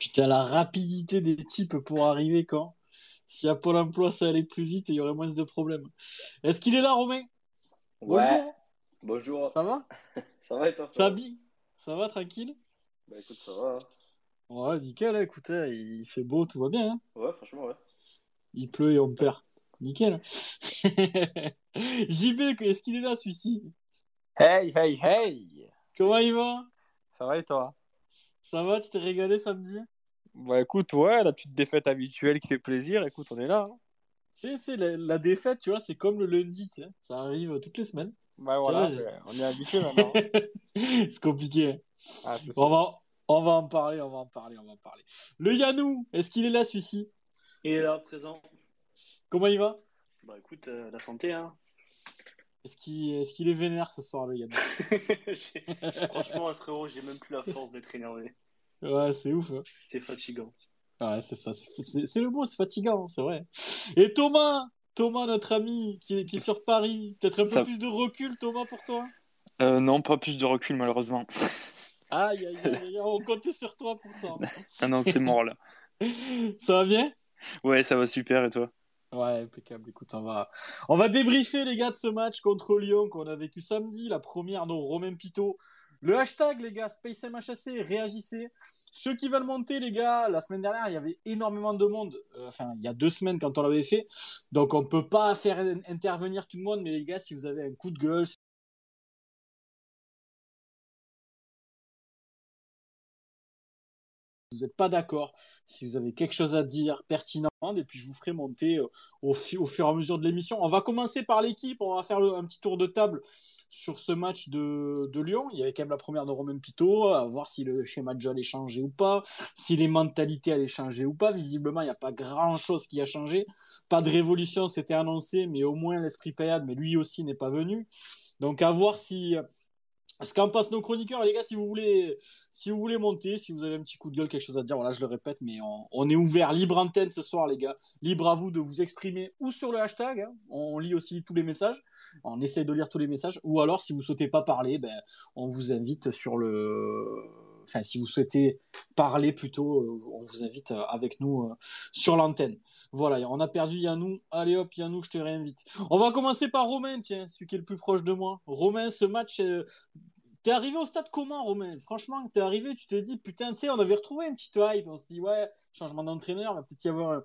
Putain, la rapidité des types pour arriver quand? Si à Pôle emploi ça allait plus vite, il y aurait moins de problèmes. Est-ce qu'il est là, Romain? Ouais. Bonjour. Ça va? Ça va et toi Ça va Ça va, tranquille? Bah écoute, ça va. hein. Ouais, nickel, hein, écoute, hein, il fait beau, tout va bien. hein. Ouais, franchement, ouais. Il pleut et on perd. Nickel. JB, est-ce qu'il est là, celui-ci? Hey, hey, hey Comment il va? Ça va et toi? Ça va, tu t'es régalé samedi? Bah écoute, ouais, la petite défaite habituelle qui fait plaisir, écoute, on est là. hein. C'est la, la défaite, tu vois, c'est comme le lundi, tu sais. Ça arrive toutes les semaines. Bah voilà, vrai, on est habitué maintenant. c'est compliqué. hein. Ah, On va, on va en parler, on va en parler, on va en parler. Le Yanou, est-ce qu'il est là, celui-ci? Il est là, présent. Comment il va? Bah écoute, euh, la santé, hein. Est-ce qu'il est, qu'il est vénère ce soir, le Yanou J'ai- Franchement, frérot, j'ai même plus la force d'être énervé. Ouais, c'est ouf. hein. C'est fatigant. Ouais, c'est ça, c'est- le mot, c'est fatigant, c'est vrai. Et Thomas, Thomas, notre ami, qui est, qui est sur Paris, peut-être un peu Ça- plus de recul, Thomas, pour toi? Euh, non, pas plus de recul malheureusement. Aïe, aïe, aïe, aïe, on compte sur toi pourtant. Ah non, c'est mort là. Ça va bien? Ouais, ça va super et toi? Ouais, impeccable. Écoute, on va, on va débriefer, les gars, de ce match contre Lyon qu'on a vécu samedi. La première, nos Romain Pito. Le hashtag, les gars, SpaceMHC, réagissez. Ceux qui veulent monter, les gars, la semaine dernière, il y avait énormément de monde. Euh, Enfin, il y a deux semaines quand on l'avait fait. Donc, on peut pas faire in- intervenir tout le monde. Mais les gars, si vous avez un coup de gueule, vous n'êtes pas d'accord, si vous avez quelque chose à dire pertinent, et puis je vous ferai monter euh, au, au fur et à mesure de l'émission. On va commencer par l'équipe, on va faire un petit tour de table sur ce match de, Lyon. Il y avait quand même la première de Romain Pito, à voir si le schéma de jeu allait changer ou pas, si les mentalités allaient changer ou pas. Visiblement, il n'y a pas grand-chose qui a changé. Pas de révolution, c'était annoncé, mais au moins l'esprit payade, mais lui aussi n'est pas venu. Donc à voir si... Ce qu'en passent nos chroniqueurs, les gars, si vous voulez, si vous voulez monter, si vous avez un petit coup de gueule, quelque chose à dire, voilà, je le répète, mais on, est ouvert, libre antenne ce soir, les gars. Libre à vous de vous exprimer ou sur le hashtag, hein. on lit aussi tous les messages, on essaie de lire tous les messages, ou alors si vous souhaitez pas parler, ben, on vous invite sur le, enfin si vous souhaitez parler plutôt, euh, on vous invite euh, avec nous euh, sur l'antenne. Voilà, on a perdu Yannou, allez hop Yannou, je te réinvite. On va commencer par Romain, tiens, celui qui est le plus proche de moi. Romain, ce match, T'es arrivé au stade comment, Romain? Franchement, t'es arrivé, tu t'es dit, putain, tu sais, on avait retrouvé une petite hype. On se dit, ouais, changement d'entraîneur, va peut-être y avoir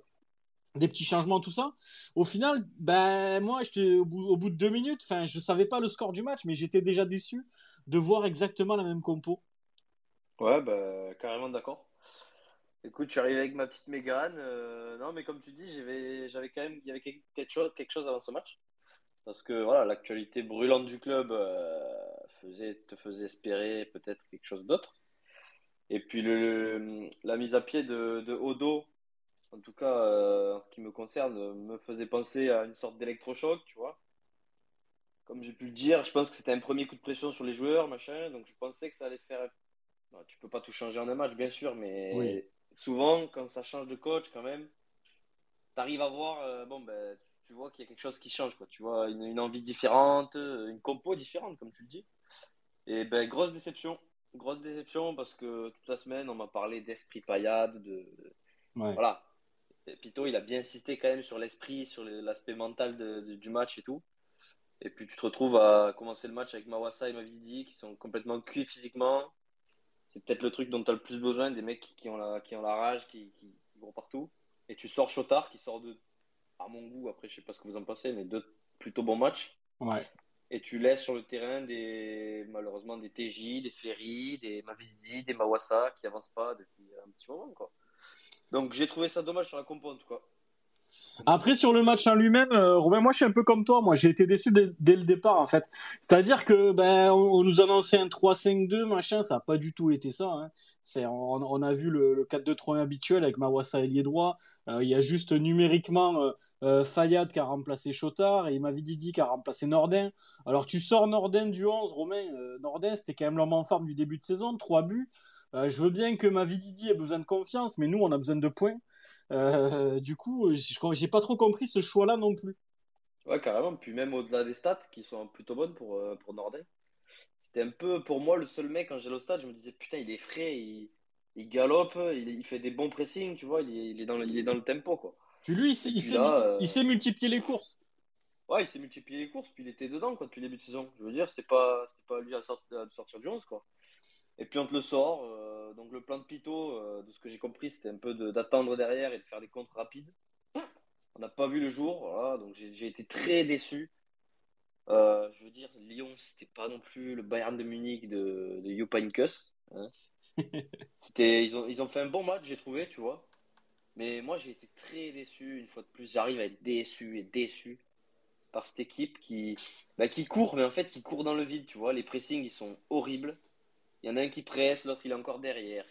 des petits changements, tout ça. Au final, ben, moi, j'étais au bout, au bout de deux minutes, enfin, je savais pas le score du match, mais j'étais déjà déçu de voir exactement la même compo. Ouais, bah carrément d'accord. Écoute, je suis arrivé avec ma petite Mégane. euh, non, mais comme tu dis, j'avais, quand même, il y avait quelque quelque chose, quelque chose avant ce match. Parce que voilà, l'actualité brûlante du club euh, faisait, te faisait espérer peut-être quelque chose d'autre. Et puis le, la mise à pied de, de Odo, en tout cas euh, en ce qui me concerne, me faisait penser à une sorte d'électrochoc, tu vois. Comme j'ai pu le dire, je pense que c'était un premier coup de pression sur les joueurs, machin. Donc je pensais que ça allait faire. Non, tu peux pas tout changer en un match, bien sûr, mais Oui. souvent quand ça change de coach, quand même, t'arrives à voir, euh, bon ben, tu vois qu'il y a quelque chose qui change, quoi. Tu vois une, une envie différente, une compo différente, comme tu le dis. Et ben grosse déception, grosse déception parce que toute la semaine on m'a parlé d'esprit paillade, de Ouais. voilà. Et Pito, il a bien insisté quand même sur l'esprit, sur l'aspect mental de- de- du match et tout. Et puis tu te retrouves à commencer le match avec Mawassa et Mavidi qui sont complètement cuits physiquement. C'est peut-être le truc dont tu as le plus besoin, des mecs qui, qui ont, la, qui ont la rage, qui, qui, qui vont partout. Et tu sors Chotard qui sort de, à mon goût, après je sais pas ce que vous en pensez, mais deux plutôt bons matchs. Ouais. Et tu laisses sur le terrain des, malheureusement des TJ, des Ferry, des Mavidi, des Mawassa qui avancent pas depuis un petit moment. Quoi. Donc j'ai trouvé ça dommage sur la compo en tout cas. Après, sur le match en lui-même, euh, Romain, moi, je suis un peu comme toi. Moi, j'ai été déçu dès, le départ, en fait. C'est-à-dire que, ben, on, on nous annonçait un 3-5-2, machin, ça n'a pas du tout été ça. Hein. C'est, on, a vu le, le 4-2-3 habituel avec Mawassa ailier droit. Euh, Il y a juste numériquement euh, euh, Fayad qui a remplacé Chotard et Mavididi qui a remplacé Nordin. Alors, tu sors Nordin du 11, Romain. Euh, Nordin, c'était quand même l'homme en forme du début de saison, trois buts. Euh, je veux bien que Mavididi ait besoin de confiance, mais nous, on a besoin de points. Euh, du coup, je- j'ai pas trop compris ce choix-là non plus. Ouais, carrément. Puis même au-delà des stats qui sont plutôt bonnes pour, euh, pour Nordin. C'était un peu, pour moi, le seul mec, quand j'allais au stade, je me disais, putain, il est frais, il, il galope, il, il fait des bons pressings, tu vois, il est, il est dans, le, il est dans le tempo, quoi. Puis lui, il s'est euh, il s'est multiplié les courses. Ouais, il s'est multiplié les courses, puis il était dedans, quoi, depuis le début de saison. Je veux dire, c'était pas, pas lui à, sort- à sortir du 11, quoi. Et puis on te le sort. euh, donc le plan de Pito, euh, de ce que j'ai compris, c'était un peu de- d'attendre derrière et de faire des contres rapides. On n'a pas vu le jour, voilà, donc j'ai été très déçu. Euh, je veux dire, Lyon, c'était pas non plus le Bayern de Munich de, de Jupp Heynckes, hein. C'était, ils ont, ils ont fait un bon match, j'ai trouvé, tu vois. Mais moi, j'ai été très déçu, une fois de plus. J'arrive à être déçu et déçu par cette équipe qui, bah, qui court, mais en fait, qui court dans le vide, tu vois. Les pressings, ils sont horribles. Il y en a un qui presse, l'autre, il est encore derrière.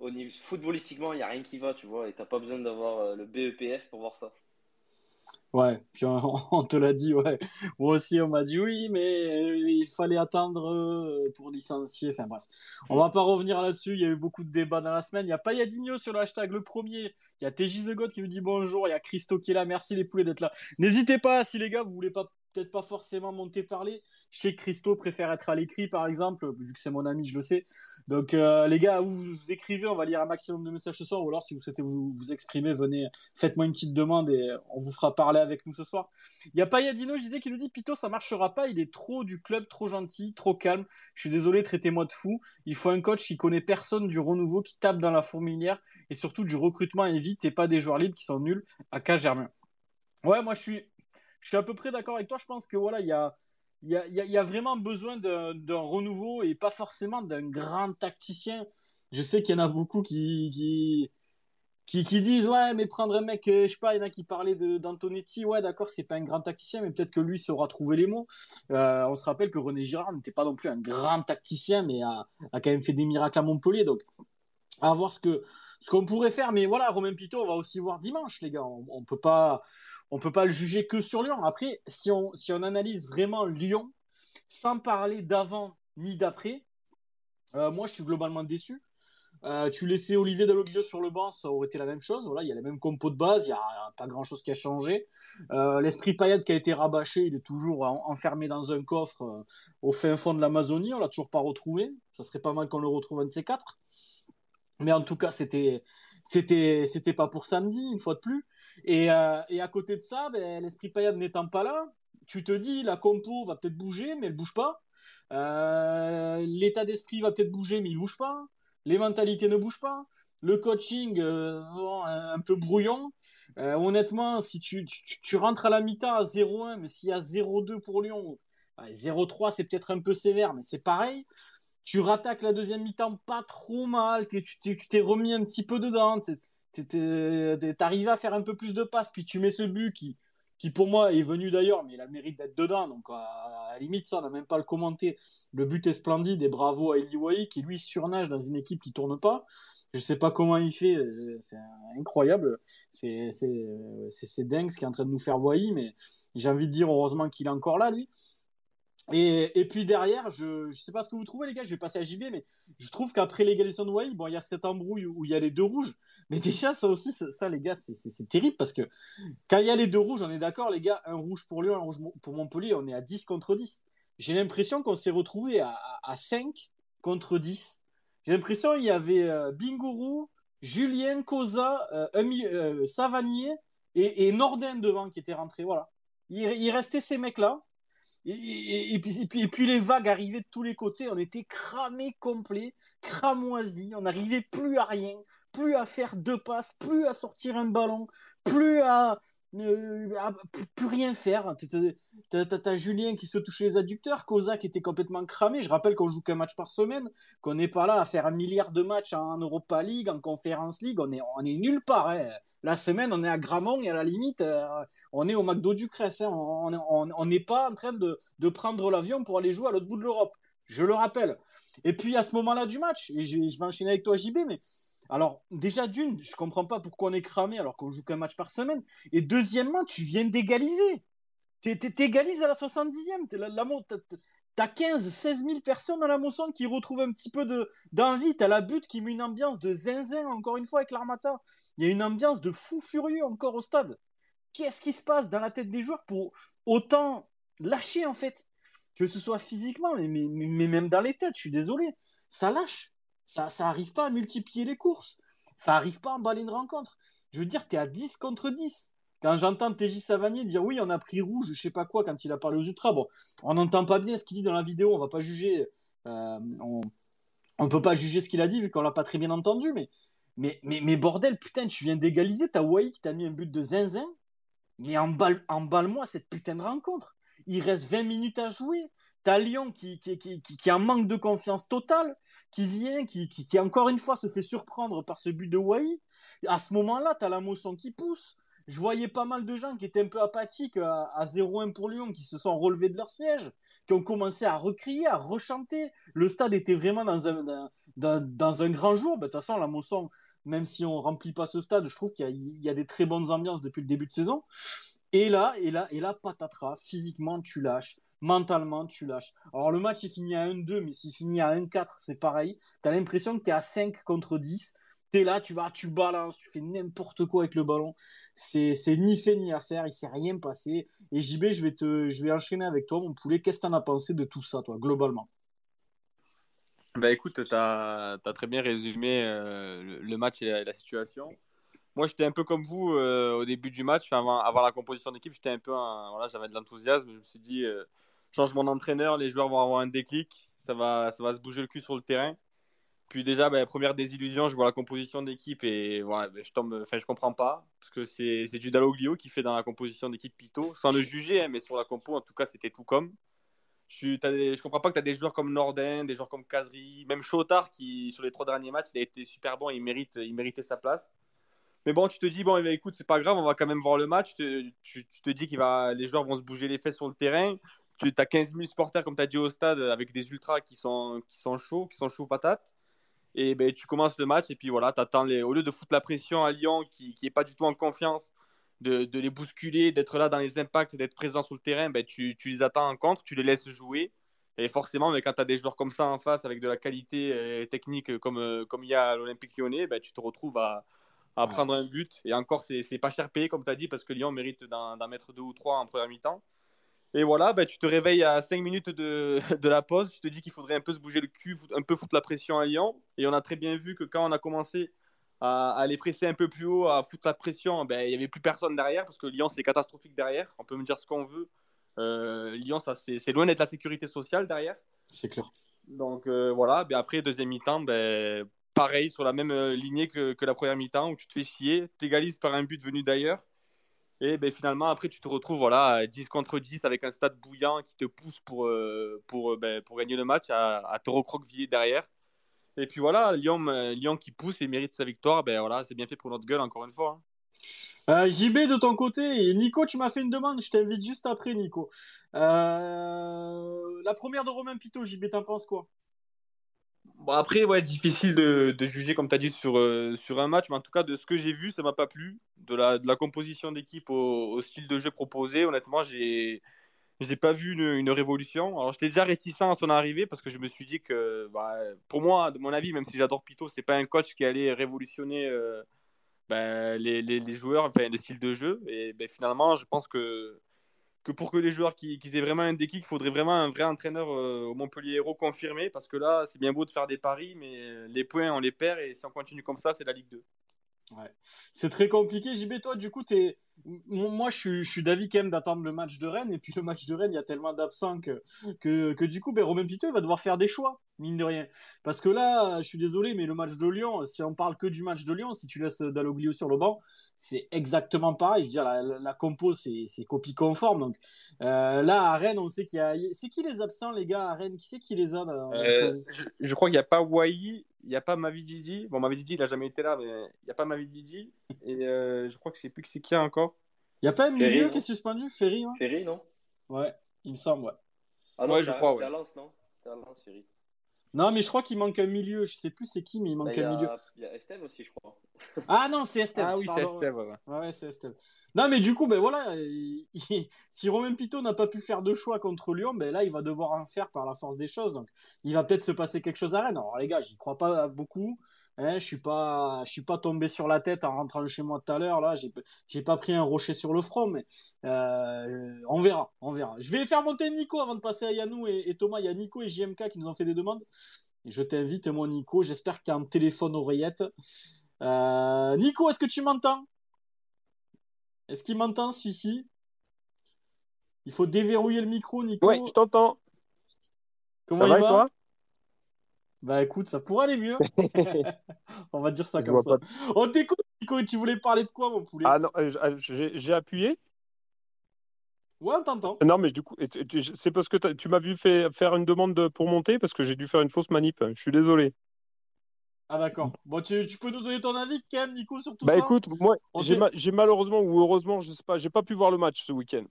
Au niveau, footballistiquement, il n'y a rien qui va, tu vois. Et t'as pas besoin d'avoir euh, le BEPF pour voir ça. Ouais, puis on, te l'a dit, ouais. Moi aussi, on m'a dit oui, mais euh, il fallait attendre euh, pour licencier. Enfin bref, on va pas revenir là-dessus. Il y a eu beaucoup de débats dans la semaine. Il n'y a pas Yadinho sur le hashtag le premier. Il y a TJ The God qui nous dit bonjour. Il y a Christo qui est là. Merci les poulets d'être là. N'hésitez pas, si les gars, vous voulez pas peut-être pas forcément monter parler. Je sais Christo préfère être à l'écrit, par exemple, vu que c'est mon ami, je le sais. Donc, euh, les gars, vous, écrivez, on va lire un maximum de messages ce soir, ou alors si vous souhaitez vous, exprimer, venez, faites-moi une petite demande et on vous fera parler avec nous ce soir. Il y a pas Yadino, je disais, qui nous dit Pito, ça marchera pas, il est trop du club, trop gentil, trop calme. Je suis désolé, traitez-moi de fou. Il faut un coach qui connaît personne du renouveau, qui tape dans la fourmilière et surtout du recrutement et vite et pas des joueurs libres qui sont nuls à cas Germain. Ouais, moi je suis, je suis à peu près d'accord avec toi. Je pense que voilà, il y a, il y a, y a- vraiment besoin d'un renouveau et pas forcément d'un grand tacticien. Je sais qu'il y en a beaucoup qui, qui, qui, disent ouais, mais prendre un mec, euh, je sais pas, il y en a qui parlaient d'Antonetti. Ouais, d'accord, c'est pas un grand tacticien, mais peut-être que lui saura trouver les mots. Euh, on se rappelle que René Girard n'était pas non plus un grand tacticien, mais a, a quand même fait des miracles à Montpellier. Donc, à voir ce que ce qu'on pourrait faire. Mais voilà, Romain Pito, on va aussi voir dimanche, les gars. On, on peut pas on peut pas le juger que sur Lyon. Après, si on analyse vraiment Lyon, sans parler d'avant ni d'après, euh, moi je suis globalement déçu. Euh, tu laissais Olivier Dalloglio sur le banc, ça aurait été la même chose. Voilà, il y a les mêmes compos de base, il n'y a pas grand chose qui a changé. Euh, L'esprit Payet qui a été rabâché, il est toujours en- enfermé dans un coffre au fin fond de l'Amazonie. On l'a toujours pas retrouvé. Ça serait pas mal qu'on le retrouve un de ces quatre. Mais en tout cas, c'était c'était c'était pas pour samedi une fois de plus. Et, euh, à côté de ça, ben, l'esprit Payet n'étant pas là, tu te dis la compo va peut-être bouger, mais elle bouge pas. Euh, L'état d'esprit va peut-être bouger, mais il bouge pas. Les mentalités ne bougent pas. Le coaching, euh, un, peu brouillon. Honnêtement, si tu, tu, rentres à la mi-temps à 0-1, mais s'il y a 0-2 pour Lyon, ouais, 0-3 c'est peut-être un peu sévère, mais c'est pareil. Tu rattaques la deuxième mi-temps pas trop mal, tu t'es remis un petit peu dedans, arrivé à faire un peu plus de passes, puis tu mets ce but qui, pour moi est venu d'ailleurs, mais il a le mérite d'être dedans, donc à, la limite ça, on n'a même pas le commenter. Le but est splendide et bravo à Eli Wahi qui lui surnage dans une équipe qui tourne pas. Je sais pas comment il fait, c'est incroyable, c'est dingue ce qui est en train de nous faire Wahi, mais j'ai envie de dire heureusement qu'il est encore là lui. Et, puis derrière, je ne sais pas ce que vous trouvez, les gars, je vais passer à JB, mais je trouve qu'après l'égalisation de Wai, bon, il y a cette embrouille où il y a les deux rouges, mais déjà, ça aussi, ça, les gars, c'est- terrible parce que quand il y a les deux rouges, on est d'accord, les gars, un rouge pour Lyon, un rouge pour Montpellier, on est à 10 contre 10. J'ai l'impression qu'on s'est retrouvé à, à, à 5 contre 10. J'ai l'impression qu'il y avait euh, Bingourou, Julien, Cosa, euh, euh, Savanier et, et Nordin devant qui étaient rentrés. Voilà. Il, il restait ces mecs-là. Et, puis, les vagues arrivaient de tous les côtés, on était cramés complets, cramoisis, on n'arrivait plus à rien, plus à faire deux passes, plus à sortir un ballon, plus à, euh, à- plus, rien faire. T'as- Julien qui se touchait les adducteurs, Cosa qui était complètement cramé. Je rappelle qu'on joue qu'un match par semaine, qu'on n'est pas là à faire un milliard de matchs en Europa League, en Conference League, on est, on est nulle part. hein. La semaine, on est à Gramont et à la limite, euh, on est au McDo du Crest. hein. On n'est on, on n'est pas en train de, de prendre l'avion pour aller jouer à l'autre bout de l'Europe. Je le rappelle. Et puis à ce moment-là du match, et je, je vais enchaîner avec toi, JB, mais alors déjà d'une, je comprends pas pourquoi on est cramé alors qu'on joue qu'un match par semaine. Et deuxièmement, tu viens d'égaliser. T'égalises à la 70e. T'es la- la mo- t'as- T'as 15, 16 000 personnes à la Mosson qui retrouvent un petit peu de- d'envie. T'as la butte qui met une ambiance de zinzin, encore une fois, avec l'Armata. Il y a une ambiance de fou furieux encore au stade. Qu'est-ce qui se passe dans la tête des joueurs pour autant lâcher, en fait? Que ce soit physiquement, mais même dans les têtes, je suis désolé. Ça lâche. Ça ça arrive pas à multiplier les courses. Ça arrive pas à emballer une rencontre. Je veux dire, tu es à 10 contre 10. Quand j'entends TJ Savanier dire oui, on a pris rouge, je sais pas quoi, quand il a parlé aux Ultras, bon, on n'entend pas bien ce qu'il dit dans la vidéo, on va pas juger. euh, on, on peut pas juger ce qu'il a dit vu qu'on l'a pas très bien entendu, mais, bordel, putain, tu viens d'égaliser, t'as Wai qui t'a mis un but de zinzin, mais emballe, emballe-moi cette putain de rencontre. Il reste 20 minutes à jouer. T'as Lyon qui, qui, qui, qui, est en manque de confiance totale, qui vient, qui, qui, encore une fois se fait surprendre par ce but de Wai. À ce moment-là, t'as la motion qui pousse. Je voyais pas mal de gens qui étaient un peu apathiques à, à 0-1 pour Lyon, qui se sont relevés de leur siège, qui ont commencé à recrier, à rechanter. Le stade était vraiment dans un, dans, dans, un grand jour. Bah, De toute façon, la Mosson, même si on remplit pas ce stade, je trouve qu'il y, a- y a des très bonnes ambiances depuis le début de saison. Et là, et là, et là, patatras, physiquement, tu lâches. Mentalement, tu lâches. Alors, le match est fini à 1-2, mais s'il finit à 1-4, c'est pareil. Tu as l'impression que tu es à 5 contre 10. Tu es là, tu vas, tu balances, tu fais n'importe quoi avec le ballon. C'est ni fait ni à faire, il s'est rien passé. Et JB, je vais, te, je vais enchaîner avec toi, mon poulet. Qu'est-ce que tu en as pensé de tout ça, toi, globalement? Bah écoute, tu as, très bien résumé euh, le, match et la situation. Moi, j'étais un peu comme vous euh, au début du match, avant, avant la composition d'équipe, j'étais un peu, voilà, j'avais de l'enthousiasme. Je me suis dit, euh, changement d'entraîneur, les joueurs vont avoir un déclic, ça va, ça va se bouger le cul sur le terrain. Puis déjà, bah, première désillusion, je vois la composition d'équipe et voilà, bah, je tombe, enfin, je comprends pas parce que c'est c'est du Dalloglio qui fait dans la composition d'équipe Pito, sans le juger, hein, mais sur la compo, en tout cas, c'était tout comme. Je, je comprends pas que tu as des joueurs comme Nordin, des joueurs comme Kazri, même Chotard qui, sur les trois derniers matchs, il a été super bon, il, mérite, il méritait sa place. Mais bon, tu te dis, bon, eh bien, écoute, c'est pas grave, on va quand même voir le match. Tu, te dis que les joueurs vont se bouger les fesses sur le terrain. Tu as 15 000 supporters, comme tu as dit au stade, avec des ultras qui sont, qui sont chauds, qui sont chauds patates. Et ben, tu commences le match, et puis voilà, t'attends les... au lieu de foutre la pression à Lyon, qui n'est pas du tout en confiance, de, les bousculer, d'être là dans les impacts, d'être présent sur le terrain, ben, tu, les attends en contre, tu les laisses jouer. Et forcément, mais quand tu as des joueurs comme ça en face, avec de la qualité euh, technique comme, euh, comme il y a à l'Olympique lyonnais, ben, tu te retrouves à, à Ouais. prendre un but. Et encore, c'est pas cher payé, comme tu as dit, parce que Lyon mérite d'en mettre deux ou trois en première mi-temps. Et voilà, ben, tu te réveilles à 5 minutes de, de la pause, tu te dis qu'il faudrait un peu se bouger le cul, un peu foutre la pression à Lyon. Et on a très bien vu que quand on a commencé à, à les presser un peu plus haut, à foutre la pression, ben, il n'y avait plus personne derrière, parce que Lyon, c'est catastrophique derrière. On peut me dire ce qu'on veut. Euh, Lyon, ça, c'est loin d'être la sécurité sociale derrière. C'est clair. Donc euh, voilà, ben après, deuxième mi-temps, pareil, sur la même euh, lignée que, que la première mi-temps, où tu te fais chier, t'égalises par un but venu d'ailleurs. Et ben, finalement, après, tu te retrouves voilà, à 10 contre 10 avec un stade bouillant qui te pousse pour, euh, euh, ben, pour gagner le match, à, à te recroqueviller derrière. Et puis voilà, Lyon, qui pousse et mérite sa victoire, ben voilà, c'est bien fait pour notre gueule, encore une fois. hein. JB de ton côté, Nico, tu m'as fait une demande, je t'invite juste après, Nico. La première de Romain Pito, JB, t'en penses quoi? Après, ouais, difficile de, de juger, comme tu as dit, sur, euh, sur un match, mais en tout cas, de ce que j'ai vu, ça m'a pas plu. De la, de la composition d'équipe au, au style de jeu proposé, honnêtement, j'ai je n'ai pas vu une, une révolution. Alors, j'étais déjà réticent à son arrivée parce que je me suis dit que, bah, pour moi, de mon avis, même si j'adore Pito, c'est pas un coach qui allait révolutionner euh, ben, les, les, les joueurs, enfin, le style de jeu. Et ben, finalement, je pense que, que pour que les joueurs qui, qui aient vraiment un déclic, il faudrait vraiment un vrai entraîneur euh, au Montpellier Hérault confirmé parce que là, c'est bien beau de faire des paris, mais les points, on les perd et si on continue comme ça, c'est la Ligue 2. Ouais. C'est très compliqué. JB, toi, du coup, moi, je suis, je suis d'avis quand même d'attendre le match de Rennes. Et puis, le match de Rennes, il y a tellement d'absents que, que, que du coup, ben, Romain Piteux va devoir faire des choix, mine de rien. Parce que là, je suis désolé, mais le match de Lyon, si on parle que du match de Lyon, si tu laisses Dalloglio sur le banc, c'est exactement pareil. Je veux dire, la, la, la compo, c'est, c'est copie conforme. Donc, euh, là, à Rennes, on sait qu'il y a. C'est qui les absents, les gars, à Rennes? Qui c'est qui les a Euh, je, je crois qu'il n'y a pas Wai, il n'y a pas Mavididi. Bon, Mavididi, il n'a jamais été là, mais il n'y a pas Mavididi. Et euh, je crois que je sais plus que c'est qui encore. Il y a pas un Ferry, milieu non qui est suspendu? Ferry. Ferry, non Ouais, il me semble, ouais. Ah non, Ouais, je crois, ouais. à Lens, non? À Lens, Ferry. Non, mais je crois qu'il manque un milieu. Je sais plus c'est qui, mais il Bah, manque y, un milieu. il y a Estelle aussi, je crois. Ah non, c'est Estelle. Ah oui, c'est Estelle, ouais, ouais. C'est Estelle. Non, mais du coup, ben voilà, il- il- si Romain Pito n'a pas pu faire de choix contre Lyon, ben là, il va devoir en faire par la force des choses. Donc, il va peut-être se passer quelque chose à Rennes. Alors, les gars, j'y crois pas beaucoup. Hein, je suis pas, je suis pas tombé sur la tête en rentrant chez moi tout à l'heure. Là, j'ai, j'ai pas pris un rocher sur le front, mais euh, on verra, on verra. Je vais faire monter Nico avant de passer à Yanou et, et Thomas. Il y a Nico et JMK qui nous ont fait des demandes. je t'invite, mon Nico. J'espère que tu as un téléphone oreillette. Euh, Nico, est-ce que tu m'entends? Est-ce qu'il m'entend celui-ci? Il faut déverrouiller le micro, Nico. Ouais, je t'entends. Comment Ça il va va? et toi? Bah écoute, ça pourrait aller mieux. On va dire ça Je comme ça. pas On t'écoute, Nico. Tu voulais parler de quoi, mon poulet? Ah non, euh, ah, j'ai appuyé. Ouais, on t'entend. Non, mais du coup, c'est parce que tu m'as vu fait- faire une demande de- pour monter parce que j'ai dû faire une fausse manip. Je suis désolé. Ah d'accord. Bon, tu, tu peux nous donner ton avis quand même, Nico, sur tout Bah ça? écoute, moi, j'ai malheureusement ou heureusement, je sais pas, j'ai pas pu voir le match ce week-end.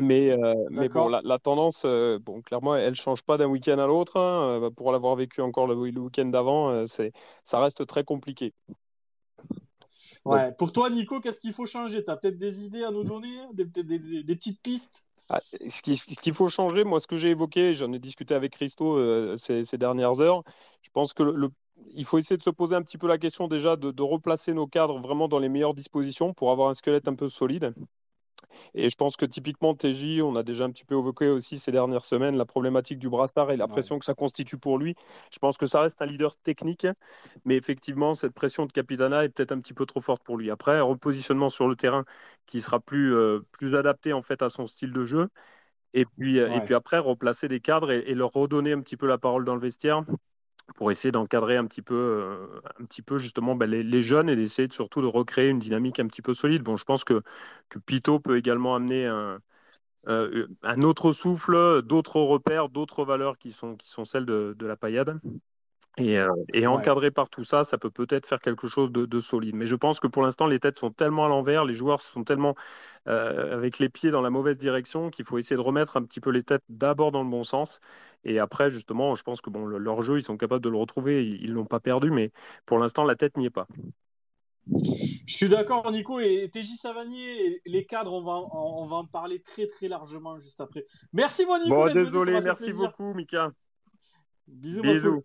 Mais, euh, mais bon, la, la tendance, euh, bon, clairement, elle change pas d'un week-end à l'autre. hein. Euh, pour l'avoir vécu encore le, le week-end d'avant, euh, c'est, ça reste très compliqué. Ouais. Pour toi, Nico, qu'est-ce qu'il faut changer? T'as peut-être des idées à nous donner? Des, des- des- des- des petites pistes? Ah, ce qui- ce qu'il faut changer, moi, ce que j'ai évoqué, j'en ai discuté avec Christo euh, ces, ces dernières heures. Je pense que le, le- il faut essayer de se poser un petit peu la question déjà de, de replacer nos cadres vraiment dans les meilleures dispositions pour avoir un squelette un peu solide. Et je pense que typiquement TJ, on a déjà un petit peu évoqué aussi ces dernières semaines la problématique du brassard et la Ouais. pression que ça constitue pour lui. Je pense que ça reste un leader technique, mais effectivement, cette pression de Capitana est peut-être un petit peu trop forte pour lui. Après, un repositionnement sur le terrain qui sera plus, euh, plus adapté en fait à son style de jeu. Et puis, euh, et Ouais. puis après, replacer les cadres et, et leur redonner un petit peu la parole dans le vestiaire pour essayer d'encadrer un petit peu, euh, justement ben, les, jeunes et d'essayer de- surtout de recréer une dynamique un petit peu solide. Bon, je pense que, que Pito peut également amener un, euh, autre souffle, d'autres repères, d'autres valeurs qui sont, celles de la paillade. Et, euh, et encadré par tout ça, ça peut peut-être faire quelque chose de, de solide. Mais je pense que pour l'instant, les têtes sont tellement à l'envers, les joueurs sont tellement euh, avec les pieds dans la mauvaise direction qu'il faut essayer de remettre un petit peu les têtes d'abord dans le bon sens. Et après, justement, je pense que bon, le- leur jeu, ils sont capables de le retrouver. Ils ne l'ont pas perdu, mais pour l'instant, la tête n'y est pas. Je suis d'accord, Nico. Et TJ Savanier, les cadres, on va, en- on va en parler très très largement juste après. Merci, mon Nico. Bon, d'être venu, ça désolé, merci beaucoup, Mika. Bisous, Bisous.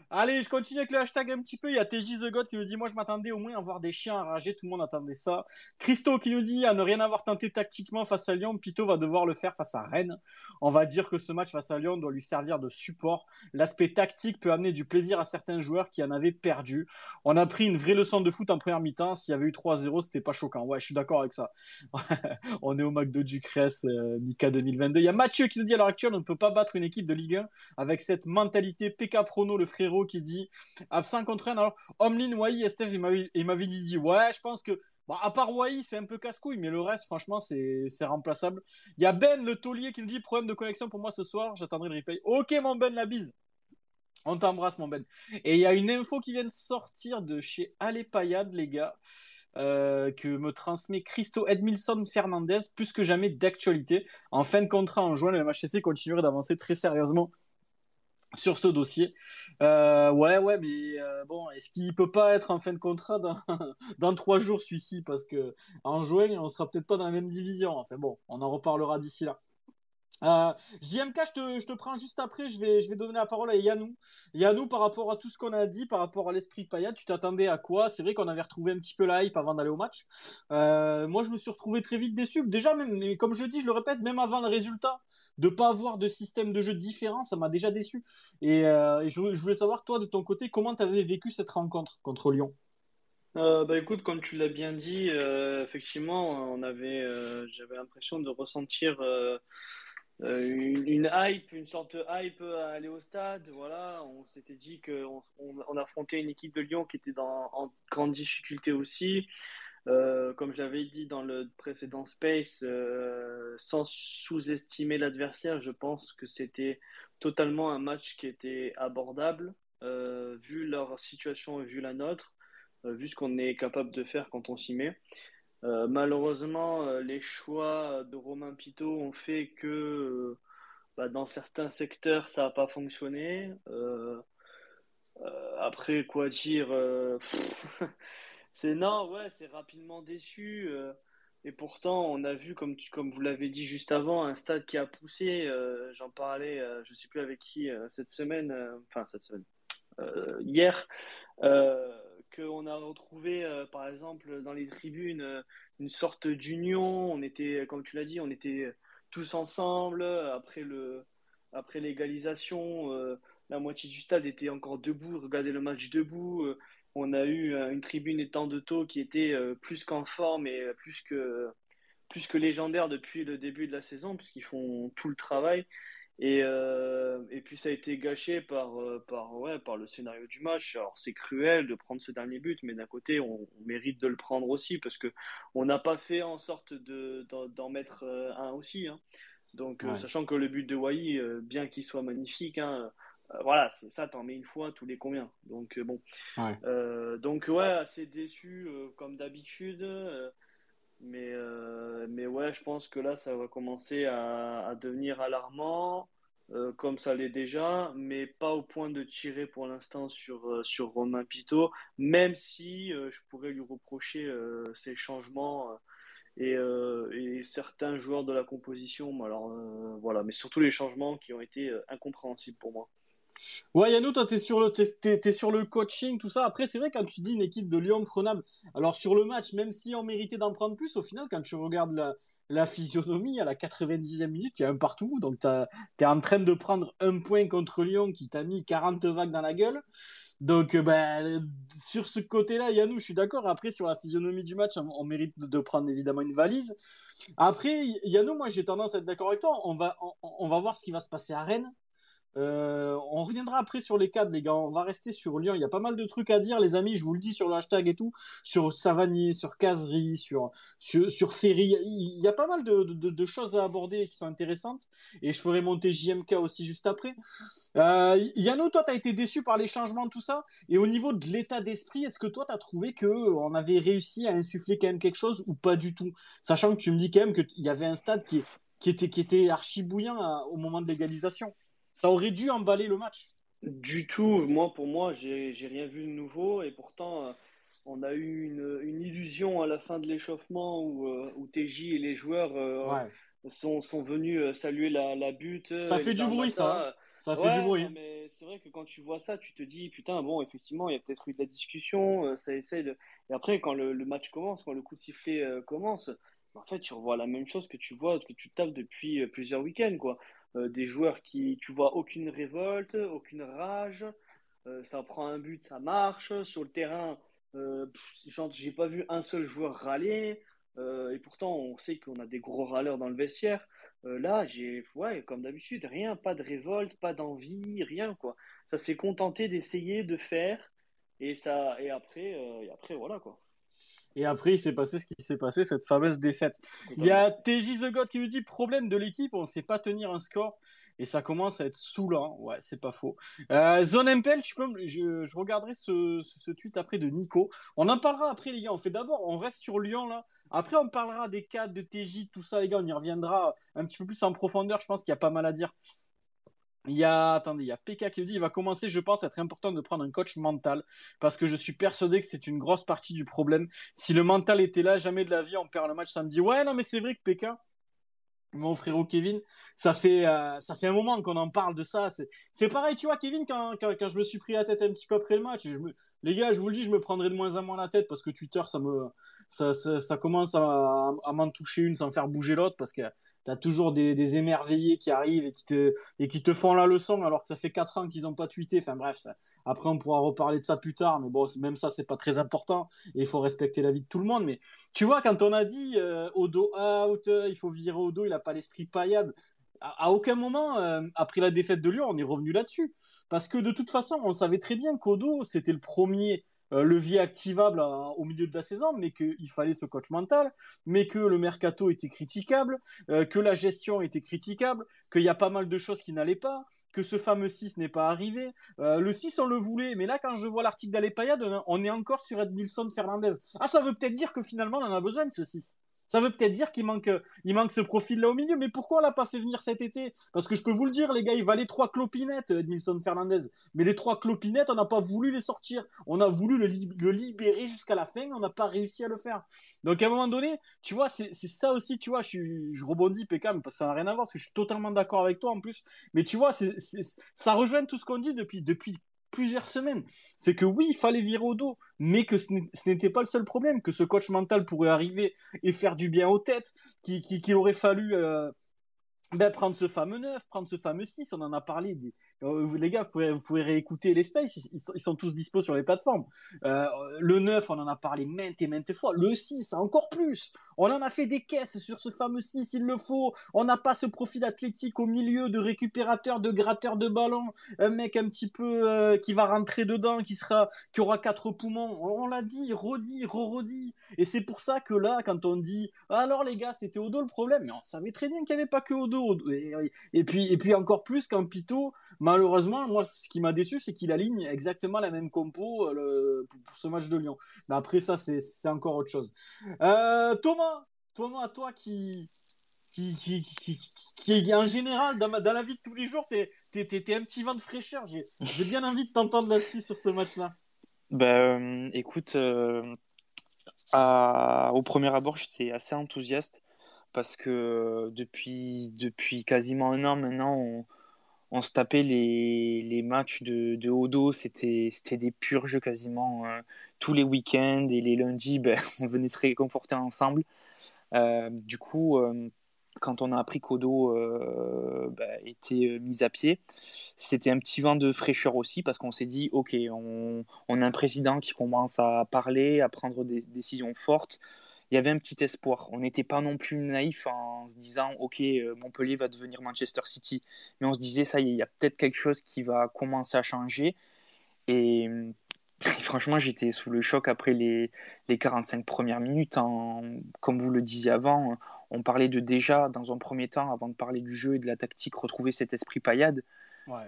Allez, je continue avec le hashtag un petit peu. Il y a TJ The God qui nous dit Moi, je m'attendais au moins à voir des chiens enragés. Tout le monde attendait ça. Christo qui nous dit À ne rien avoir tenté tactiquement face à Lyon, Pito va devoir le faire face à Rennes. On va dire que ce match face à Lyon doit lui servir de support. L'aspect tactique peut amener du plaisir à certains joueurs qui en avaient perdu. On a pris une vraie leçon de foot en première mi-temps. S'il y avait eu 3-0, c'était pas choquant. Ouais, je suis d'accord avec ça. on est au McDo du Cress, euh, Mika 2022. Il y a Mathieu qui nous dit à l'heure actuelle, on ne peut pas battre une équipe de Ligue 1 avec cette mentalité PK Prono, le frérot qui dit absent contre Rennes. Alors, Omlin, Wai, Estef, m'avait dit, ouais, je pense que, bon, à part Wai, c'est un peu casse-couille, mais le reste, franchement, c'est remplaçable. Il y a Ben, le taulier, qui nous dit problème de connexion pour moi ce soir, j'attendrai le replay. Ok, mon Ben, la bise. On t'embrasse, mon Ben. Et il y a une info qui vient de sortir de chez Alépayade, les gars, euh, que me transmet Christo Edmilson Fernandez, plus que jamais d'actualité. En fin de contrat en juin, le MHC continuerait d'avancer très sérieusement sur ce dossier. Euh, ouais, ouais, mais euh, bon, est-ce qu'il peut pas être en fin de contrat dans, dans trois jours celui-ci? Parce que en juin, on sera peut-être pas dans la même division. Enfin bon, on en reparlera d'ici là. Euh, JMK, je te, prends juste après. Je vais, donner la parole à Yannou. Yannou, par rapport à tout ce qu'on a dit, par rapport à l'esprit Payet, tu t'attendais à quoi? C'est vrai qu'on avait retrouvé un petit peu la hype avant d'aller au match. Euh, moi, je me suis retrouvé très vite déçu. Déjà, même, comme je dis, je le répète, même avant le résultat, de pas avoir de système de jeu différent, ça m'a déjà déçu. Et, euh, je, voulais savoir, toi, de ton côté, comment tu avais vécu cette rencontre contre Lyon? Euh, bah écoute, comme tu l'as bien dit, effectivement, on avait, j'avais l'impression de ressentir une, une hype, une sorte de hype à aller au stade. Voilà, on s'était dit qu'on on, on affrontait une équipe de Lyon qui était dans, en grande difficulté aussi. Euh, comme je l'avais dit dans le précédent Space, euh, sans sous-estimer l'adversaire, je pense que c'était totalement un match qui était abordable, euh, vu leur situation et vu la nôtre, euh, vu ce qu'on est capable de faire quand on s'y met. Euh, malheureusement, euh, les choix de Romain Pitot ont fait que euh, bah, dans certains secteurs, ça n'a pas fonctionné. Après, quoi dire C'est non, ouais, c'est rapidement déçu. et pourtant, on a vu, comme, vous l'avez dit juste avant, un stade qui a poussé. J'en parlais, je ne sais plus avec qui, cette semaine, enfin cette semaine, hier, qu'on a retrouvé, euh, par exemple, dans les tribunes, euh, une sorte d'union. On était, comme tu l'as dit, on était tous ensemble. Après le, après l'égalisation, euh, la moitié du stade était encore debout, regardait le match debout. On a eu une tribune étant de taux qui était plus qu'en forme et plus que, plus que légendaire depuis le début de la saison, puisqu'ils font tout le travail. Et, et puis ça a été gâché par, par, ouais, par le scénario du match. Alors c'est cruel de prendre ce dernier but, mais d'un côté on, mérite de le prendre aussi parce que on n'a pas fait en sorte de, d'en, mettre un aussi. Hein. Donc, euh, sachant que le but de Wai, euh, bien qu'il soit magnifique, hein, euh, voilà, c'est ça, t'en mets une fois tous les combien. Donc, bon. donc, ouais, assez déçu comme d'habitude. Mais, mais ouais, je pense que là, ça va commencer à, devenir alarmant. comme ça l'est déjà, mais pas au point de tirer pour l'instant sur, sur Romain Pito, même si je pourrais lui reprocher ces changements euh, et, certains joueurs de la composition. Alors euh, voilà, mais surtout les changements qui ont été euh, incompréhensibles pour moi. Ouais, Yannou, toi, t'es sur, le, sur le coaching, tout ça. Après, c'est vrai, quand tu dis une équipe de Lyon prenable, alors sur le match, même si on méritait d'en prendre plus, au final, quand tu regardes la, physionomie à la 90e minute, il y a un partout. Donc, tu es en train de prendre un point contre Lyon qui t'a mis 40 vagues dans la gueule. Donc, euh, ben, sur ce côté-là, Yannou, je suis d'accord. Après, sur la physionomie du match, on, mérite de prendre évidemment une valise. Après, Yannou, moi, j'ai tendance à être d'accord avec toi. On va, on va voir ce qui va se passer à Rennes. Euh, on reviendra après sur les cadres, les gars. On va rester sur Lyon. Il y a pas mal de trucs à dire, les amis. Je vous le dis sur le hashtag et tout. Sur Savanier, sur Casery, sur, sur, Ferry. Il y a pas mal de, choses à aborder qui sont intéressantes. Et je ferai monter JMK aussi juste après. Euh, Yano, toi, tu as été déçu par les changements, tout ça. Et au niveau de l'état d'esprit, est-ce que toi, tu as trouvé qu'on avait réussi à insuffler quand même quelque chose ou pas du tout? Sachant que tu me dis quand même qu'il y avait un stade qui, qui, était, qui était archi bouillant euh, au moment de l'égalisation. Ça aurait dû emballer le match. Du tout. Moi, pour moi, j'ai rien vu de nouveau. Et pourtant, euh, on a eu une, illusion à la fin de l'échauffement où, euh, où TJ et les joueurs euh, sont, sont, venus saluer la, la butte. Ça fait du bruit, ça. Hein. Ça fait du bruit. Mais c'est vrai que quand tu vois ça, tu te dis, putain, bon, effectivement, il y a peut-être eu de la discussion. ça essaie de... Et après, quand le, le, match commence, quand le coup de sifflet commence, en fait, tu revois la même chose que tu vois, que tu tapes depuis plusieurs week-ends, quoi. Euh, des joueurs qui, tu vois, aucune révolte, aucune rage. Euh, ça prend un but, ça marche. Sur le terrain, euh, j'ai pas vu un seul joueur râler. et pourtant, on sait qu'on a des gros râleurs dans le vestiaire. là, j'ai, ouais, comme d'habitude, rien, pas de révolte, pas d'envie, rien quoi. Ça s'est contenté d'essayer de faire, et ça, et après, et après, voilà quoi. Et après, il s'est passé ce qui s'est passé, cette fameuse défaite. Il y a TJ The God qui nous dit problème de l'équipe, on ne sait pas tenir un score. Et ça commence à être saoulant. Ouais, c'est pas faux. Euh, Zone MPL, peux, je, je regarderai ce, ce, tweet après de Nico. On en parlera après, les gars. On fait d'abord, on reste sur Lyon là. Après, on parlera des cas de TJ, tout ça, les gars. On y reviendra un petit peu plus en profondeur. Je pense qu'il y a pas mal à dire. Il y a, attendez, il y a PK qui dit, il va commencer, je pense, à être important de prendre un coach mental, parce que je suis persuadé que c'est une grosse partie du problème. Si le mental était là, jamais de la vie, on perd le match samedi. Ouais, non, mais c'est vrai que PK, mon frérot Kevin, ça fait, euh, ça fait un moment qu'on en parle de ça. C'est pareil, tu vois, Kevin, quand, quand, quand, je me suis pris la tête un petit peu après le match, je me, les gars, je vous le dis, je me prendrai de moins en moins la tête parce que Twitter, ça me, ça, commence à, m'en toucher une sans faire bouger l'autre parce que tu as toujours des, émerveillés qui arrivent et qui, te, font la leçon alors que ça fait 4 ans qu'ils n'ont pas tweeté. Enfin bref, après on pourra reparler de ça plus tard, mais bon, même ça, c'est pas très important et il faut respecter la vie de tout le monde. Mais tu vois, quand on a dit euh, Odo out, il faut virer Odo, il a pas l'esprit paillade. À, aucun moment, euh, après la défaite de Lyon, on est revenu là-dessus. Parce que de toute façon, on savait très bien qu'Odo, c'était le premier euh, levier activable au milieu de la saison, mais qu'il fallait ce coach mental, mais que le mercato était critiquable, euh, que la gestion était critiquable, qu'il y a pas mal de choses qui n'allaient pas, que ce fameux 6 n'est pas arrivé. Euh, le 6, on le voulait, mais là, quand je vois l'article d'Alepayad, on est encore sur Edmilson Fernandez. Ah, ça veut peut-être dire que finalement, on en a besoin de ce 6. Ça veut peut-être dire qu'il manque, il manque ce profil-là au milieu, mais pourquoi on l'a pas fait venir cet été? Parce que je peux vous le dire, les gars, il valait trois clopinettes, Edmilson Fernandez. Mais les trois clopinettes, on n'a pas voulu les sortir. On a voulu le, libérer jusqu'à la fin, on n'a pas réussi à le faire. Donc à un moment donné, tu vois, c'est ça aussi, tu vois, je, rebondis, Pécam, parce que ça n'a rien à voir, parce que je suis totalement d'accord avec toi en plus. Mais tu vois, ça rejoint tout ce qu'on dit depuis plusieurs semaines. C'est que oui, il fallait virer au dos, mais que ce n'était pas le seul problème, que ce coach mental pourrait arriver et faire du bien aux têtes, qu'il aurait fallu... Euh, ben, prendre ce fameux 9, prendre ce fameux 6, on en a parlé. Des... Euh, les gars, vous pouvez, réécouter les sont, ils sont tous dispo sur les plateformes. Euh, le 9, on en a parlé maintes et maintes fois. Le 6, encore plus. On en a fait des caisses sur ce fameux 6, il le faut. On n'a pas ce profil athlétique au milieu de récupérateur, de gratteur de ballon. Un mec un petit peu euh, qui va rentrer dedans, qui sera, qui aura quatre poumons. On, l'a dit, redit, re-redit. Et c'est pour ça que là, quand on dit, alors les gars, c'était Odo le problème, mais on savait très bien qu'il n'y avait pas que Odo. Et, et, puis, et puis encore plus quand Pito, malheureusement, moi, ce qui m'a déçu, c'est qu'il aligne exactement la même compo euh, pour, ce match de Lyon. Mais après, ça, c'est encore autre chose. Euh, Thomas, Thomas, toi qui, qui, qui, qui, en général, dans, la vie de tous les jours, t'es es, un petit vent de fraîcheur. J'ai bien envie de t'entendre là-dessus sur ce match-là. Ben, écoute, à, au premier abord, j'étais assez enthousiaste parce que depuis, depuis quasiment un an maintenant, on, on se tapait les, matchs de, Odo, c'était des purges quasiment euh, tous les week-ends et les lundis, ben, on venait se réconforter ensemble. Euh, du coup, euh, quand on a appris qu'Odo ben, était mis à pied, c'était un petit vent de fraîcheur aussi parce qu'on s'est dit, ok, on, a un président qui commence à parler, à prendre des décisions fortes il y avait un petit espoir. On n'était pas non plus naïf en se disant ok euh, Montpellier va devenir Manchester City, mais on se disait ça y est, il y a peut-être quelque chose qui va commencer à changer. Et, franchement, j'étais sous le choc après les, les 45 premières minutes. comme vous le disiez avant, on parlait de déjà dans un premier temps, avant de parler du jeu et de la tactique, retrouver cet esprit paillade.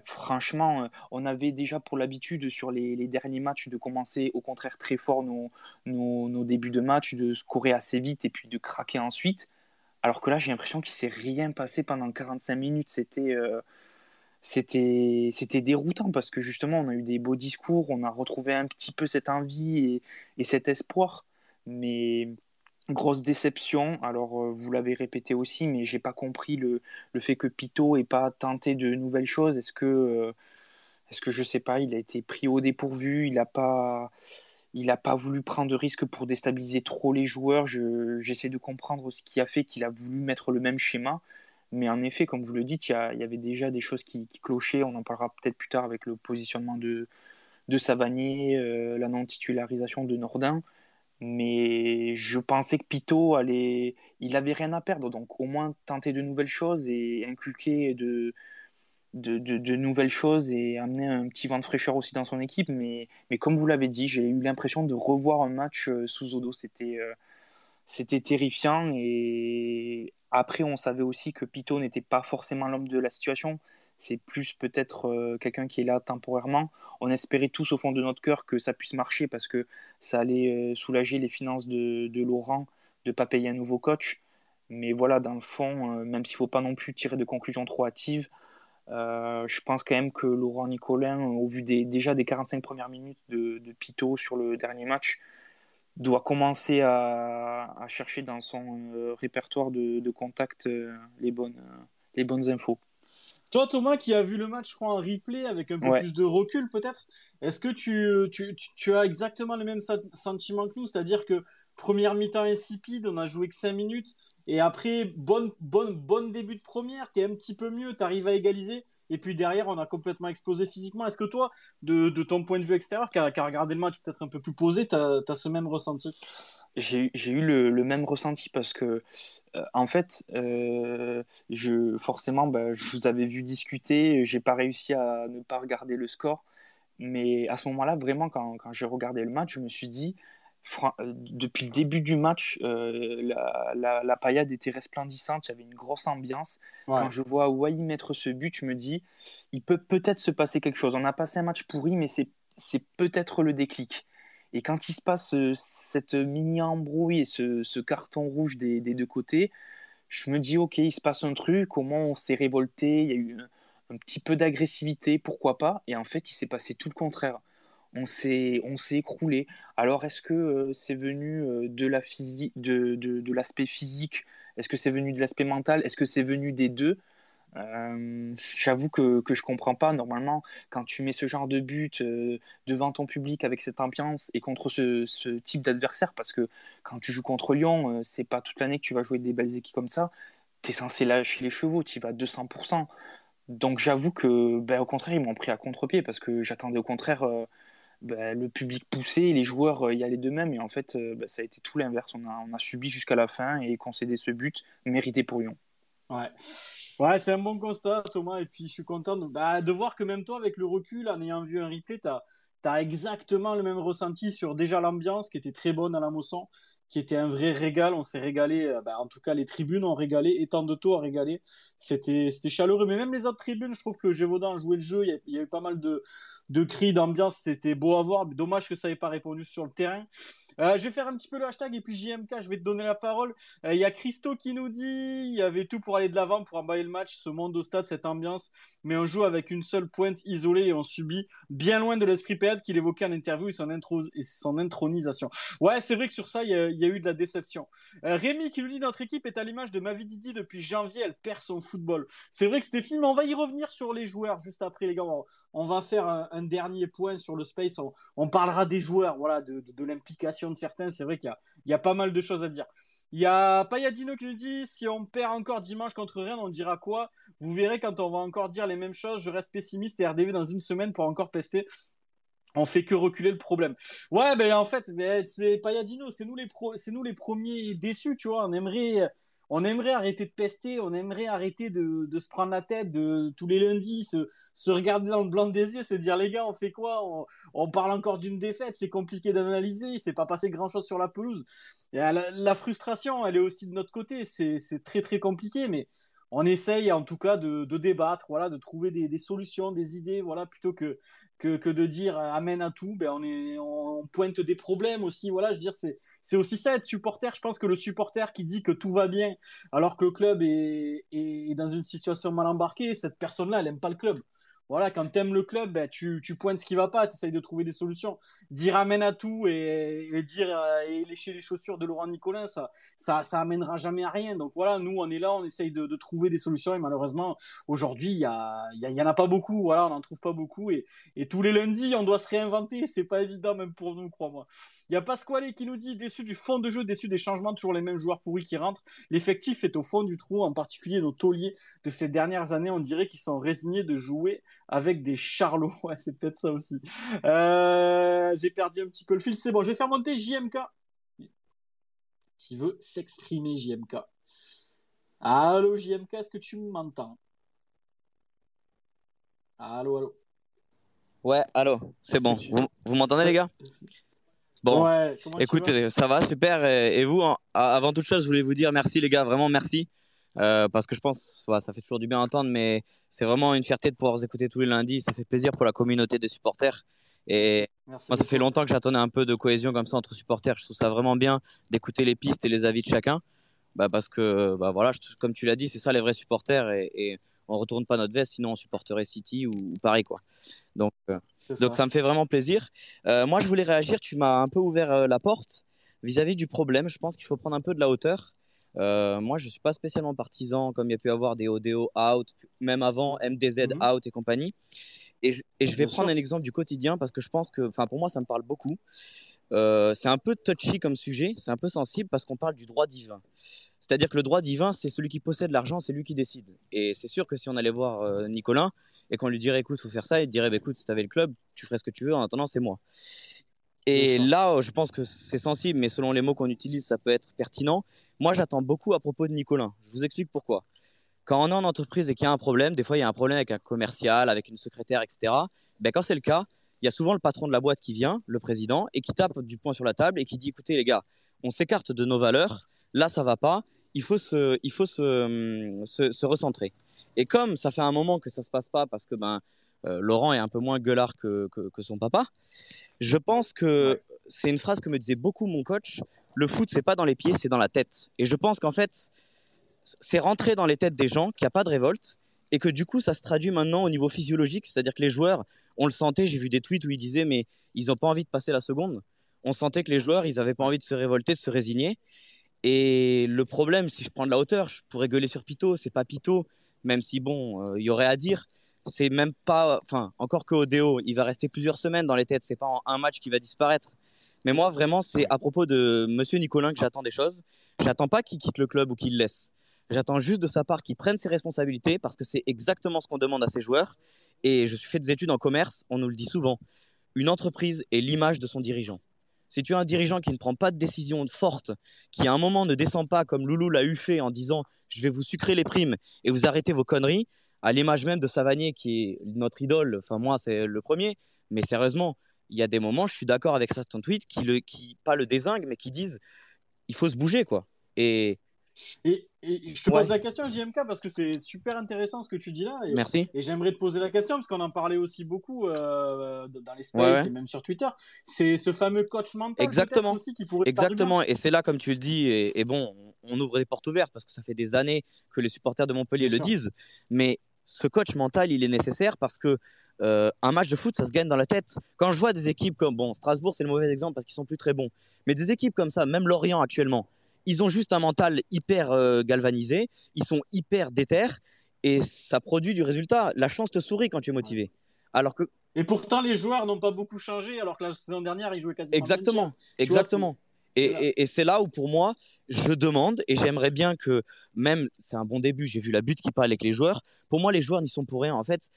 Franchement, euh, on avait déjà pour l'habitude sur les, derniers matchs de commencer au contraire très fort nos, nos, débuts de match, de scorer assez vite et puis de craquer ensuite. Alors que là, j'ai l'impression qu'il s'est rien passé pendant 45 minutes. C'était euh, c'était c'était déroutant parce que justement, on a eu des beaux discours, on a retrouvé un petit peu cette envie et, et cet espoir. Mais Grosse déception. Alors, euh, vous l'avez répété aussi, mais j'ai pas compris le, le, fait que Pito ait pas tenté de nouvelles choses. Est-ce que, euh, est-ce que je sais pas, il a été pris au dépourvu, il a pas, il a pas voulu prendre de risques pour déstabiliser trop les joueurs? j'essaie de comprendre ce qui a fait qu'il a voulu mettre le même schéma. Mais en effet, comme vous le dites, il y, a, il y avait déjà des choses qui, clochaient. On en parlera peut-être plus tard avec le positionnement de, de Savanier, euh, la non-titularisation de Nordin mais je pensais que Pito allait, il avait rien à perdre, donc au moins tenter de nouvelles choses et inculquer de, nouvelles choses et amener un petit vent de fraîcheur aussi dans son équipe. Mais, mais comme vous l'avez dit, j'ai eu l'impression de revoir un match euh, sous Odo. C'était euh, c'était terrifiant et après on savait aussi que Pito n'était pas forcément l'homme de la situation c'est plus peut-être euh, quelqu'un qui est là temporairement. On espérait tous au fond de notre cœur que ça puisse marcher parce que ça allait euh, soulager les finances de, Laurent de ne pas payer un nouveau coach. Mais voilà, dans le fond, euh, même s'il ne faut pas non plus tirer de conclusions trop hâtives, je pense quand même que Laurent Nicolin, au vu des, déjà des 45 premières minutes de, de Pito sur le dernier match, doit commencer à, chercher dans son répertoire de, de contacts les, bonnes, les bonnes infos. Toi, Thomas, qui a vu le match, je crois, en replay avec un peu plus de recul, peut-être, est-ce que tu, tu, tu, as exactement le même sentiment que nous? C'est-à-dire que première mi-temps insipide, on a joué que 5 minutes, et après, bonne, bonne, bonne début de première, tu es un petit peu mieux, tu arrives à égaliser, et puis derrière, on a complètement explosé physiquement. Est-ce que toi, de, de, ton point de vue extérieur, qui a, regardé le match peut-être un peu plus posé, tu as, as ce même ressenti? J'ai eu le, le, même ressenti parce que, euh, en fait, euh, je, forcément, bah, je vous avais vu discuter, j'ai pas réussi à ne pas regarder le score, mais à ce moment-là, vraiment, quand, quand j'ai regardé le match, je me suis dit, euh, depuis le début du match, la, la, la, paillade était resplendissante, il y avait une grosse ambiance. Quand je vois Wai mettre ce but, je me dis, il peut peut-être se passer quelque chose. On a passé un match pourri, mais c'est peut-être le déclic. Et quand il se passe euh, cette mini embrouille et ce, carton rouge des, deux côtés, je me dis, ok, il se passe un truc, comment on s'est révolté, il y a eu un, petit peu d'agressivité, pourquoi pas? Et en fait, il s'est passé tout le contraire. On s'est, on s'est écroulé. Alors, est-ce que euh, c'est venu euh, de, la de, de l'aspect physique? Est-ce que c'est venu de l'aspect mental? Est-ce que c'est venu des deux? Euh, j'avoue que, que je comprends pas. Normalement, quand tu mets ce genre de but euh, devant ton public avec cette ambiance et contre ce, type d'adversaire, parce que quand tu joues contre Lyon, euh, c'est pas toute l'année que tu vas jouer des belles équipes comme ça. tu es censé lâcher les chevaux, tu vas à 200%. Donc j'avoue que, ben, au contraire, ils m'ont pris à contre-pied parce que j'attendais au contraire euh, ben, le public pousser, les joueurs y aller d'eux-mêmes. Et en fait, ben, ça a été tout l'inverse. On a subi jusqu'à la fin et concédé ce but mérité pour Lyon. Ouais. Ouais, c'est un bon constat, Thomas. Et puis, je suis content de, bah, voir que même toi, avec le recul, en ayant vu un replay, tu as, exactement le même ressenti sur déjà l'ambiance qui était très bonne à la Mosson qui était un vrai régal. On s'est régalé, euh, bah, en tout cas les tribunes ont régalé, étant de taux a régalé. C'était chaleureux, mais même les autres tribunes, je trouve que Gévaudan joué le jeu. Il y, a, eu pas mal de, de cris, d'ambiance, c'était beau à voir. Dommage que ça n'ait pas répondu sur le terrain. Euh, je vais faire un petit peu le hashtag et puis JMK, je vais te donner la parole. Euh, il y a Christo qui nous dit il y avait tout pour aller de l'avant, pour emballer le match, ce monde au stade, cette ambiance, mais on joue avec une seule pointe isolée et on subit bien loin de l'esprit péade qu'il évoquait en interview et son, intro et son intronisation. Ouais, c'est vrai que sur ça, il y, a, eu de la déception. Euh, Rémi qui nous dit notre équipe est à l'image de Mavididi depuis janvier, elle perd son football. C'est vrai que film, mais on va y revenir sur les joueurs juste après, les gars. On, va faire un, dernier point sur le space. On, parlera des joueurs, voilà, de l'implication de certains, c'est vrai qu'il y, a, pas mal de choses à dire. Il y a Payadino qui nous dit si on perd encore dimanche contre Rennes, on dira quoi? Vous verrez quand on va encore dire les mêmes choses. Je reste pessimiste et RDV dans une semaine pour encore pester. On fait que reculer le problème. Ouais, ben en fait, c'est Payadino, c'est les c'est nous les premiers déçus, tu vois. On aimerait on aimerait arrêter de pester, on aimerait arrêter de, se prendre la tête de tous les lundis, se, regarder dans le blanc des yeux, se dire les gars, on fait quoi? On, parle encore d'une défaite, c'est compliqué d'analyser, il s'est pas passé grand chose sur la pelouse. la, frustration, elle est aussi de notre côté, c'est très très compliqué, mais on essaye en tout cas de, débattre, voilà, de trouver des, solutions, des idées, voilà, plutôt que que, de dire euh, amène à tout, ben on, pointe des problèmes aussi. Voilà, je veux dire, c'est, c'est aussi ça être supporter. Je pense que le supporter qui dit que tout va bien alors que le club est, est dans une situation mal embarquée, cette personne-là, elle n'aime pas le club voilà, quand tu aimes le club, ben, tu, pointes ce qui va pas, tu essayes de trouver des solutions. Dire amène à tout et, dire euh, lécher les chaussures de Laurent Nicolin, ça, ça, ça amènera jamais à rien. Donc voilà, nous, on est là, on essaye de, trouver des solutions et malheureusement, aujourd'hui, il y, en a pas beaucoup. Voilà, on n'en trouve pas beaucoup et, et, tous les lundis, on doit se réinventer. C'est pas évident, même pour nous, crois-moi. Il y a Pasquale qui nous dit déçu du fond de jeu, déçu des changements, toujours les mêmes joueurs pourris qui rentrent. L'effectif est au fond du trou, en particulier nos tauliers de ces dernières années. On dirait qu'ils sont résignés de jouer avec des charlots. Ouais, c'est peut-être ça aussi. Euh, j'ai perdu un petit peu le fil. C'est bon, je vais faire monter JMK. Qui veut s'exprimer, JMK. Allô, JMK, est-ce que tu m'entends? Allô, allô. Ouais, allô, c'est bon. Vous, m'entendez, les gars? Bon, ouais, écoute, ça va, super. Et, vous, avant toute chose, je voulais vous dire merci, les gars, vraiment merci. Euh, parce que je pense, ça fait toujours du bien à entendre, mais c'est vraiment une fierté de pouvoir vous écouter tous les lundis. Ça fait plaisir pour la communauté des supporters. Et moi, ça fait longtemps que j'attendais un peu de cohésion comme ça entre supporters. Je trouve ça vraiment bien d'écouter les pistes et les avis de chacun. Bah, parce que, bah, voilà, comme tu l'as dit, c'est ça les vrais supporters. Et, et on retourne pas notre veste, sinon on supporterait City ou, Paris. Quoi. Donc, euh, ça. donc ça me fait vraiment plaisir. Euh, moi, je voulais réagir. Tu m'as un peu ouvert la porte vis-à-vis -vis du problème. Je pense qu'il faut prendre un peu de la hauteur. Euh, moi, je ne suis pas spécialement partisan, comme il y a pu avoir des ODO out, même avant MDZ mhm. out et compagnie. Et je, et je vais prendre un exemple du quotidien parce que je pense que, enfin, pour moi, ça me parle beaucoup. Euh, c'est un peu touchy comme sujet, c'est un peu sensible parce qu'on parle du droit divin. C'est-à-dire que le droit divin, c'est celui qui possède l'argent, c'est lui qui décide. Et c'est sûr que si on allait voir euh, Nicolas et qu'on lui dirait, écoute, faut faire ça, il dirait, bah, écoute, si tu avais le club, tu ferais ce que tu veux, en attendant, c'est moi. Et là, je pense que c'est sensible, mais selon les mots qu'on utilise, ça peut être pertinent. Moi, j'attends beaucoup à propos de Nicolas. Je vous explique pourquoi. Quand on est en entreprise et qu'il y a un problème, des fois, il y a un problème avec un commercial, avec une secrétaire, etc. Ben, quand c'est le cas, il y a souvent le patron de la boîte qui vient, le président, et qui tape du poing sur la table et qui dit écoutez, les gars, on s'écarte de nos valeurs. Là, ça va pas. Il faut se, il faut se, se, recentrer. Et comme ça fait un moment que ça se passe pas parce que ben, euh, Laurent est un peu moins gueulard que, que, son papa. Je pense que c'est une phrase que me disait beaucoup mon coach. Le foot, c'est pas dans les pieds, c'est dans la tête. Et je pense qu'en fait, c'est rentré dans les têtes des gens qu'il n'y a pas de révolte et que du coup, ça se traduit maintenant au niveau physiologique. C'est-à-dire que les joueurs, on le sentait. J'ai vu des tweets où ils disaient, mais ils n'ont pas envie de passer la seconde. On sentait que les joueurs, ils n'avaient pas envie de se révolter, de se résigner. Et le problème, si je prends de la hauteur, je pourrais gueuler sur Pito. C'est pas Pito, même si bon, euh, il y aurait à dire c'est même pas, enfin, encore que Odeo, il va rester plusieurs semaines dans les têtes, c'est pas un match qui va disparaître. Mais moi, vraiment, c'est à propos de Monsieur Nicolin que j'attends des choses. J'attends pas qu'il quitte le club ou qu'il le laisse. J'attends juste de sa part qu'il prenne ses responsabilités parce que c'est exactement ce qu'on demande à ses joueurs. Et je suis fait des études en commerce, on nous le dit souvent. Une entreprise est l'image de son dirigeant. Si tu as un dirigeant qui ne prend pas de décision forte, qui à un moment ne descend pas comme Loulou l'a eu fait en disant je vais vous sucrer les primes et vous arrêtez vos conneries, à l'image même de Savanier qui est notre idole, enfin moi c'est le premier, mais sérieusement, il y a des moments, je suis d'accord avec certains tweets qui, le, qui pas le désinguent, mais qui disent il faut se bouger quoi. Et et, je te pose la question, JMK, parce que c'est super intéressant ce que tu dis là. Et, Merci. Et j'aimerais te poser la question, parce qu'on en parlait aussi beaucoup euh, dans les spaces et même sur Twitter. C'est ce fameux coach mental Exactement. aussi qui pourrait Exactement. Et c'est là, comme tu le dis, et, bon, on ouvre des portes ouvertes parce que ça fait des années que les supporters de Montpellier le disent. Mais ce coach mental, il est nécessaire parce que euh, un match de foot, ça se gagne dans la tête. Quand je vois des équipes comme bon, Strasbourg, c'est le mauvais exemple parce qu'ils sont plus très bons. Mais des équipes comme ça, même Lorient actuellement, ils ont juste un mental hyper euh, galvanisé, ils sont hyper déter et ça produit du résultat. La chance te sourit quand tu es motivé. Alors que et pourtant les joueurs n'ont pas beaucoup changé alors que la saison dernière ils jouaient quasiment exactement, exactement. et, et c'est là où pour moi je demande et j'aimerais bien que même c'est un bon début. J'ai vu la butte qui parle avec les joueurs. Pour moi les joueurs n'y sont pour rien. En fait,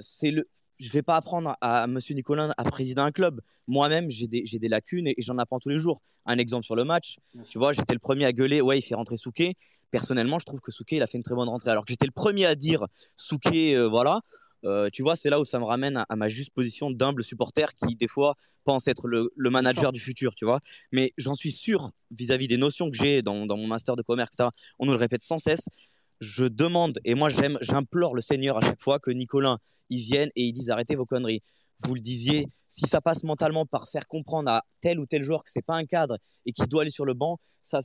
c'est le je ne vais pas apprendre à, M. Nicolin à présider un club. Moi-même, j'ai des, des, lacunes et, j'en apprends tous les jours. Un exemple sur le match, tu vois, j'étais le premier à gueuler, ouais, il fait rentrer Souquet. Personnellement, je trouve que Souquet, il a fait une très bonne rentrée. Alors que j'étais le premier à dire Souquet, euh, voilà. Euh, tu vois, c'est là où ça me ramène à, ma juste position d'humble supporter qui, des fois, pense être le, manager du futur, tu vois. Mais j'en suis sûr, vis-à-vis des notions que j'ai dans, dans, mon master de commerce, etc., on nous le répète sans cesse. Je demande, et moi j'aime, j'implore le Seigneur à chaque fois que Nicolin ils viennent et ils disent arrêtez vos conneries. Vous le disiez, si ça passe mentalement par faire comprendre à tel ou tel joueur que c'est pas un cadre et qu'il doit aller sur le banc, ça,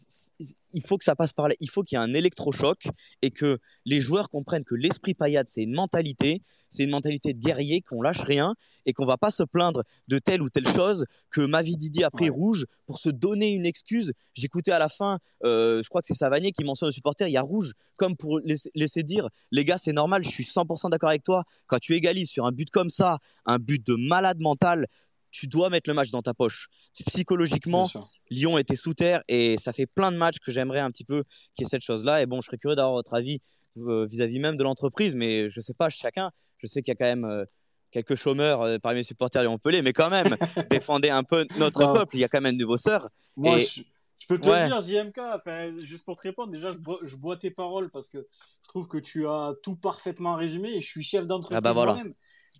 il faut que ça passe par là. Il faut qu'il y ait un électrochoc et que les joueurs comprennent que l'esprit paillade, c'est une mentalité, c'est une mentalité de guerrier, qu'on lâche rien et qu'on va pas se plaindre de telle ou telle chose, que Mavi Didier a pris rouge pour se donner une excuse. J'écoutais à la fin, euh, je crois que c'est Savanier qui mentionne au supporter, il y a rouge, comme pour laisser, dire, les gars, c'est normal, je suis 100% d'accord avec toi. Quand tu égalises sur un but comme ça, un but de malade mental, tu dois mettre le match dans ta poche. Psychologiquement, Lyon était sous terre et ça fait plein de matchs que j'aimerais un petit peu qu'il y ait cette chose-là. Et bon, je serais curieux d'avoir votre avis euh, vis-à-vis même de l'entreprise, mais je sais pas, chacun. Je sais qu'il y a quand même euh, quelques chômeurs euh, parmi les supporters de Montpellier, mais quand même, défendez un peu notre peuple. Il y a quand même de vos sœurs. Moi, je, peux te dire, JMK, juste pour te répondre, déjà, je bois, tes paroles parce que je trouve que tu as tout parfaitement résumé et je suis chef d'entreprise ah bah moi-même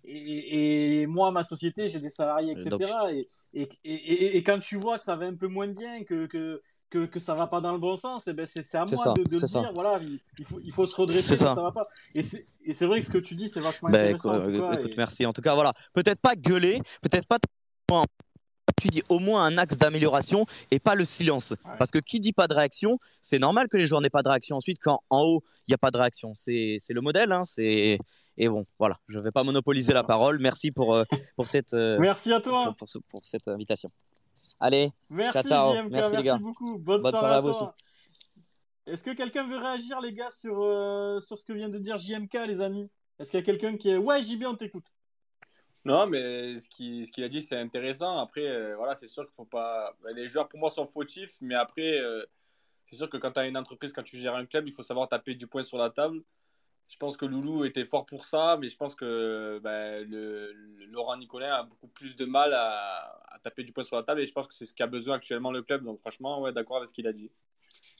et, moi, ma société, j'ai des salariés, etc. Et, et, quand tu vois que ça va un peu moins bien, que, que, que, que ça va pas dans le bon sens, eh ben c'est à moi de, le dire. Voilà, il, faut, il faut se redresser, ça. ça va pas. Et c'est vrai que ce que tu dis, c'est vachement ben, intéressant. Écoute, merci. En tout cas, voilà. Peut-être pas gueuler, peut-être pas tu dis au moins un axe d'amélioration et pas le silence. Parce que qui dit pas de réaction, c'est normal que les joueurs n'aient pas de réaction ensuite quand en haut, il n'y a pas de réaction. C'est le modèle. Hein, c'est et bon, voilà, je ne vais pas monopoliser la parole. Merci pour, euh, pour cette. Euh, merci à toi. Pour, pour, cette invitation. Allez. Merci JMK, merci, beaucoup. Bonne, soirée, à, toi. Est-ce que quelqu'un veut réagir, les gars, sur, euh, sur ce que vient de dire JMK, les amis? Est-ce qu'il y a quelqu'un qui est. Ouais, JB, on t'écoute. Non, mais ce qu'il ce a dit, c'est intéressant. Après, voilà, c'est sûr qu'il faut pas. Bah, les joueurs, pour moi, sont fautifs, mais après, c'est sûr que quand tu as une entreprise, quand tu gères un club, il faut savoir taper du poing sur la table. Je pense que Loulou était fort pour ça, mais je pense que bah, le, Laurent Nicolin a beaucoup plus de mal à, à, taper du poing sur la table et je pense que c'est ce qu'a besoin actuellement le club. Donc franchement, ouais, d'accord avec ce qu'il a dit.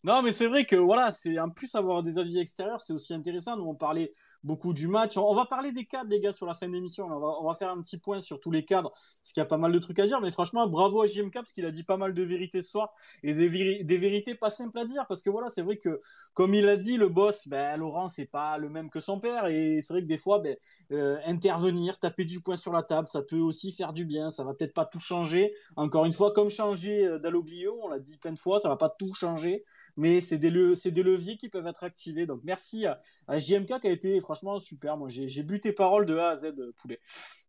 Non, mais c'est vrai que voilà, c'est en plus avoir des avis extérieurs, c'est aussi intéressant. Nous, on parlait beaucoup du match. On, va parler des cadres, les gars, sur la fin de l'émission. On va, faire un petit point sur tous les cadres, parce qu'il y a pas mal de trucs à dire. Mais franchement, bravo à JMK, parce qu'il a dit pas mal de vérités ce soir et des, vérités pas simples à dire, parce que voilà, c'est vrai que comme il a dit, le boss, ben Laurent, c'est pas le même que son père, et c'est vrai que des fois, ben, euh, intervenir, taper du poing sur la table, ça peut aussi faire du bien. Ça va peut-être pas tout changer. Encore une fois, comme changer euh, on l'a dit plein de fois, ça va pas tout changer mais c'est des, leviers qui peuvent être activés. Donc merci à, JMK qui a été franchement super. Moi, j'ai bu tes paroles de A à Z, euh, poulet.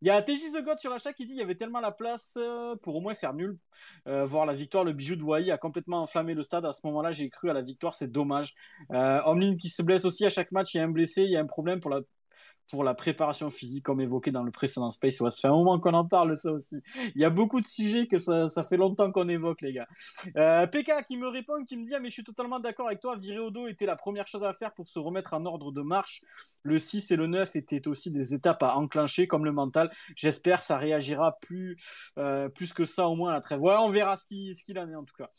Il y a TJ The God sur l'achat qui dit il y avait tellement la place euh, pour au moins faire nul. Euh, voir la victoire, le bijou de Wai a complètement enflammé le stade. À ce moment-là, j'ai cru à la victoire, c'est dommage. Euh, qui se blesse aussi à chaque match, il y a un blessé, il y a un problème pour la pour la préparation physique, comme évoqué dans le précédent Space. Ouais, ça fait un moment qu'on en parle, ça aussi. Il y a beaucoup de sujets que ça, fait longtemps qu'on évoque, les gars. Euh, PK qui me répond, qui me dit ah, mais je suis totalement d'accord avec toi. Virer au dos était la première chose à faire pour se remettre en ordre de marche. Le 6 et le 9 étaient aussi des étapes à enclencher, comme le mental. J'espère ça réagira plus, euh, plus que ça au moins à la trêve. Ouais, on verra ce qu'il ce en est en tout cas.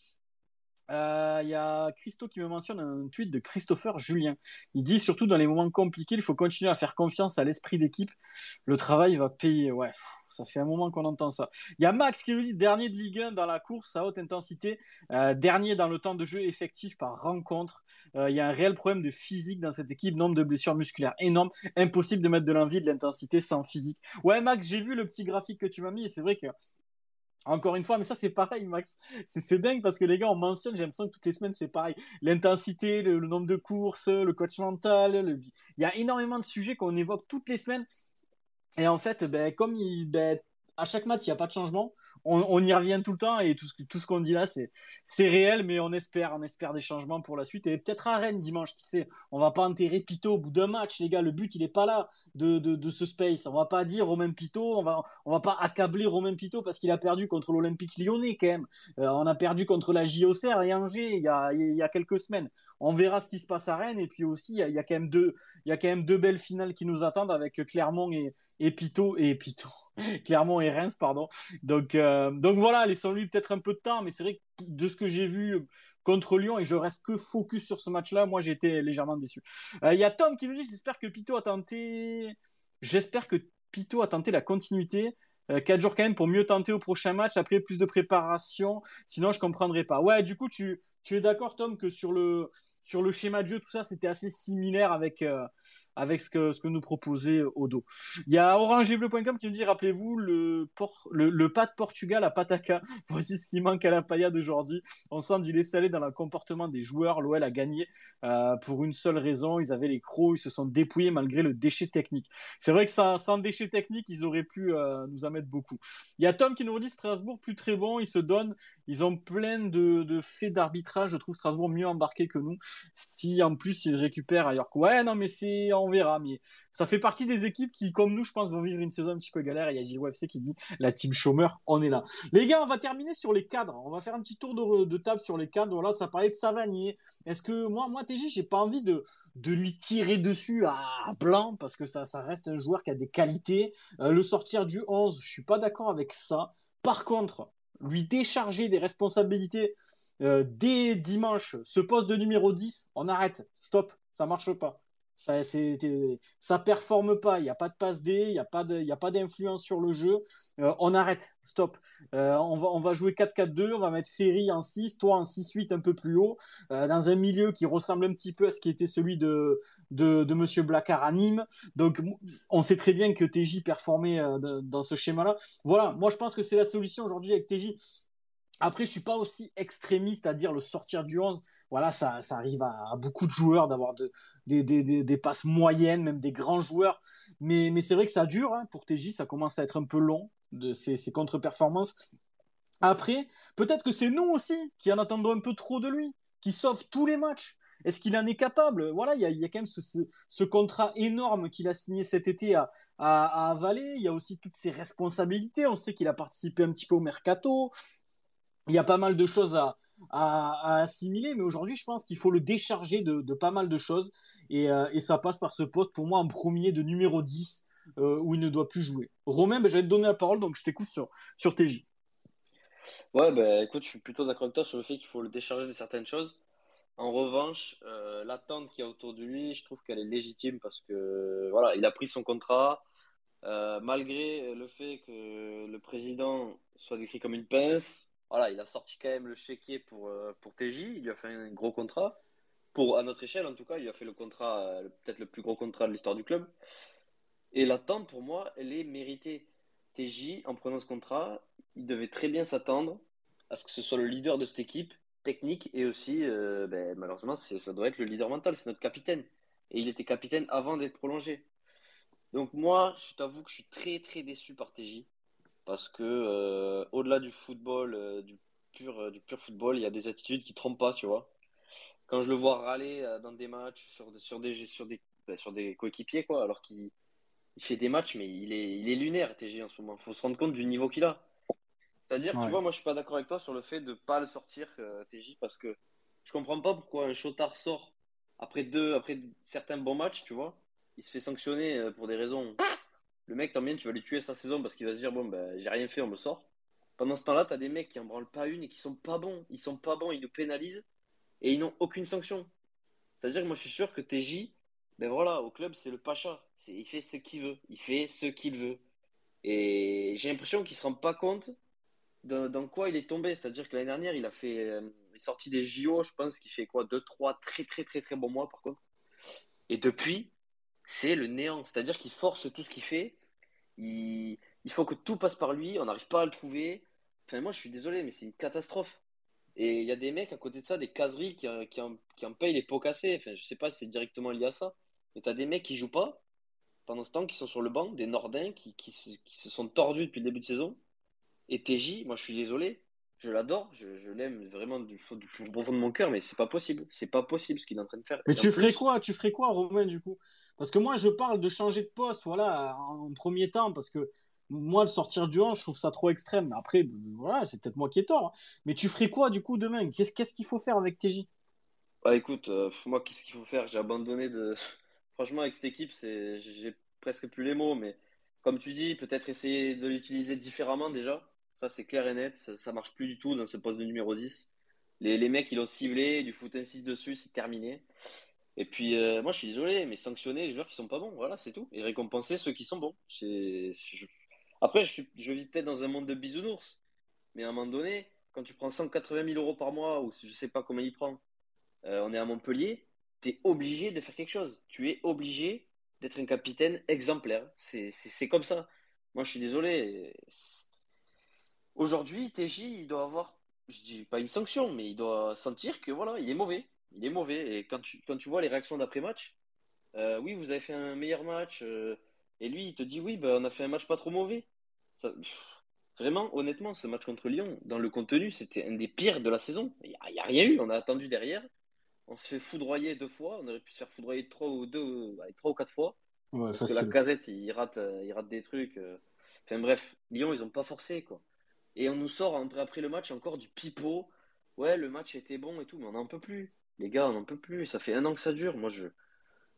Il euh, y a Christo qui me mentionne un tweet de Christopher Julien. Il dit surtout dans les moments compliqués, il faut continuer à faire confiance à l'esprit d'équipe. Le travail va payer. Ouais, ça fait un moment qu'on entend ça. Il y a Max qui nous dit dernier de Ligue 1 dans la course à haute intensité, euh, dernier dans le temps de jeu effectif par rencontre. Euh, il y a un réel problème de physique dans cette équipe, nombre de blessures musculaires énorme, impossible de mettre de l'envie, de l'intensité sans physique. Ouais, Max, j'ai vu le petit graphique que tu m'as mis et c'est vrai que encore une fois, mais ça c'est pareil, Max. C'est dingue parce que les gars, on mentionne, j'ai l'impression que toutes les semaines c'est pareil. L'intensité, le, nombre de courses, le coach mental, il y a énormément de sujets qu'on évoque toutes les semaines. Et en fait, ben, comme il, ben, à chaque match, il n'y a pas de changement. On, y revient tout le temps et tout ce, qu'on dit là, c'est, réel, mais on espère, on espère des changements pour la suite. Et peut-être à Rennes dimanche, qui sait. On va pas enterrer Pito au bout d'un match, les gars. Le but, il n'est pas là de, ce space. On va pas dire Romain Pito, on va, va pas accabler Romain Pito parce qu'il a perdu contre l'Olympique lyonnais quand même. Euh, on a perdu contre la JOCR et Angers il y, a, quelques semaines. On verra ce qui se passe à Rennes. Et puis aussi, il y a, y a quand même deux belles finales qui nous attendent avec Clermont et, et Pito et Pito, Clermont et Reims, pardon. Donc, euh, donc voilà, laissons-lui peut-être un peu de temps, mais c'est vrai que de ce que j'ai vu contre Lyon, et je reste que focus sur ce match-là, moi j'étais légèrement déçu. Euh, il y a Tom qui nous dit J'espère que Pito a tenté. J'espère que Pito a tenté la continuité. 4 euh, jours quand même pour mieux tenter au prochain match, après plus de préparation, sinon je comprendrais pas. Ouais, du coup, tu, tu es d'accord, Tom, que sur le, sur le schéma de jeu, tout ça, c'était assez similaire avec, avec ce que, ce que nous proposait Odo. Il y a orangebleu.com qui nous dit rappelez-vous le, le, le, pas de Portugal à Pataka. Voici ce qui manque à la paillade aujourd'hui. On sent du laisser aller dans le comportement des joueurs. L'OL a gagné euh, pour une seule raison ils avaient les crocs, ils se sont dépouillés malgré le déchet technique. C'est vrai que sans, sans déchet technique, ils auraient pu euh, nous en mettre beaucoup. Il y a Tom qui nous dit Strasbourg plus très bon, ils se donnent, ils ont plein de, de faits d'arbitrage. Je trouve Strasbourg mieux embarqué que nous. Si en plus ils récupèrent ailleurs. Ouais, non, mais c'est on verra. Mais ça fait partie des équipes qui, comme nous, je pense, vont vivre une saison un petit peu galère. Il y a JOFC qui dit la team chômeur, on est là. Les gars, on va terminer sur les cadres. On va faire un petit tour de, table sur les cadres. Voilà, ça parlait de Savanier. Est-ce que moi, moi, TJ, j'ai pas envie de, lui tirer dessus à blanc parce que ça, ça reste un joueur qui a des qualités. Euh, le sortir du 11, je suis pas d'accord avec ça. Par contre, lui décharger des responsabilités euh, dès dimanche, ce poste de numéro 10, on arrête, stop, ça marche pas ça ça performe pas, il n'y a pas de passe D, il n'y a pas d'influence sur le jeu. Euh, on arrête, stop. Euh, on, va, on va jouer 4-4-2, on va mettre Ferry en 6, toi en 6-8 un peu plus haut, dans un milieu qui ressemble un petit peu à ce qui était celui de, de, de Monsieur Blacard à Nîmes. Donc on sait très bien que TJ performait dans ce schéma-là. Voilà, moi je pense que c'est la solution aujourd'hui avec TJ. Après, je suis pas aussi extrémiste à dire le sortir du 11 voilà, ça, arrive à, beaucoup de joueurs d'avoir de, des, passes moyennes, même des grands joueurs. Mais, c'est vrai que ça dure. Hein. Pour TJ, ça commence à être un peu long, de ces, ces contre-performances. Après, peut-être que c'est nous aussi qui en attendons un peu trop de lui, qui sauve tous les matchs. Est-ce qu'il en est capable? Voilà, il y a, quand même ce, contrat énorme qu'il a signé cet été à, à, à, avaler. Il y a aussi toutes ses responsabilités. On sait qu'il a participé un petit peu au mercato il y a pas mal de choses à, assimiler, mais aujourd'hui, je pense qu'il faut le décharger de, pas mal de choses. Et, euh, et, ça passe par ce poste, pour moi, en premier de numéro 10, euh, où il ne doit plus jouer. Romain, ben, j'allais te donner la parole, donc je t'écoute sur, sur TJ. Ouais, ben écoute, je suis plutôt d'accord avec toi sur le fait qu'il faut le décharger de certaines choses. En revanche, euh, l'attente qu'il y a autour de lui, je trouve qu'elle est légitime parce que voilà, il a pris son contrat. malgré le fait que le président soit décrit comme une pince, voilà, il a sorti quand même le chéquier pour, euh, pour TJ, il lui a fait un gros contrat. Pour, à notre échelle, en tout cas, il a fait le contrat, euh, peut-être le plus gros contrat de l'histoire du club. Et l'attente, pour moi, elle est méritée. TJ, en prenant ce contrat, il devait très bien s'attendre à ce que ce soit le leader de cette équipe technique et aussi, euh, ben, malheureusement, ça doit être le leader mental, c'est notre capitaine. Et il était capitaine avant d'être prolongé. Donc moi, je t'avoue que je suis très très déçu par TJ parce que euh, au-delà du football, euh, du pur, euh, du pur football, il y a des attitudes qui trompent pas, tu vois. Quand je le vois râler dans des matchs sur, sur des, sur des, ben, sur des coéquipiers, quoi, alors qu'il il fait des matchs, mais il est, il est lunaire, TG, en ce moment. Il faut se rendre compte du niveau qu'il a. C'est-à-dire, tu vois, moi, je suis pas d'accord avec toi sur le fait de pas le sortir, TJ, parce que je comprends pas pourquoi un Chotard sort après deux, après certains bons matchs, tu vois. Il se fait sanctionner pour des raisons. Le mec, tant bien, tu vas lui tuer sa saison parce qu'il va se dire, bon, ben, j'ai rien fait, on me sort. Pendant ce temps-là, tu as des mecs qui en branlent pas une et qui sont pas bons. Ils sont pas bons, ils nous pénalisent et ils n'ont aucune sanction. C'est-à-dire que moi, je suis sûr que TJ, ben voilà, au club, c'est le pacha. Il fait ce qu'il veut. Il fait ce qu'il veut. Et j'ai l'impression qu'il se rend pas compte dans, quoi il est tombé. C'est-à-dire que l'année dernière, il a fait. Euh, il est sorti des JO, je pense qu'il fait quoi 2-3 très, très, très, très bons mois, par contre. Et depuis, c'est le néant. C'est-à-dire qu'il force tout ce qu'il fait. Il, il faut que tout passe par lui. On n'arrive pas à le trouver. Enfin, moi, je suis désolé, mais c'est une catastrophe. Et il y a des mecs à côté de ça, des caseries qui, qui, en, qui en payent les pots cassés. Enfin, je sais pas si c'est directement lié à ça. Mais tu as des mecs qui jouent pas pendant ce temps, qui sont sur le banc, des Nordins qui, qui, se sont tordus depuis le début de saison. Et TJ, moi je suis désolé, je l'adore, je, l'aime vraiment du, du plus profond de mon cœur, mais c'est pas possible. C'est pas possible ce qu'il est en train de faire. Mais tu ferais quoi? Tu ferais quoi, Romain, du coup? Parce que moi je parle de changer de poste, voilà, en premier temps, parce que moi, de sortir du 1, je trouve ça trop extrême. Après, voilà, c'est peut-être moi qui ai tort. Hein. Mais tu ferais quoi du coup demain? Qu'est-ce qu'il faut faire avec TJ Bah écoute, euh, moi, qu'est-ce qu'il faut faire? J'ai abandonné de. Franchement, avec cette équipe, j'ai presque plus les mots, mais comme tu dis, peut-être essayer de l'utiliser différemment déjà. Ça, c'est clair et net. Ça, marche plus du tout dans ce poste de numéro 10. Les, mecs, ils l'ont ciblé, du foot 6 dessus, c'est terminé. Et puis, euh, moi, je suis désolé, mais sanctionner les joueurs qui sont pas bons, voilà, c'est tout. Et récompenser ceux qui sont bons. Après, je, vis peut-être dans un monde de bisounours, mais à un moment donné, quand tu prends 180 000 euros par mois, ou je sais pas comment il prend, euh, on est à Montpellier, tu es obligé de faire quelque chose. Tu es obligé d'être un capitaine exemplaire. C'est comme ça. Moi, je suis désolé. Aujourd'hui, TJ, il doit avoir, je dis pas une sanction, mais il doit sentir que voilà, il est mauvais. Il est mauvais. Et quand tu, quand tu vois les réactions d'après-match, euh, oui, vous avez fait un meilleur match. Euh, et lui, il te dit oui, bah, on a fait un match pas trop mauvais. vraiment, honnêtement, ce match contre Lyon, dans le contenu, c'était un des pires de la saison. Il n'y a, a, rien eu. On a attendu derrière on se fait foudroyer deux fois. On aurait pu se faire foudroyer trois ou deux, trois ou quatre fois. parce que la casette, il rate, euh, il rate des trucs. Euh. Enfin bref, Lyon, ils ont pas forcé quoi. Et on nous sort après le match encore du pipeau. Ouais, le match était bon et tout, mais on n'en peut plus. Les gars, on n'en peut plus. Ça fait un an que ça dure. Moi, je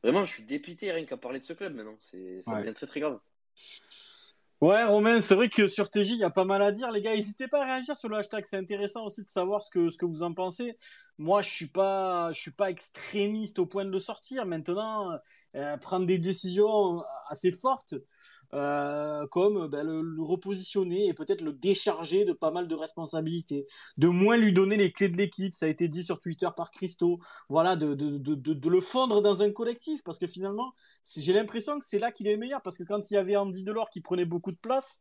vraiment, je suis dépité rien qu'à parler de ce club maintenant. C'est, ça devient très très grave. Ouais, Romain, c'est vrai que sur TJ, il y a pas mal à dire. Les gars, n'hésitez pas à réagir sur le hashtag. C'est intéressant aussi de savoir ce que, ce que vous en pensez. Moi, je suis pas, je suis pas extrémiste au point de le sortir. Maintenant, euh, prendre des décisions assez fortes, euh, comme ben, le, repositionner et peut-être le décharger de pas mal de responsabilités, de moins lui donner les clés de l'équipe, ça a été dit sur Twitter par Christo, voilà, de, de, de, le fondre dans un collectif, parce que finalement, j'ai l'impression que c'est là qu'il est le meilleur, parce que quand il y avait Andy Delors qui prenait beaucoup de place,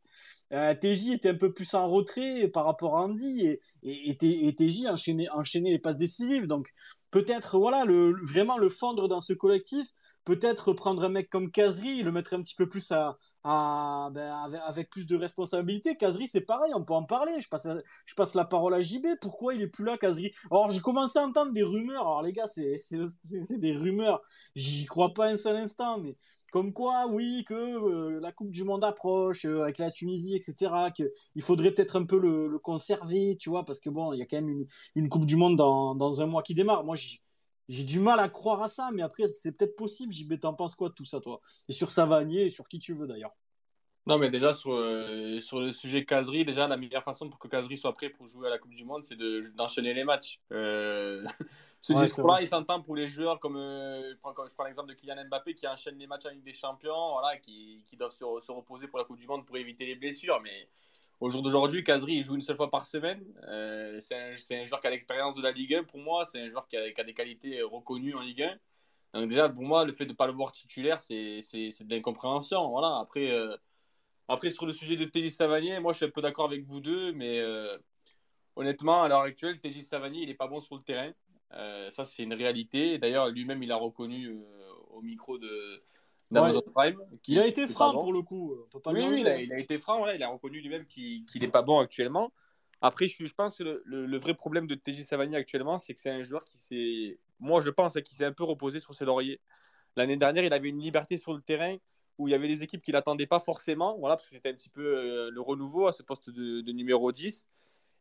euh, TJ était un peu plus en retrait par rapport à Andy, et, et, TJ enchaînait, enchaînait les passes décisives, donc peut-être voilà vraiment le fondre dans ce collectif peut-être prendre un mec comme Kazri, le mettre un petit peu plus à, ben, avec, plus de responsabilité. Kazri, c'est pareil, on peut en parler. Je passe, la parole à JB. Pourquoi il est plus là, Kazri? Alors, j'ai commencé à entendre des rumeurs. Alors, les gars, c'est des rumeurs. J'y crois pas un seul instant, mais comme quoi, oui, que euh, la Coupe du Monde approche euh, avec la Tunisie, etc. Qu'il faudrait peut-être un peu le, conserver, tu vois, parce que bon, il y a quand même une, Coupe du Monde dans, dans un mois qui démarre. Moi, j'y j'ai du mal à croire à ça, mais après, c'est peut-être possible. JB, t'en penses quoi de tout ça, toi? Et sur Savanier et sur qui tu veux d'ailleurs? Non, mais déjà, sur, euh, sur le sujet Kazri, déjà, la meilleure façon pour que Kazri soit prêt pour jouer à la Coupe du Monde, c'est d'enchaîner les matchs. Euh, ce discours-là, il s'entend pour les joueurs comme, euh, je, prends, je prends l'exemple de Kylian Mbappé qui enchaîne les matchs avec des champions, voilà, qui, qui doivent se, se, reposer pour la Coupe du Monde pour éviter les blessures. Mais au jour d'aujourd'hui, Kazri, joue une seule fois par semaine. Euh, c'est un, joueur qui a l'expérience de la Ligue 1 pour moi. C'est un joueur qui a, des qualités reconnues en Ligue 1. Donc déjà, pour moi, le fait de ne pas le voir titulaire, c'est de l'incompréhension. Voilà. Après, euh, après, sur le sujet de Télis Savanier, moi, je suis un peu d'accord avec vous deux, mais euh, honnêtement, à l'heure actuelle, Télis Savanier, il n'est pas bon sur le terrain. ça, c'est une réalité. D'ailleurs, lui-même, il a reconnu au micro de, Prime. il a été franc pour le coup. oui, oui il, a, été franc. il a reconnu lui-même qu'il n'est pas bon actuellement. Après, je, je pense que le, le, vrai problème de TJ Savani actuellement, c'est que c'est un joueur qui s'est, moi je pense, qu'il s'est un peu reposé sur ses lauriers. L'année dernière, il avait une liberté sur le terrain où il y avait des équipes qui l'attendaient pas forcément, voilà, parce que c'était un petit peu euh, le renouveau à ce poste de, numéro 10.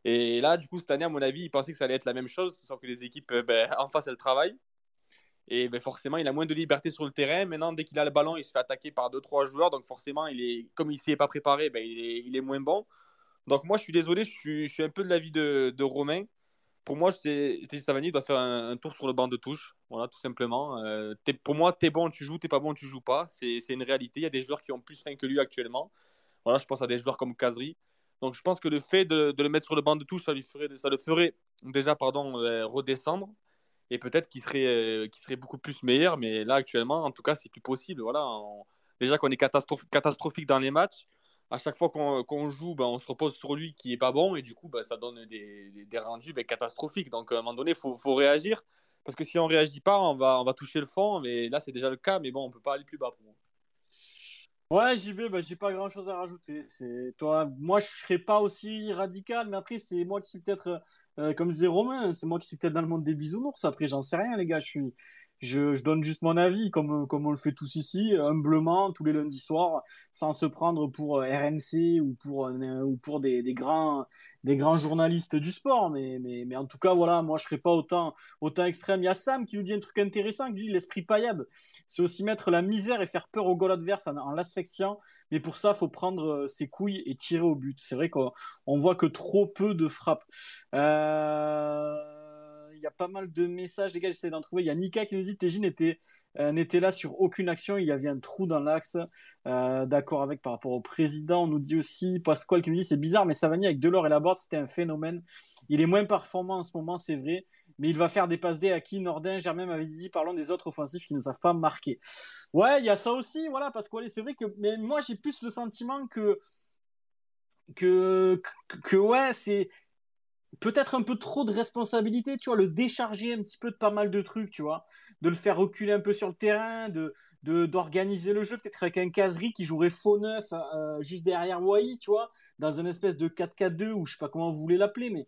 Et là, du coup, cette année, à mon avis, il pensait que ça allait être la même chose, sauf que les équipes euh, ben, en face, elles travaillent. Et ben, forcément, il a moins de liberté sur le terrain. Maintenant, dès qu'il a le ballon, il se fait attaquer par 2-3 joueurs. Donc forcément, il est, comme il ne s'y est pas préparé, ben, il, est, moins bon. Donc moi, je suis désolé, je suis, un peu de l'avis de, de Romain pour moi, Stéphane Savani doit faire un, tour sur le banc de touche. Voilà, tout simplement. Euh, pour moi, t'es bon, tu joues, t'es pas bon, tu joues pas. C'est une réalité. Il y a des joueurs qui ont plus faim que lui actuellement. Voilà, je pense à des joueurs comme Kazri. Donc, je pense que le fait de, le mettre sur le banc de touche, ça, lui ferait, ça le ferait déjà pardon, euh, redescendre. Et peut-être qu'il serait, euh, serait beaucoup plus meilleur. Mais là, actuellement, en tout cas, c'est plus possible. Voilà, déjà qu'on est catastrophique dans les matchs à chaque fois qu'on joue, ben, on se repose sur lui qui est pas bon et du coup, ben, ça donne des, des, rendus ben, catastrophiques. Donc, à un moment donné, il faut, faut, réagir parce que si on réagit pas, on va, on va toucher le fond. Mais là, c'est déjà le cas, mais bon, on peut pas aller plus bas pour moi. Ouais, JB, bah, j'ai pas grand chose à rajouter. Toi, moi, je serais pas aussi radical, mais après, c'est moi qui suis peut-être, euh, comme disait Romain, c'est moi qui suis peut-être dans le monde des bisounours. Après, j'en sais rien, les gars. Je suis, je, je, donne juste mon avis, comme, comme on le fait tous ici, humblement, tous les lundis soirs, sans se prendre pour euh, RMC ou pour, euh, ou pour des, des, grands, des grands journalistes du sport. Mais, mais, mais en tout cas, voilà, moi, je serais pas autant, autant extrême. Il y a Sam qui nous dit un truc intéressant, qui dit l'esprit paillade. C'est aussi mettre la misère et faire peur au goal adverse en, l'asphyxiant. Mais pour ça, faut prendre euh, ses couilles et tirer au but. C'est vrai qu'on voit que trop peu de frappes. Euh y a pas mal de messages, les gars, j'essaie d'en trouver. Il y a Nika qui nous dit Tejin n'était euh, n'était là sur aucune action, il y avait un trou dans l'axe. Euh, d'accord avec par rapport au président. On nous dit aussi Pasquale qui nous dit c'est bizarre, mais Savani avec Delors et Laborde, c'était un phénomène. Il est moins performant en ce moment, c'est vrai, mais il va faire des passes D à qui? Nordin, Germain m'avait dit, parlons des autres offensifs qui ne savent pas marquer. Ouais, il y a ça aussi, voilà, que c'est vrai que, mais moi j'ai plus le sentiment que que, que ouais, c'est peut-être un peu trop de responsabilité, tu vois, le décharger un petit peu de pas mal de trucs, tu vois, de le faire reculer un peu sur le terrain, de d'organiser le jeu, peut-être avec un caserie qui jouerait faux neuf euh, juste derrière Wai, tu vois, dans un espèce de 4-4-2 ou je sais pas comment vous voulez l'appeler, mais,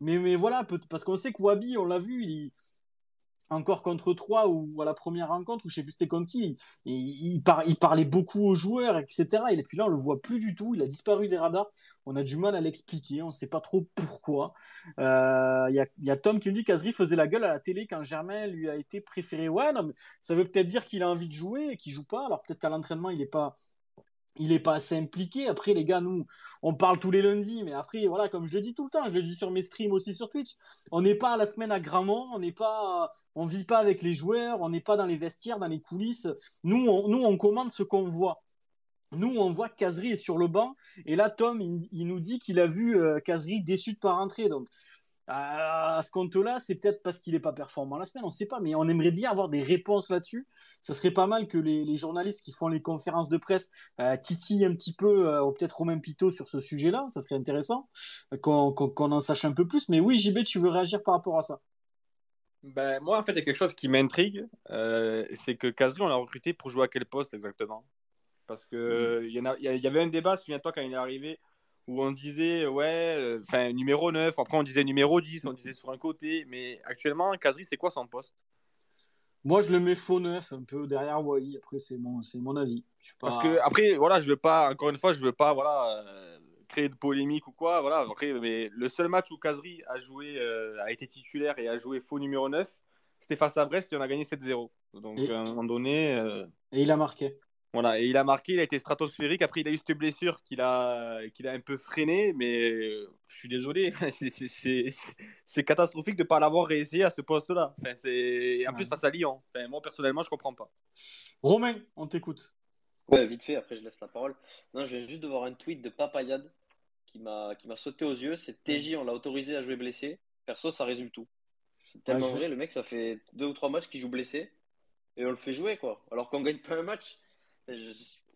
mais mais voilà, parce qu'on sait que Wabi, on l'a vu, il, encore contre 3 ou à la première rencontre, ou je sais plus c'était contre qui, il, parlait beaucoup aux joueurs, etc. Et puis là, on le voit plus du tout, il a disparu des radars, on a du mal à l'expliquer, on sait pas trop pourquoi. Euh, il y, a, Tom qui me dit qu'Azri faisait la gueule à la télé quand Germain lui a été préféré. Ouais, non, mais ça veut peut-être dire qu'il a envie de jouer et qu'il joue pas, alors peut-être qu'à l'entraînement, il est pas il n'est pas assez impliqué. Après, les gars, nous, on parle tous les lundis, mais après, voilà, comme je le dis tout le temps, je le dis sur mes streams aussi sur Twitch, on n'est pas à la semaine à Gramont, on n'est pas, on vit pas avec les joueurs, on n'est pas dans les vestiaires, dans les coulisses. Nous, on, commande ce qu'on voit. Nous, on voit que est sur le banc, et là, Tom, il, nous dit qu'il a vu euh, déçu de pas rentrer. Donc, à ce compte-là, c'est peut-être parce qu'il n'est pas performant la semaine, on ne sait pas, mais on aimerait bien avoir des réponses là-dessus. Ça serait pas mal que les, journalistes qui font les conférences de presse euh, titillent un petit peu, euh, ou peut-être Romain Pito sur ce sujet-là, ça serait intéressant, euh, qu'on en sache un peu plus. Mais oui, JB, tu veux réagir par rapport à ça? Ben, Moi, en fait, il y a quelque chose qui m'intrigue, c'est que Kazri, on l'a recruté pour jouer à quel poste exactement? Parce qu'il mm. il y, y, avait un débat, souviens-toi, quand il est arrivé où on disait, ouais, euh, enfin, numéro 9, après on disait numéro 10, on disait sur un côté, mais actuellement, Kazri, c'est quoi son poste? Moi, je le mets faux 9, un peu derrière Wai, après, c'est mon, c'est mon avis. Parce que, après, voilà, je veux pas, encore une fois, je veux pas, voilà, euh, créer de polémique ou quoi, voilà, après, mais le seul match où Kazri a joué, euh, a été titulaire et a joué faux numéro 9, c'était face à Brest et on a gagné 7-0. Donc, à un moment donné. Et il a marqué. Voilà, et il a marqué, il a été stratosphérique. Après, il a eu cette blessure qu'il a, qu'il a un peu freiné, mais euh, je suis désolé, c'est catastrophique de ne pas l'avoir réussi à ce poste-là. Enfin, en plus, face à Lyon. Enfin, moi, personnellement, je ne comprends pas. Romain, on t'écoute. Ouais, vite fait, après, je laisse la parole. Non, je viens juste de voir un tweet de Papayade qui m'a sauté aux yeux. C'est TJ, on l'a autorisé à jouer blessé. Perso, ça résume tout. C'est tellement vrai, le mec, ça fait deux ou trois matchs qu'il joue blessé et on le fait jouer, quoi. Alors qu'on gagne pas un match.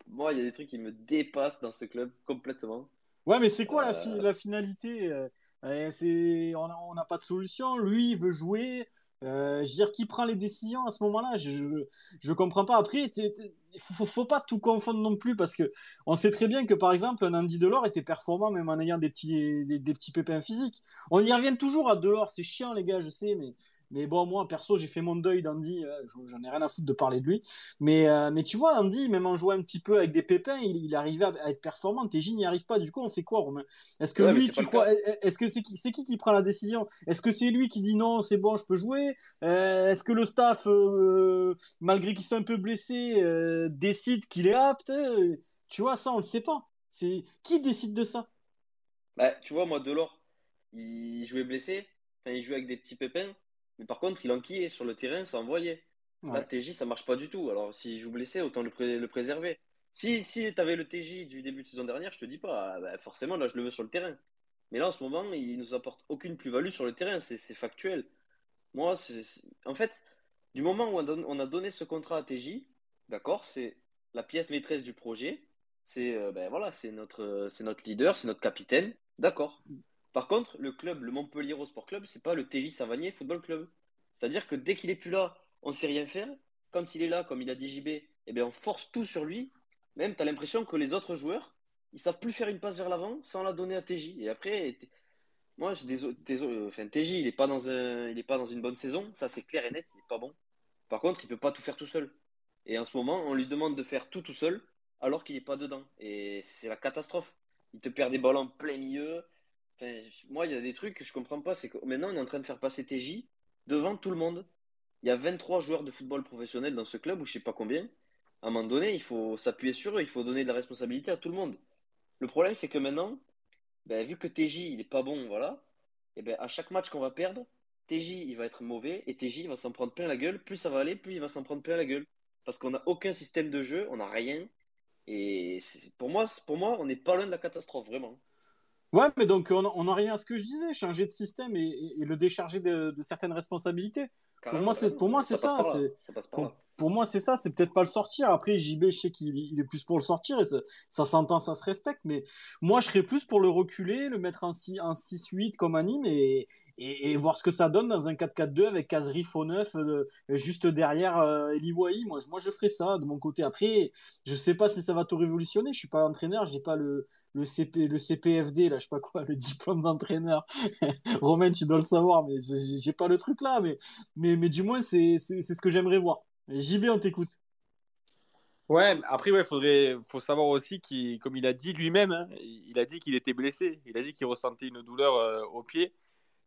Moi, il y a des trucs qui me dépassent dans ce club complètement. Ouais, mais c'est quoi la, euh. la, finalité euh, c'est On n'a pas de solution. Lui, il veut jouer. Euh, je veux dire, qui prend les décisions à ce moment-là? Je, je, comprends pas. Après, il faut, faut pas tout confondre non plus parce que on sait très bien que par exemple, un Andy Delors était performant même en ayant des petits, des, petits pépins physiques. On y revient toujours à Delors, c'est chiant les gars, je sais, mais Mais bon, moi, perso, j'ai fait mon deuil d'Andy. Euh, j'en ai rien à foutre de parler de lui. Mais, euh, mais tu vois, Andy, même en jouant un petit peu avec des pépins, il, il arrivait à, être performant. TJ n'y arrive pas. Du coup, on fait quoi, Romain? Est-ce que lui, tu crois Est-ce que c'est qui, qui qui prend la décision? Est-ce que c'est lui qui dit non, c'est bon, je peux jouer? Euh, Est-ce que le staff, malgré qu'il soit un peu blessé, décide qu'il est apte? Tu vois, ça, on le sait pas. C'est qui décide de ça? Bah, tu vois, moi, Delors, il jouait blessé. Enfin, il jouait avec des petits pépins. Mais par contre, il enquillait sur le terrain, ça envoyait. Là, TJ, ça marche pas du tout. Alors, s'il joue blessé, autant le, le préserver. Si, si tu avais le TJ du début de saison dernière, je te dis pas, ah, bah, forcément, là, je le veux sur le terrain. Mais là, en ce moment, il nous apporte aucune plus-value sur le terrain. C'est factuel. Moi, en fait, du moment où on a donné ce contrat à TJ, d'accord, c'est la pièce maîtresse du projet. C'est euh, ben voilà, c'est notre, notre leader, c'est notre capitaine. D'accord. Par contre, le club, le Montpellier Sport Club, c'est pas le TJ Savanier Football Club. C'est-à-dire que dès qu'il est plus là, on sait rien faire. Quand il est là, comme il a dit JB, eh bien, on force tout sur lui. Même, tu as l'impression que les autres joueurs, ils savent plus faire une passe vers l'avant sans la donner à TJ. Et après, moi, désolé, enfin, TJ, il n'est pas, dans est pas dans une bonne saison. Ça, c'est clair et net, il n'est pas bon. Par contre, il peut pas tout faire tout seul. Et en ce moment, on lui demande de faire tout tout seul alors qu'il n'est pas dedans. Et c'est la catastrophe il te perd des ballons en plein milieu. Moi, il y a des trucs que je comprends pas. C'est que maintenant, on est en train de faire passer TJ devant tout le monde. Il y a 23 joueurs de football professionnel dans ce club, ou je sais pas combien. À un moment donné, il faut s'appuyer sur eux, il faut donner de la responsabilité à tout le monde. Le problème, c'est que maintenant, ben, vu que TJ, il est pas bon, voilà, et ben, à chaque match qu'on va perdre, TJ, il va être mauvais, et TJ, va s'en prendre plein la gueule. Plus ça va aller, plus il va s'en prendre plein la gueule. Parce qu'on n'a aucun système de jeu, on n'a rien. Et pour moi, pour moi, on n'est pas loin de la catastrophe, vraiment. Ouais, mais donc on n'a rien à ce que je disais, changer de système et, le décharger de, certaines responsabilités. pour moi, c'est pour moi c'est ça. pour, moi, c'est ça. C'est peut-être pas le sortir. Après, JB, je sais qu'il est plus pour le sortir et ça, s'entend, ça se respecte. Mais moi, je serais plus pour le reculer, le mettre en 6-8 comme anime et, et, voir ce que ça donne dans un 4-4-2 avec Kazri faux neuf euh, juste derrière euh, Eliwai. Moi, moi, je ferais ça de mon côté. Après, je sais pas si ça va tout révolutionner. Je suis pas entraîneur, j'ai pas le, le, CP, le CPFD, là, je sais pas quoi, le diplôme d'entraîneur. Romain, tu dois le savoir, mais j'ai pas le truc là. Mais, mais, mais du moins, c'est ce que j'aimerais voir. JB, on t'écoute. Ouais, après, ouais, faudrait, faut savoir aussi qu'il, comme il a dit lui-même, hein, il a dit qu'il était blessé. Il a dit qu'il ressentait une douleur euh, au pied.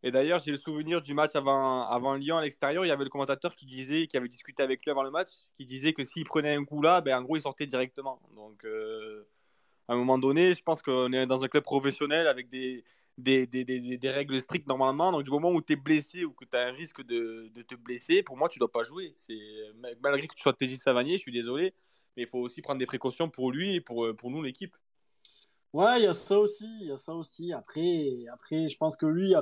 Et d'ailleurs, j'ai le souvenir du match avant, avant Lyon à l'extérieur. Il y avait le commentateur qui disait, qui avait discuté avec lui avant le match, qui disait que s'il prenait un coup là, ben, en gros, il sortait directement. Donc, euh, à un moment donné, je pense qu'on est dans un club professionnel avec des, des, des, des, des règles strictes normalement. Donc, du moment où tu es blessé ou que tu as un risque de, de, te blesser, pour moi, tu dois pas jouer. C'est Malgré que tu sois TJ Savanier, je suis désolé, mais il faut aussi prendre des précautions pour lui et pour, pour nous, l'équipe. Ouais, il y a ça aussi, il y a ça aussi. Après, après, je pense que lui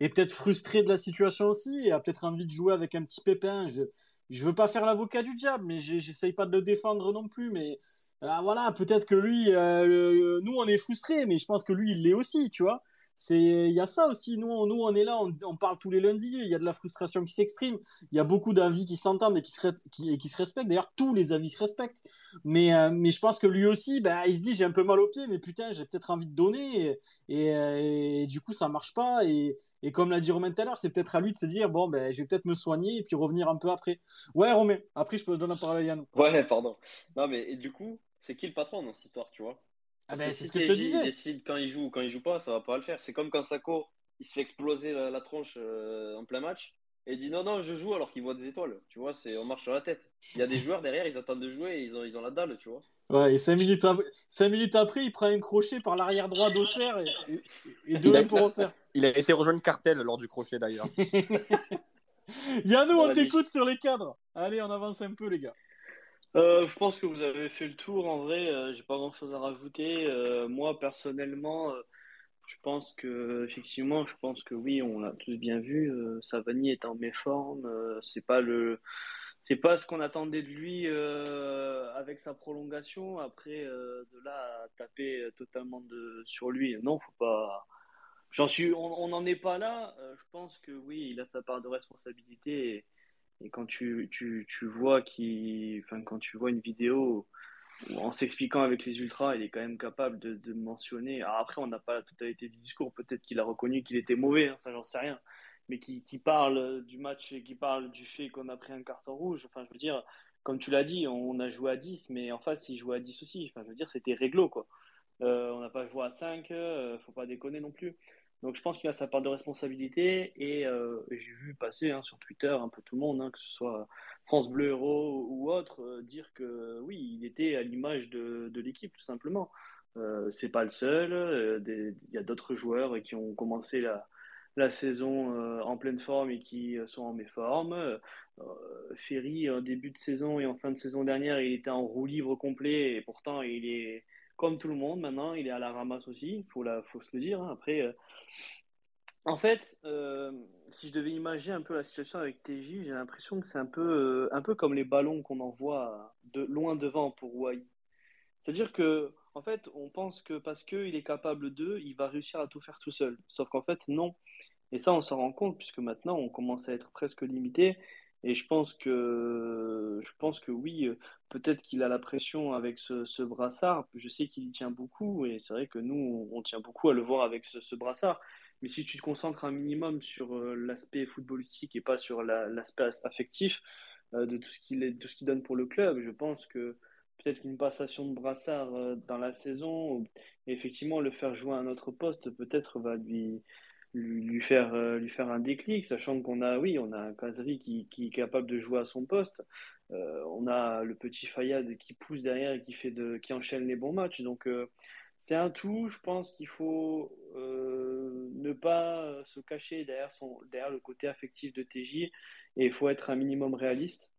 est peut-être frustré de la situation aussi et a peut-être envie de jouer avec un petit pépin. Je, je veux pas faire l'avocat du diable, mais j'essaye pas de le défendre non plus. Mais ah, voilà, peut-être que lui, euh, nous, on est frustré, mais je pense que lui, il l'est aussi, tu vois c'est il y a ça aussi. Nous on, nous on est là on, parle tous les lundis il y a de la frustration qui s'exprime. Il y a beaucoup d'avis qui s'entendent et qui se qui, se respectent. D'ailleurs tous les avis se respectent. Mais euh, mais je pense que lui aussi bah, il se dit j'ai un peu mal au pied mais putain j'ai peut-être envie de donner et, et, du coup ça marche pas. Et, et comme l'a dit Romain tout à l'heure c'est peut-être à lui de se dire bon ben je vais peut-être me soigner et puis revenir un peu après. Ouais Romain. Après je peux donner la parole à Yann. Ouais pardon. Non mais et du coup c'est qui le patron dans cette histoire tu vois? Ah ben, c'est ce que je te disais. Il décide quand il joue ou quand il joue pas, ça va pas le faire. C'est comme quand Sako, il se fait exploser la, tronche euh, en plein match et il dit non, non, je joue alors qu'il voit des étoiles. Tu vois, c'est on marche sur la tête. Il y a des joueurs derrière, ils attendent de jouer et ils ont, ils ont la dalle, tu vois. Ouais, et 5 minutes, minutes après, il prend un crochet par l'arrière droit d'Auxerre et, et, deux pour Auxerre. Il a été rejoint cartel lors du crochet d'ailleurs. Yannou, on t'écoute sur les cadres. Allez, on avance un peu, les gars. Euh, je pense que vous avez fait le tour. En vrai, euh, j'ai pas grand chose à rajouter. Euh, moi, personnellement, je pense que, effectivement, je pense que oui, on l'a tous bien vu. Savani est en méforme. c'est pas le, c'est pas ce qu'on attendait de lui avec sa prolongation. Après, de là à taper totalement sur lui, non, faut pas. J'en suis, on n'en est pas là. je pense que oui, il a sa part de responsabilité. Et quand tu, tu, tu vois qui, enfin, quand tu vois une vidéo en s'expliquant avec les ultras, il est quand même capable de, de mentionner. Alors après, on n'a pas la totalité du discours. Peut-être qu'il a reconnu qu'il était mauvais, hein, ça j'en sais rien. mais qui, qui parle du match et qui parle du fait qu'on a pris un carton rouge. Enfin, je veux dire, comme tu l'as dit, on a joué à 10, mais en face, ils jouaient à 10 aussi. Enfin, je veux dire, c'était réglo, quoi. Euh, on n'a pas joué à 5, euh, faut pas déconner non plus. Donc je pense qu'il a sa part de responsabilité et euh, j'ai vu passer hein, sur Twitter un peu tout le monde, hein, que ce soit France Bleu Héros ou autre, euh, dire que oui, il était à l'image de, l'équipe tout simplement. Euh, c'est pas le seul, il y a d'autres joueurs qui ont commencé la, la saison en pleine forme et qui sont en méforme. Ferry, en début de saison et en fin de saison dernière, il était en roue libre complet et pourtant il est comme tout le monde maintenant, il est à la ramasse aussi, il faut, faut se le dire. Hein. Après, euh, en fait, euh, si je devais imaginer un peu la situation avec TJ, j'ai l'impression que c'est un peu, euh, un peu comme les ballons qu'on envoie de loin devant pour Wai. C'est-à-dire que, en fait, on pense que parce qu'il est capable d'eux, il va réussir à tout faire tout seul. Sauf qu'en fait, non. Et ça, on s'en rend compte puisque maintenant, on commence à être presque limité. Et je pense que, je pense que oui, peut-être qu'il a la pression avec ce, brassard. Je sais qu'il y tient beaucoup et c'est vrai que nous, on tient beaucoup à le voir avec ce, brassard. Mais si tu te concentres un minimum sur euh, l'aspect footballistique et pas sur l'aspect affectif euh, de tout ce qu'il ce donne pour le club, je pense que peut-être qu'une passation de brassard euh, dans la saison, effectivement le faire jouer à un autre poste, peut-être va lui, lui, faire, euh, lui faire un déclic, sachant qu'on a, oui, on a un Kazri qui, qui, est capable de jouer à son poste. Euh, on a le petit Fayad qui pousse derrière et qui, fait de, qui enchaîne les bons matchs. Donc, euh, c'est un tout. Je pense qu'il faut ne pas se cacher derrière, son, derrière le côté affectif de TJ et il faut être un minimum réaliste.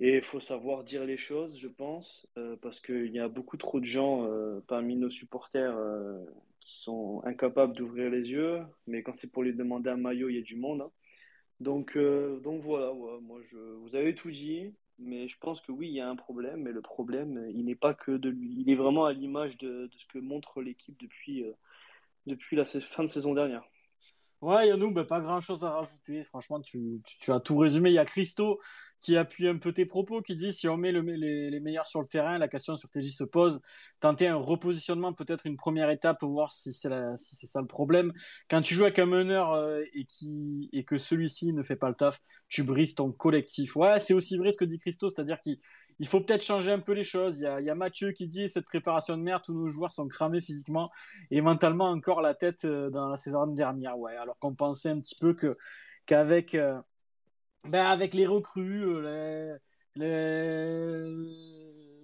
Et il faut savoir dire les choses, je pense, parce qu'il y a beaucoup trop de gens parmi nos supporters qui sont incapables d'ouvrir les yeux, mais quand c'est pour lui demander un maillot, il y a du monde. Hein. Donc, euh, donc voilà, moi je, vous avez tout dit, mais je pense que oui, il y a un problème, mais le problème, il n'est pas que de lui. Il est vraiment à l'image de, ce que montre l'équipe depuis, euh, depuis la fin de saison dernière. Ouais, Yannou, bah, pas grand chose à rajouter. Franchement, tu, tu, as tout résumé. Il y a Christo qui appuie un peu tes propos, qui dit si on met les, meilleurs sur le terrain, la question sur TJ se pose. Tenter un repositionnement, peut-être une première étape pour voir si c'est si ça le problème. Quand tu joues avec un meneur euh, et, que celui-ci ne fait pas le taf, tu brises ton collectif. Ouais, c'est aussi vrai ce que dit Christo, c'est-à-dire qu'il il faut peut-être changer un peu les choses. Il y, a, il y, a, Mathieu qui dit cette préparation de merde, tous nos joueurs sont cramés physiquement et mentalement encore la tête euh, dans la saison dernière. Ouais, alors qu'on pensait un petit peu que qu'avec euh, ben avec les recrues, euh, les,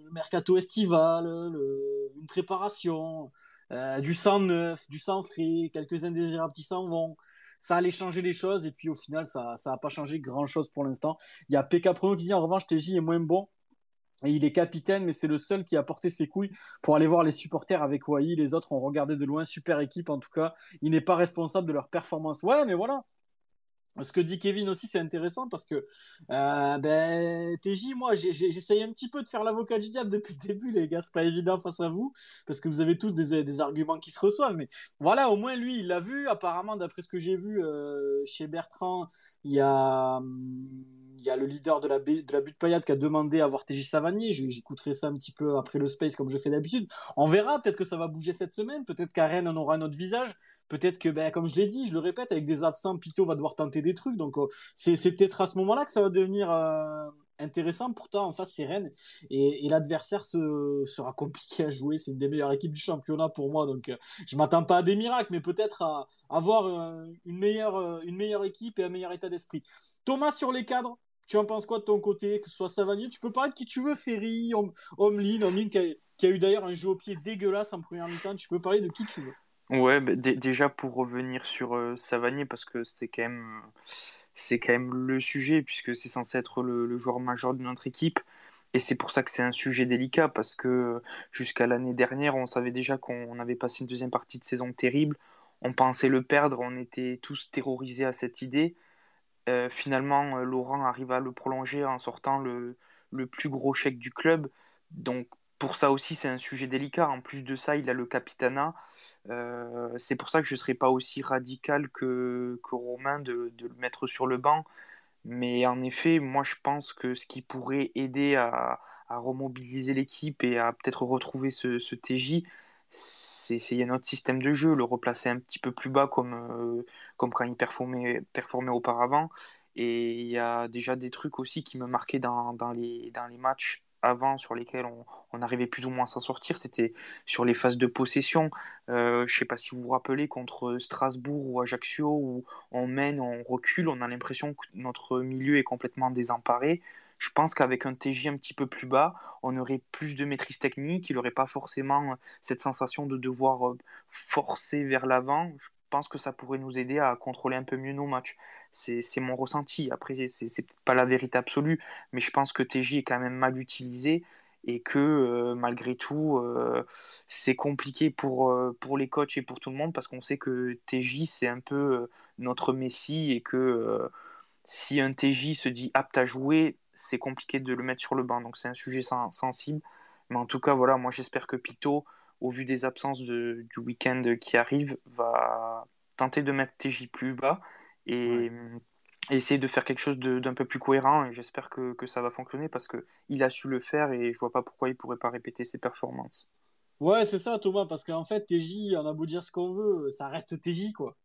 le mercato estival, une préparation, euh, du sang neuf, du sang frais, quelques indésirables qui s'en vont. Ça allait changer les choses et puis au final, ça n'a pas changé grand-chose pour l'instant. Il y a PK Prono qui dit en revanche, TJ est moins bon. Et il est capitaine, mais c'est le seul qui a porté ses couilles pour aller voir les supporters avec Wai. Les autres ont regardé de loin, super équipe en tout cas. Il n'est pas responsable de leur performance. Ouais, mais voilà, ce que dit Kevin aussi, c'est intéressant parce que euh, ben, TJ, moi, j'essaye un petit peu de faire l'avocat du diable depuis le début, les gars. C'est pas évident face à vous parce que vous avez tous des, arguments qui se reçoivent. Mais voilà, au moins lui, il l'a vu. Apparemment, d'après ce que j'ai vu euh, chez Bertrand, il y a, il y a le leader de la, butte Payade qui a demandé à voir TJ Savanier. J'écouterai ça un petit peu après le space comme je fais d'habitude. On verra. Peut-être que ça va bouger cette semaine. Peut-être qu'à Rennes, on aura un autre visage. Peut-être que, ben, comme je l'ai dit, je le répète, avec des absents, Pito va devoir tenter des trucs. Donc, euh, c'est peut-être à ce moment-là que ça va devenir euh, intéressant. Pourtant, en face, c'est Rennes. Et, l'adversaire sera compliqué à jouer. C'est une des meilleures équipes du championnat pour moi. Donc, euh, je m'attends pas à des miracles, mais peut-être à, avoir une, meilleure, une meilleure équipe et un meilleur état d'esprit. Thomas, sur les cadres, tu en penses quoi de ton côté? Que ce soit Savanier, tu peux parler de qui tu veux, Ferry, Omlin, Omlin qui a, qui a eu d'ailleurs un jeu au pied dégueulasse en première mi-temps. Tu peux parler de qui tu veux. Ouais, bah, déjà pour revenir sur euh, Savanier, parce que c'est quand même le sujet, puisque c'est censé être le, joueur majeur de notre équipe. Et c'est pour ça que c'est un sujet délicat, parce que jusqu'à l'année dernière, on savait déjà qu'on avait passé une deuxième partie de saison terrible. On pensait le perdre, on était tous terrorisés à cette idée. Euh, finalement, euh, Laurent arrive à le prolonger en sortant le, le plus gros chèque du club. Donc pour ça aussi, c'est un sujet délicat. En plus de ça, il a le capitana. Euh, c'est pour ça que je ne serais pas aussi radical que, Romain de, le mettre sur le banc. Mais en effet, moi, je pense que ce qui pourrait aider à, remobiliser l'équipe et à peut-être retrouver ce, ce TJ, c'est essayer un autre système de jeu, le replacer un petit peu plus bas comme, euh, quand il performait, auparavant. Et il y a déjà des trucs aussi qui me marquaient dans les matchs avant sur lesquels on, arrivait plus ou moins à s'en sortir, c'était sur les phases de possession. Euh, je ne sais pas si vous vous rappelez contre Strasbourg ou Ajaccio où on mène, on recule, on a l'impression que notre milieu est complètement désemparé. Je pense qu'avec un TJ un petit peu plus bas, on aurait plus de maîtrise technique, il n'aurait pas forcément cette sensation de devoir euh, forcer vers l'avant. Que ça pourrait nous aider à contrôler un peu mieux nos matchs. C'est mon ressenti. Après, c'est pas la vérité absolue, mais je pense que TJ est quand même mal utilisé et que euh, malgré tout, euh, c'est compliqué pour, pour les coachs et pour tout le monde parce qu'on sait que TJ, c'est un peu notre Messi et que si un TJ se dit apte à jouer, c'est compliqué de le mettre sur le banc. Donc c'est un sujet sensible. Mais en tout cas, voilà, moi j'espère que Pito, au vu des absences du week-end qui arrive, va tenter de mettre TJ plus bas et, essayer de faire quelque chose d'un peu plus cohérent. Et j'espère que, ça va fonctionner parce qu'il a su le faire et je vois pas pourquoi il pourrait pas répéter ses performances. Ouais, c'est ça, Thomas, parce qu'en fait, TJ, on a beau dire ce qu'on veut, ça reste TJ, quoi.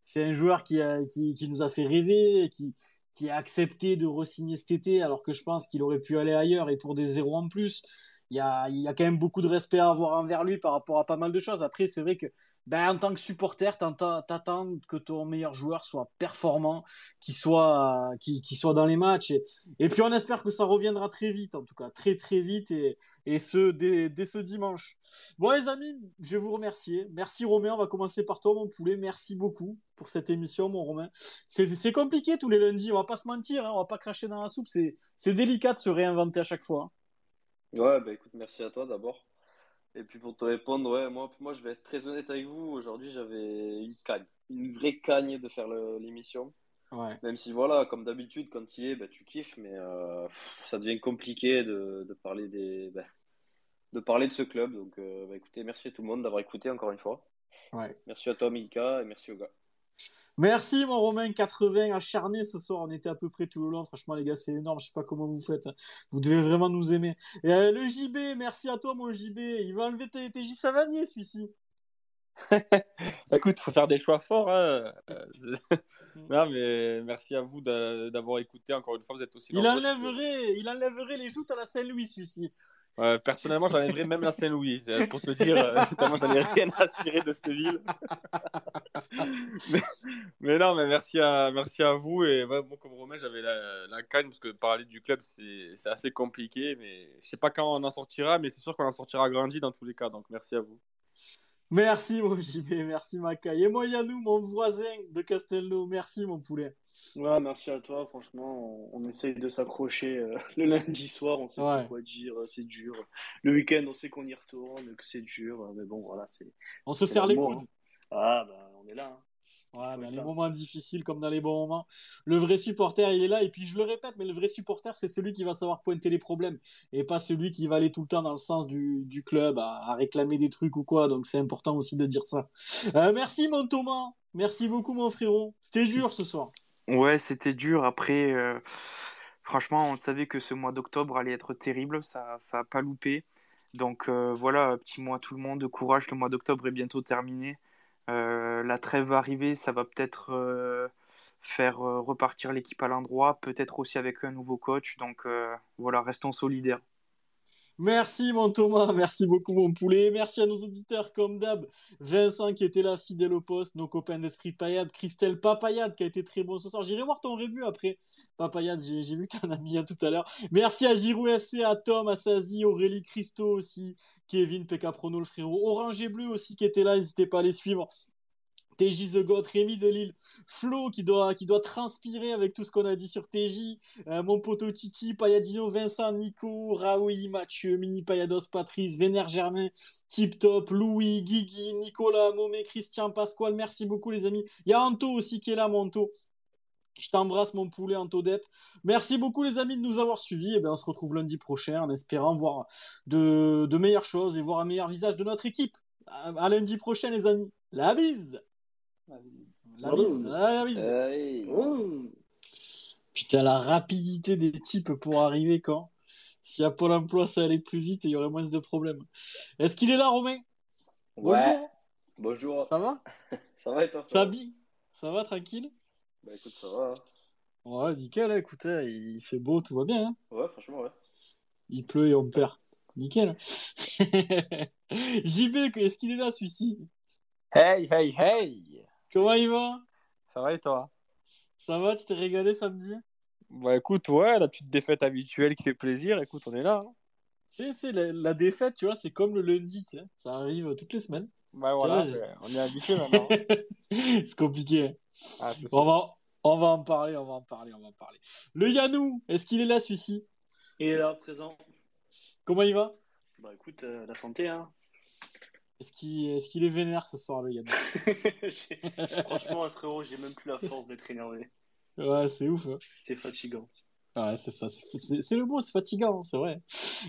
C'est un joueur qui, a, qui, qui, nous a fait rêver, qui, qui a accepté de re-signer cet été, alors que je pense qu'il aurait pu aller ailleurs et pour des zéros en plus. Il y a, y a quand même beaucoup de respect à avoir envers lui par rapport à pas mal de choses. Après, c'est vrai que ben, en tant que supporter, t'attends que ton meilleur joueur soit performant, qu'il soit, soit dans les matchs. Et, puis on espère que ça reviendra très vite, en tout cas, très très vite, et, ce, dès, ce dimanche. Bon les amis, je vais vous remercier. Merci Romain, on va commencer par toi mon poulet. Merci beaucoup pour cette émission mon Romain. C'est compliqué tous les lundis, on va pas se mentir, hein, on va pas cracher dans la soupe. C'est délicat de se réinventer à chaque fois. Ouais, bah écoute, merci à toi d'abord. Et puis pour te répondre, ouais, moi, moi je vais être très honnête avec vous. Aujourd'hui, j'avais une cagne, une vraie cagne de faire l'émission. Ouais. Même si, voilà, comme d'habitude, quand tu y es, bah, tu kiffes, mais euh, ça devient compliqué de, de parler des, bah, de parler de ce club. Donc, euh, bah, écoutez, merci à tout le monde d'avoir écouté encore une fois. Ouais. Merci à toi, Mika, et merci aux gars. Merci mon Romain 80 acharné ce soir. On était à peu près tout le long. Franchement les gars, c'est énorme. Je sais pas comment vous faites. Vous devez vraiment nous aimer. Et euh, le JB, merci à toi mon JB. Il va enlever tes, tes Savanier celui-ci. Écoute, faut faire des choix forts. Hein. Euh, non, mais merci à vous d'avoir écouté. Encore une fois, vous êtes aussi. Il enlèverait, il enlèverait les joutes à la Saint-Louis, celui-ci personnellement, j'enlèverais même la Saint-Louis, euh, pour te dire, euh, tellement j'en ai rien à cirer de cette ville. mais, non, mais merci à, merci à vous. Et moi, comme Romain, j'avais la, la canne, parce que parler du club, c'est assez compliqué. Mais je sais pas quand on en sortira, mais c'est sûr qu'on en sortira grandi dans tous les cas. Donc merci à vous. Merci mon JB, merci Macaille. Et moi Yannou, mon voisin de Castelnau, merci mon poulet. Ouais, merci à toi, franchement, on, essaye de s'accrocher euh, le lundi soir, on sait pas quoi dire, euh, c'est dur. Le week-end, on sait qu'on y retourne, que c'est dur, mais bon, voilà, c'est... On se serre les coudes. Hein. Ah, bah, on est là. Hein. Ouais, mais les moments difficiles comme dans les bons moments. Le vrai supporter, il est là. Et puis je le répète, mais le vrai supporter, c'est celui qui va savoir pointer les problèmes. Et pas celui qui va aller tout le temps dans le sens du, du club à, réclamer des trucs ou quoi. Donc c'est important aussi de dire ça. Euh, merci mon Thomas. Merci beaucoup mon frérot. C'était dur ce soir. Ouais, c'était dur. Après, euh, franchement, on savait que ce mois d'octobre allait être terrible. Ça n'a pas loupé. Donc euh, voilà, petit mois tout le monde. Courage, le mois d'octobre est bientôt terminé. Euh, la trêve va arriver, ça va peut-être euh, faire euh, repartir l'équipe à l'endroit, peut-être aussi avec un nouveau coach. Donc voilà, restons solidaires. Merci mon Thomas, merci beaucoup mon poulet, merci à nos auditeurs comme d'hab, Vincent qui était là fidèle au poste, nos copains d'Esprit Payade, Christelle Papayade qui a été très bon ce soir, j'irai voir ton revue après, Papayade, j'ai vu que t'en as mis un tout à l'heure, merci à Giroud FC, à Tom, à Sazi, Aurélie Christo aussi, Kevin, PK Prono le frérot, Orange et Bleu aussi qui était là, n'hésitez pas à les suivre, TJ The God, Rémi Delille, Flo qui doit, qui doit transpirer avec tout ce qu'on a dit sur TJ, euh, mon poteau Titi, Payadino, Vincent, Nico, Raoui, Mathieu, Mini Payados, Patrice, Vénère Germain, Tip Top, Louis, Guigui, Nicolas, Momé, Christian, Pasquale, merci beaucoup les amis. Il y a Anto aussi qui est là, mon Anto. Je t'embrasse mon poulet Anto Dep. Merci beaucoup les amis de nous avoir suivis. Eh on se retrouve lundi prochain en espérant voir de, de meilleures choses et voir un meilleur visage de notre équipe. à lundi prochain les amis. La bise la bise, la bise. Putain, la rapidité des types pour arriver quand? Si à Pôle emploi ça allait plus vite, il y aurait moins de problèmes. Est-ce qu'il est là, Romain? Bonjour. Bonjour. Ça va? Ça va et toi Ça va Ça va, tranquille? Bah écoute, ça va. Hein. Ouais, nickel, écoute, hein, il fait beau, tout va bien. Hein. ouais, franchement, ouais. Il pleut et on perd. Nickel. JB, est-ce qu'il est là celui-ci? Hey, hey, hey Comment il va? Ça va et toi? Ça va, tu t'es régalé samedi? Bah écoute, ouais, la petite défaite habituelle qui fait plaisir, écoute, on est là. Hein. Tu sais, la, défaite, tu vois, c'est comme le lundi, tu sais, ça arrive toutes les semaines. Bah voilà, on est habitué maintenant. c'est compliqué. Ah, on, va, on va en parler, on va en parler, on va en parler. Le Yanou, est-ce qu'il est là celui-ci? Il est là, présent. Comment il va? Bah écoute, euh, la santé, hein. Est-ce qu'il est, vénère ce soir, le Yanou Franchement, frérot, j'ai même plus la force d'être énervé. Ouais, c'est ouf. Hein. C'est fatigant. Ouais, c'est ça. C'est le mot, c'est fatigant, c'est vrai.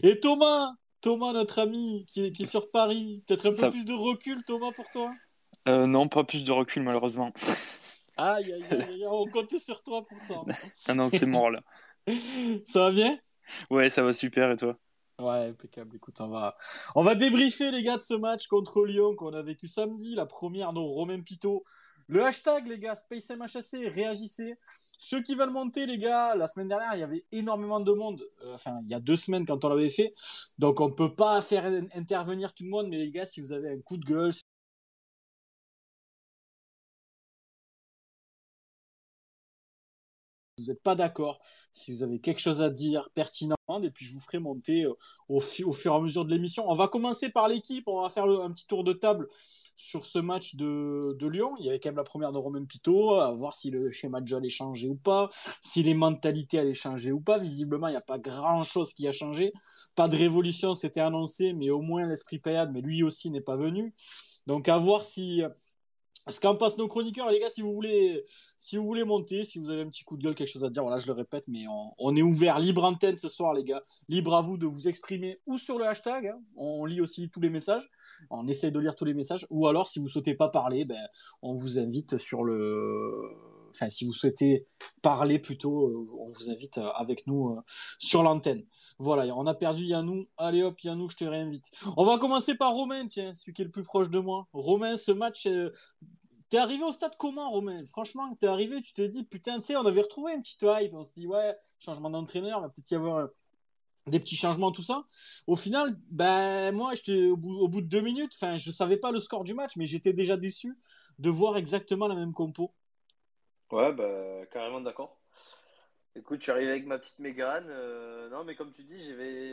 Et Thomas Thomas, notre ami, qui est, qui est sur Paris. Peut-être un peu plus de recul, Thomas, pour toi? Euh, Non, pas plus de recul, malheureusement. Aïe, aïe, aïe, on compte sur toi pourtant. ah non, c'est mort là. ça va bien? Ouais, ça va super, et toi? Ouais, impeccable. Écoute, on va, on débriefer, les gars, de ce match contre Lyon qu'on a vécu samedi. La première de Romain Pito le hashtag, les gars, SpaceMHC, réagissez. Ceux qui veulent monter, les gars, la semaine dernière, il y avait énormément de monde. Euh, enfin, il y a deux semaines quand on l'avait fait. Donc, on ne peut pas faire intervenir tout le monde. Mais les gars, si vous avez un coup de gueule, vous n'êtes pas d'accord, si vous avez quelque chose à dire pertinent, et puis je vous ferai monter euh, au, fur et à mesure de l'émission. On va commencer par l'équipe, on va faire un petit tour de table sur ce match de, Lyon. Il y avait quand même la première de Romain Pito, à voir si le schéma de jeu allait changer ou pas, si les mentalités allaient changer ou pas. Visiblement, il n'y a pas grand-chose qui a changé. Pas de révolution, c'était annoncé, mais au moins l'esprit payade, mais lui aussi n'est pas venu. Donc à voir si ce qu'en passent nos chroniqueurs, les gars, si vous voulez, si vous voulez monter, si vous avez un petit coup de gueule, quelque chose à dire, voilà, je le répète, mais on, est ouvert, libre antenne ce soir, les gars. Libre à vous de vous exprimer ou sur le hashtag, hein. on lit aussi tous les messages, on essaie de lire tous les messages, ou alors si vous souhaitez pas parler, ben, on vous invite sur le, enfin, si vous souhaitez parler plutôt, euh, on vous invite euh, avec nous euh, sur l'antenne. Voilà, on a perdu Yannou. Allez hop, Yannou, je te réinvite. On va commencer par Romain, tiens, celui qui est le plus proche de moi. Romain, ce match, T'es arrivé au stade comment, Romain? Franchement, t'es arrivé, tu t'es dit, putain, tu sais, on avait retrouvé une petite hype. On se dit, ouais, changement d'entraîneur, va peut-être y avoir des petits changements, tout ça. Au final, ben, moi, au bout, au bout de deux minutes. Enfin, je savais pas le score du match, mais j'étais déjà déçu de voir exactement la même compo. Ouais, bah, carrément d'accord. Écoute, je suis arrivé avec ma petite Mégane. Euh, non, mais comme tu dis,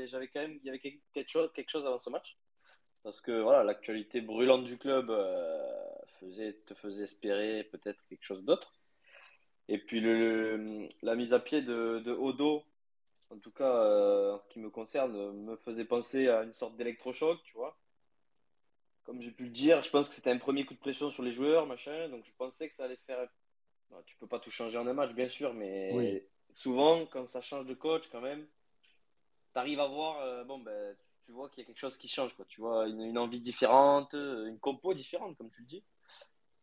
j'avais quand même, il y avait quelque chose, quelque chose avant ce match. Parce que voilà, l'actualité brûlante du club euh, faisait, te faisait espérer peut-être quelque chose d'autre. Et puis le, la mise à pied de, de Odo, en tout cas euh, en ce qui me concerne, me faisait penser à une sorte d'électrochoc, tu vois. Comme j'ai pu le dire, je pense que c'était un premier coup de pression sur les joueurs, machin. Donc je pensais que ça allait faire tu peux pas tout changer en un match, bien sûr, mais souvent, quand ça change de coach, quand même, tu arrives à voir, euh, bon, ben, tu vois qu'il y a quelque chose qui change, quoi. Tu vois une, envie différente, une compo différente, comme tu le dis.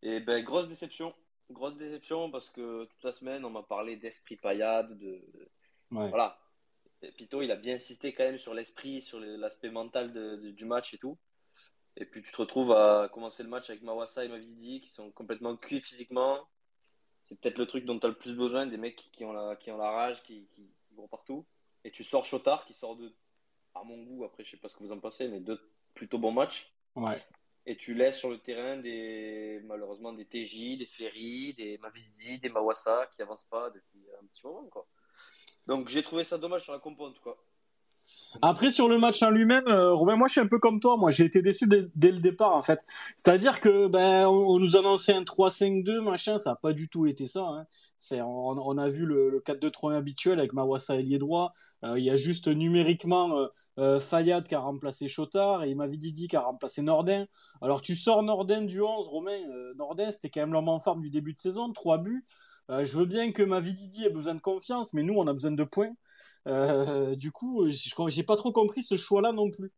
Et ben, grosse déception. Grosse déception parce que toute la semaine, on m'a parlé d'esprit paillade, de. Voilà. Pito, il a bien insisté quand même sur l'esprit, sur l'aspect mental du match et tout. Et puis tu te retrouves à commencer le match avec Mawassa et Mavidi qui sont complètement cuits physiquement, c'est peut-être le truc dont tu as le plus besoin, des mecs qui, ont, la, qui ont la rage, qui, vont partout. Et tu sors Chotard, qui sort de, à mon goût, après je sais pas ce que vous en pensez, mais deux plutôt bons matchs. Ouais. Et tu laisses sur le terrain des, malheureusement des TJ, des Ferry, des Mavidi, des Mawassa qui avancent pas depuis un petit moment. Quoi. Donc j'ai trouvé ça dommage sur la compo en tout cas. Après, sur le match en lui-même, euh, Robin, moi je suis un peu comme toi. Moi j'ai été déçu dès, le départ en fait. C'est-à-dire que ben, on, nous annonçait un 3-5-2, machin, ça n'a pas du tout été ça. Hein. C'est, on, a vu le, 4-2-3 habituel avec Mawassa ailier droit. Euh, il y a juste numériquement euh, euh, Fayad qui a remplacé Chotard et Mavididi qui a remplacé Nordin. Alors tu sors Nordin du 11, Romain. Nordin, c'était quand même l'homme en forme du début de saison, 3 buts. Je veux bien que Mavididi ait besoin de confiance, mais nous, on a besoin de points. Euh, du coup, j'ai pas trop compris ce choix-là non plus.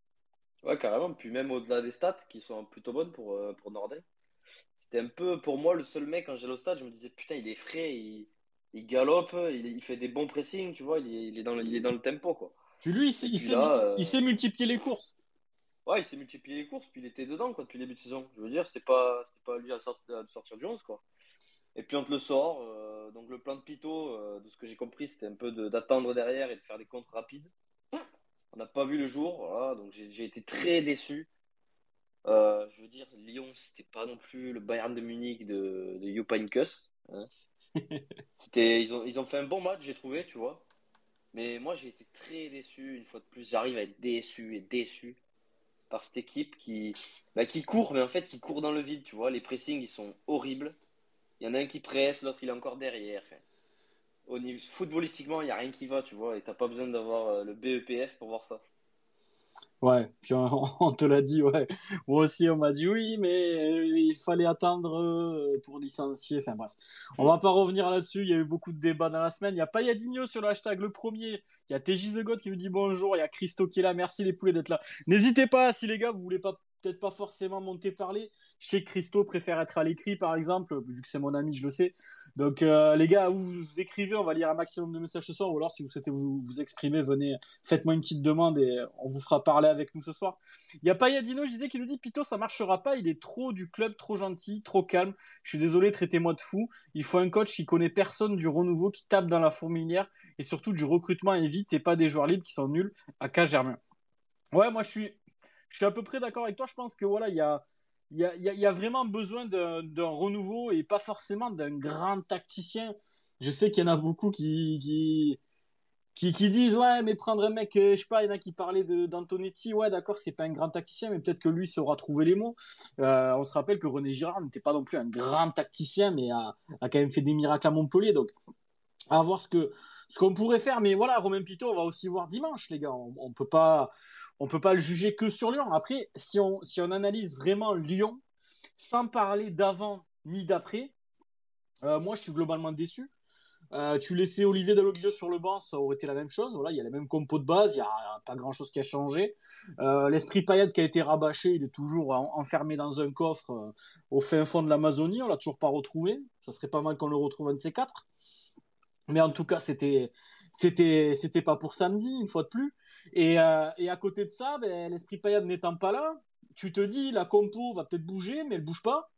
Ouais, carrément. Puis même au-delà des stats qui sont plutôt bonnes pour, euh, pour Nordin, c'était un peu pour moi le seul mec quand j'allais au stade. Je me disais, putain, il est frais, il, il galope, il, fait des bons pressings, tu vois, il est, il est, dans, le, il est dans le tempo. Quoi. Puis lui, il euh, il sait multiplier les courses. Ouais, il s'est multiplié les courses, puis il était dedans quoi, depuis le début de saison. Je veux dire, c'était pas, pas lui à, sortir du 11. Quoi. Et puis on te le sort. Euh, donc le plan de Pito, euh, de ce que j'ai compris, c'était un peu d'attendre derrière et de faire des contres rapides. On n'a pas vu le jour, voilà, donc j'ai été très déçu. Euh, je veux dire, Lyon, c'était pas non plus le Bayern de Munich de, de Jupp hein. c'était, ils, ont, ils ont fait un bon match, j'ai trouvé, tu vois. Mais moi, j'ai été très déçu, une fois de plus. J'arrive à être déçu et déçu par cette équipe qui, bah, qui court, mais en fait, qui court dans le vide, tu vois. Les pressings, ils sont horribles. Il y en a un qui presse, l'autre, il est encore derrière. au niveau, footballistiquement, il n'y a rien qui va, tu vois. Et t'as pas besoin d'avoir euh, le BEPF pour voir ça. Ouais, puis on, te l'a dit, ouais. Moi aussi, on m'a dit oui, mais il fallait attendre euh, pour licencier. Enfin bref, on va pas revenir là-dessus. Il y a eu beaucoup de débats dans la semaine. Il n'y a pas Yadinho sur le hashtag le premier. Il y a TJ The God qui nous dit bonjour. Il y a Christo qui est là. Merci les poulets d'être là. N'hésitez pas, si les gars, vous voulez pas peut-être pas forcément monter parler. Chez Christo préfère être à l'écrit, par exemple, vu que c'est mon ami, je le sais. Donc, euh, les gars, vous, écrivez, on va lire un maximum de messages ce soir, ou alors si vous souhaitez vous, exprimer, venez, faites-moi une petite demande et on vous fera parler avec nous ce soir. Il n'y a pas Yadino, je disais, qui nous dit Pito, ça marchera pas, il est trop du club, trop gentil, trop calme. Je suis désolé, traitez-moi de fou. Il faut un coach qui connaît personne du renouveau, qui tape dans la fourmilière et surtout du recrutement et vite et pas des joueurs libres qui sont nuls à cas Germain. Ouais, moi je suis je suis à peu près d'accord avec toi. Je pense que voilà, il y a, y, a, y a vraiment besoin d'un renouveau et pas forcément d'un grand tacticien. Je sais qu'il y en a beaucoup qui, qui, qui, disent ouais, mais prendre un mec, euh, je sais pas, il y en a qui parlaient d'Antonetti. Ouais, d'accord, c'est pas un grand tacticien, mais peut-être que lui saura trouver les mots. Euh, on se rappelle que René Girard n'était pas non plus un grand tacticien, mais a, a quand même fait des miracles à Montpellier. Donc, à voir ce que ce qu'on pourrait faire. Mais voilà, Romain Pito, on va aussi voir dimanche, les gars. On, on peut pas on peut pas le juger que sur Lyon. Après, si on, analyse vraiment Lyon, sans parler d'avant ni d'après, euh, moi je suis globalement déçu. Euh, tu laissais Olivier Dalloglio sur le banc, ça aurait été la même chose. Il y a les mêmes compos de base, il n'y a pas grand chose qui a changé. Euh, l'esprit Payet qui a été rabâché, il est toujours enfermé dans un coffre au fin fond de l'Amazonie, on l'a toujours pas retrouvé. Ça serait pas mal qu'on le retrouve un de ces quatre. Mais en tout cas, c'était c'était c'était pas pour samedi une fois de plus. Et, euh, à côté de ça, ben, l'esprit Payet n'étant pas là, tu te dis la compo va peut-être bouger, mais elle bouge pas.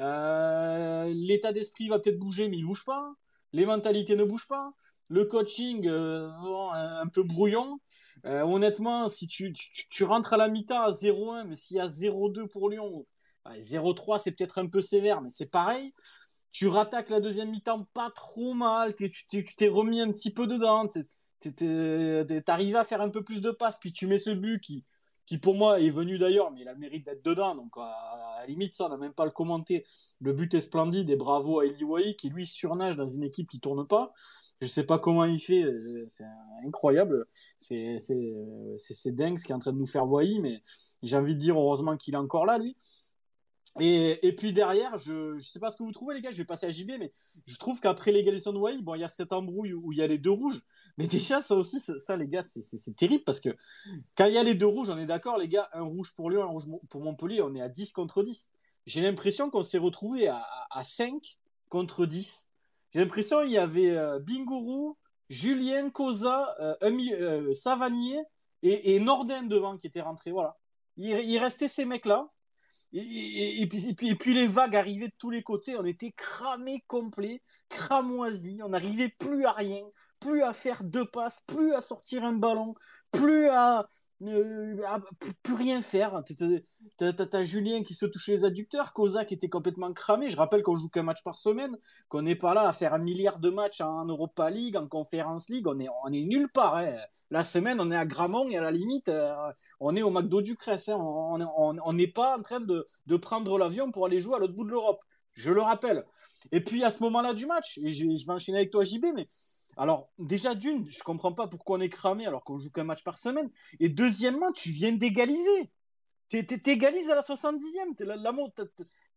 Euh, l'état d'esprit va peut-être bouger, mais il bouge pas. Les mentalités ne bougent pas. Le coaching euh, un peu brouillon. honnêtement, si tu, tu, tu, rentres à la mi-temps à 0-1, mais s'il y a 0-2 pour Lyon, 0-3 c'est peut-être un peu sévère, mais c'est pareil tu rattaques la deuxième mi-temps pas trop mal, tu t'es remis un petit peu dedans, t'arrives à faire un peu plus de passes, puis tu mets ce but qui, pour moi est venu d'ailleurs, mais il a le mérite d'être dedans, donc à, la limite ça, on n'a même pas le commenter. Le but est splendide et bravo à Eli qui lui surnage dans une équipe qui tourne pas. Je sais pas comment il fait, c'est incroyable, c'est dingue ce qui est en train de nous faire Wai, mais j'ai envie de dire heureusement qu'il est encore là lui. Et, puis derrière, je ne sais pas ce que vous trouvez, les gars, je vais passer à JB, mais je trouve qu'après l'égalisation de Wai, bon, il y a cette embrouille où il y a les deux rouges. Mais déjà, ça aussi, ça, les gars, c'est terrible parce que quand il y a les deux rouges, on est d'accord, les gars, un rouge pour Lyon, un rouge pour Montpellier, on est à 10 contre 10. J'ai l'impression qu'on s'est retrouvé à, à, 5 contre 10. J'ai l'impression qu'il y avait euh, Bingourou, Julien, Cosa, euh, euh, Savanier et, et devant qui étaient rentrés. Voilà. Il, il restait ces mecs-là. Et, puis, puis, les vagues arrivaient de tous les côtés, on était cramés complets, cramoisis, on n'arrivait plus à rien, plus à faire deux passes, plus à sortir un ballon, plus à, euh, plus rien faire. T'as Julien qui se touchait les adducteurs, Cosa qui était complètement cramé. Je rappelle qu'on joue qu'un match par semaine, qu'on n'est pas là à faire un milliard de matchs en Europa League, en Conference League. On est, on est nulle part. Hein. La semaine, on est à Gramont et à la limite, euh, on est au McDo du Crest. Hein. On n'est pas en train de, de prendre l'avion pour aller jouer à l'autre bout de l'Europe. Je le rappelle. Et puis à ce moment-là du match, et je, je vais enchaîner avec toi, JB, mais alors, déjà, d'une, je comprends pas pourquoi on est cramé alors qu'on joue qu'un match par semaine. Et deuxièmement, tu viens d'égaliser. T'égalises à la 70e.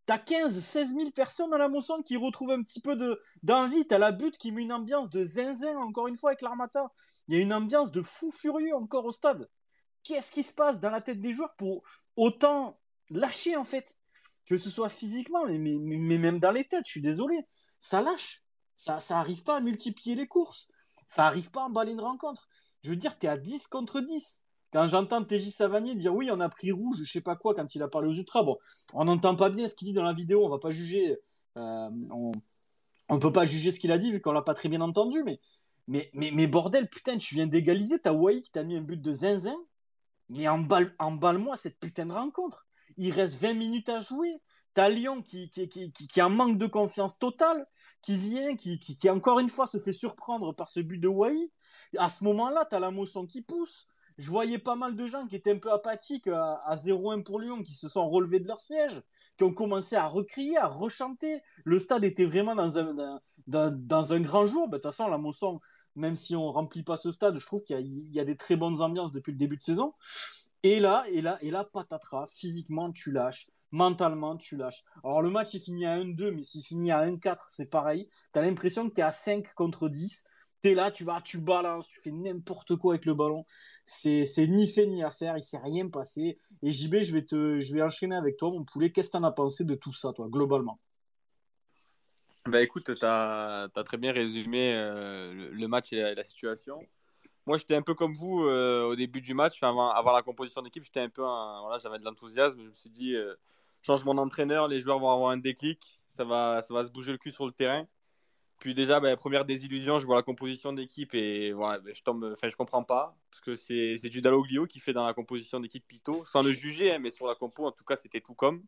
T'as 15, 16 000 personnes à la moisson qui retrouvent un petit peu d'envie. T'as la butte qui met une ambiance de zinzin, encore une fois, avec l'Armata. Il y a une ambiance de fou furieux encore au stade. Qu'est-ce qui se passe dans la tête des joueurs pour autant lâcher, en fait? Que ce soit physiquement, mais même dans les têtes, je suis désolé. Ça lâche. Ça n'arrive pas à multiplier les courses. Ça n'arrive pas à emballer une rencontre. Je veux dire, tu es à 10 contre 10. quand j'entends TJ Savanier dire oui, on a pris rouge, je sais pas quoi, quand il a parlé aux Ultras, bon, on n'entend pas bien ce qu'il dit dans la vidéo, on va pas juger, euh, on, on peut pas juger ce qu'il a dit vu qu'on l'a pas très bien entendu, mais, mais, bordel, putain, tu viens d'égaliser, ta Wai qui t'a mis un but de zinzin, mais emballe, emballe-moi cette putain de rencontre. Il reste 20 minutes à jouer. T'as Lyon qui, qui, qui, en manque de confiance totale, qui vient, qui, qui, encore une fois se fait surprendre par ce but de Wai. À ce moment-là, t'as la motion qui pousse je voyais pas mal de gens qui étaient un peu apathiques à, 0-1 pour Lyon, qui se sont relevés de leur siège, qui ont commencé à recrier, à rechanter. Le stade était vraiment dans un, un grand jour. Bah, de toute façon, la Mosson, même si on remplit pas ce stade, je trouve qu'il y, a des très bonnes ambiances depuis le début de saison. Et là, et là, et là, patatras, physiquement, tu lâches. Mentalement, tu lâches. Alors, le match, il finit à 1-2, mais s'il finit à 1-4, c'est pareil. Tu as l'impression que tu es à 5 contre 10 T'es là, tu vas, tu balances, tu fais n'importe quoi avec le ballon. C'est, ni fait ni à faire, il s'est rien passé. Et JB, je vais, te, je vais enchaîner avec toi, mon poulet. Qu'est-ce que tu en as pensé de tout ça, toi, globalement? Bah écoute, tu as, très bien résumé euh, le, match et la, situation. Moi, j'étais un peu comme vous euh, au début du match, avant, avant la composition d'équipe, j'étais un peu, voilà, j'avais de l'enthousiasme. Je me suis dit, euh, changement d'entraîneur, les joueurs vont avoir un déclic, ça va, ça va se bouger le cul sur le terrain. Puis déjà, bah, première désillusion, je vois la composition d'équipe et voilà, bah, je tombe, enfin, je comprends pas parce que c'est, c'est Daloglio qui fait dans la composition d'équipe Pito, sans le juger, hein, mais sur la compo, en tout cas, c'était tout comme.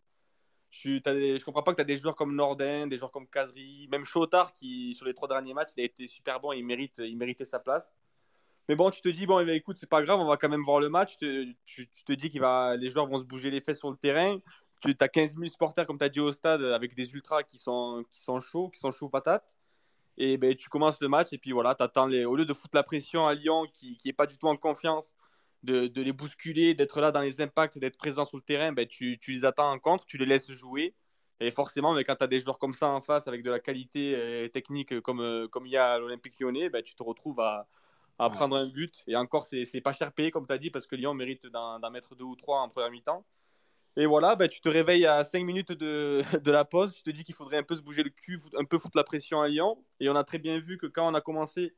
Je, ne comprends pas que tu as des joueurs comme Nordin, des joueurs comme Kazri, même Chotard qui, sur les trois derniers matchs, il a été super bon, il, mérite, il méritait sa place. Mais bon, tu te dis, bon, eh ben, écoute, c'est pas grave, on va quand même voir le match. Tu, te dis que les joueurs vont se bouger les fesses sur le terrain. Tu as 15 000 supporters, comme tu as dit au stade, avec des ultras qui sont, qui sont chauds, qui sont chauds patates. Et ben, tu commences le match et puis voilà, attends les, au lieu de foutre la pression à Lyon qui n'est pas du tout en confiance, de, de les bousculer, d'être là dans les impacts, d'être présent sur le terrain, ben, tu, tu, les attends en contre, tu les laisses jouer. Et forcément, mais quand tu as des joueurs comme ça en face, avec de la qualité euh, technique comme, euh, comme il y a à l'Olympique lyonnais, ben, tu te retrouves à, à prendre un but. Et encore, c'est pas cher payé, comme tu as dit, parce que Lyon mérite d'en mettre deux ou trois en première mi-temps. Et voilà, bah, tu te réveilles à 5 minutes de, de, la pause, tu te dis qu'il faudrait un peu se bouger le cul, un peu foutre la pression à Lyon. Et on a très bien vu que quand on a commencé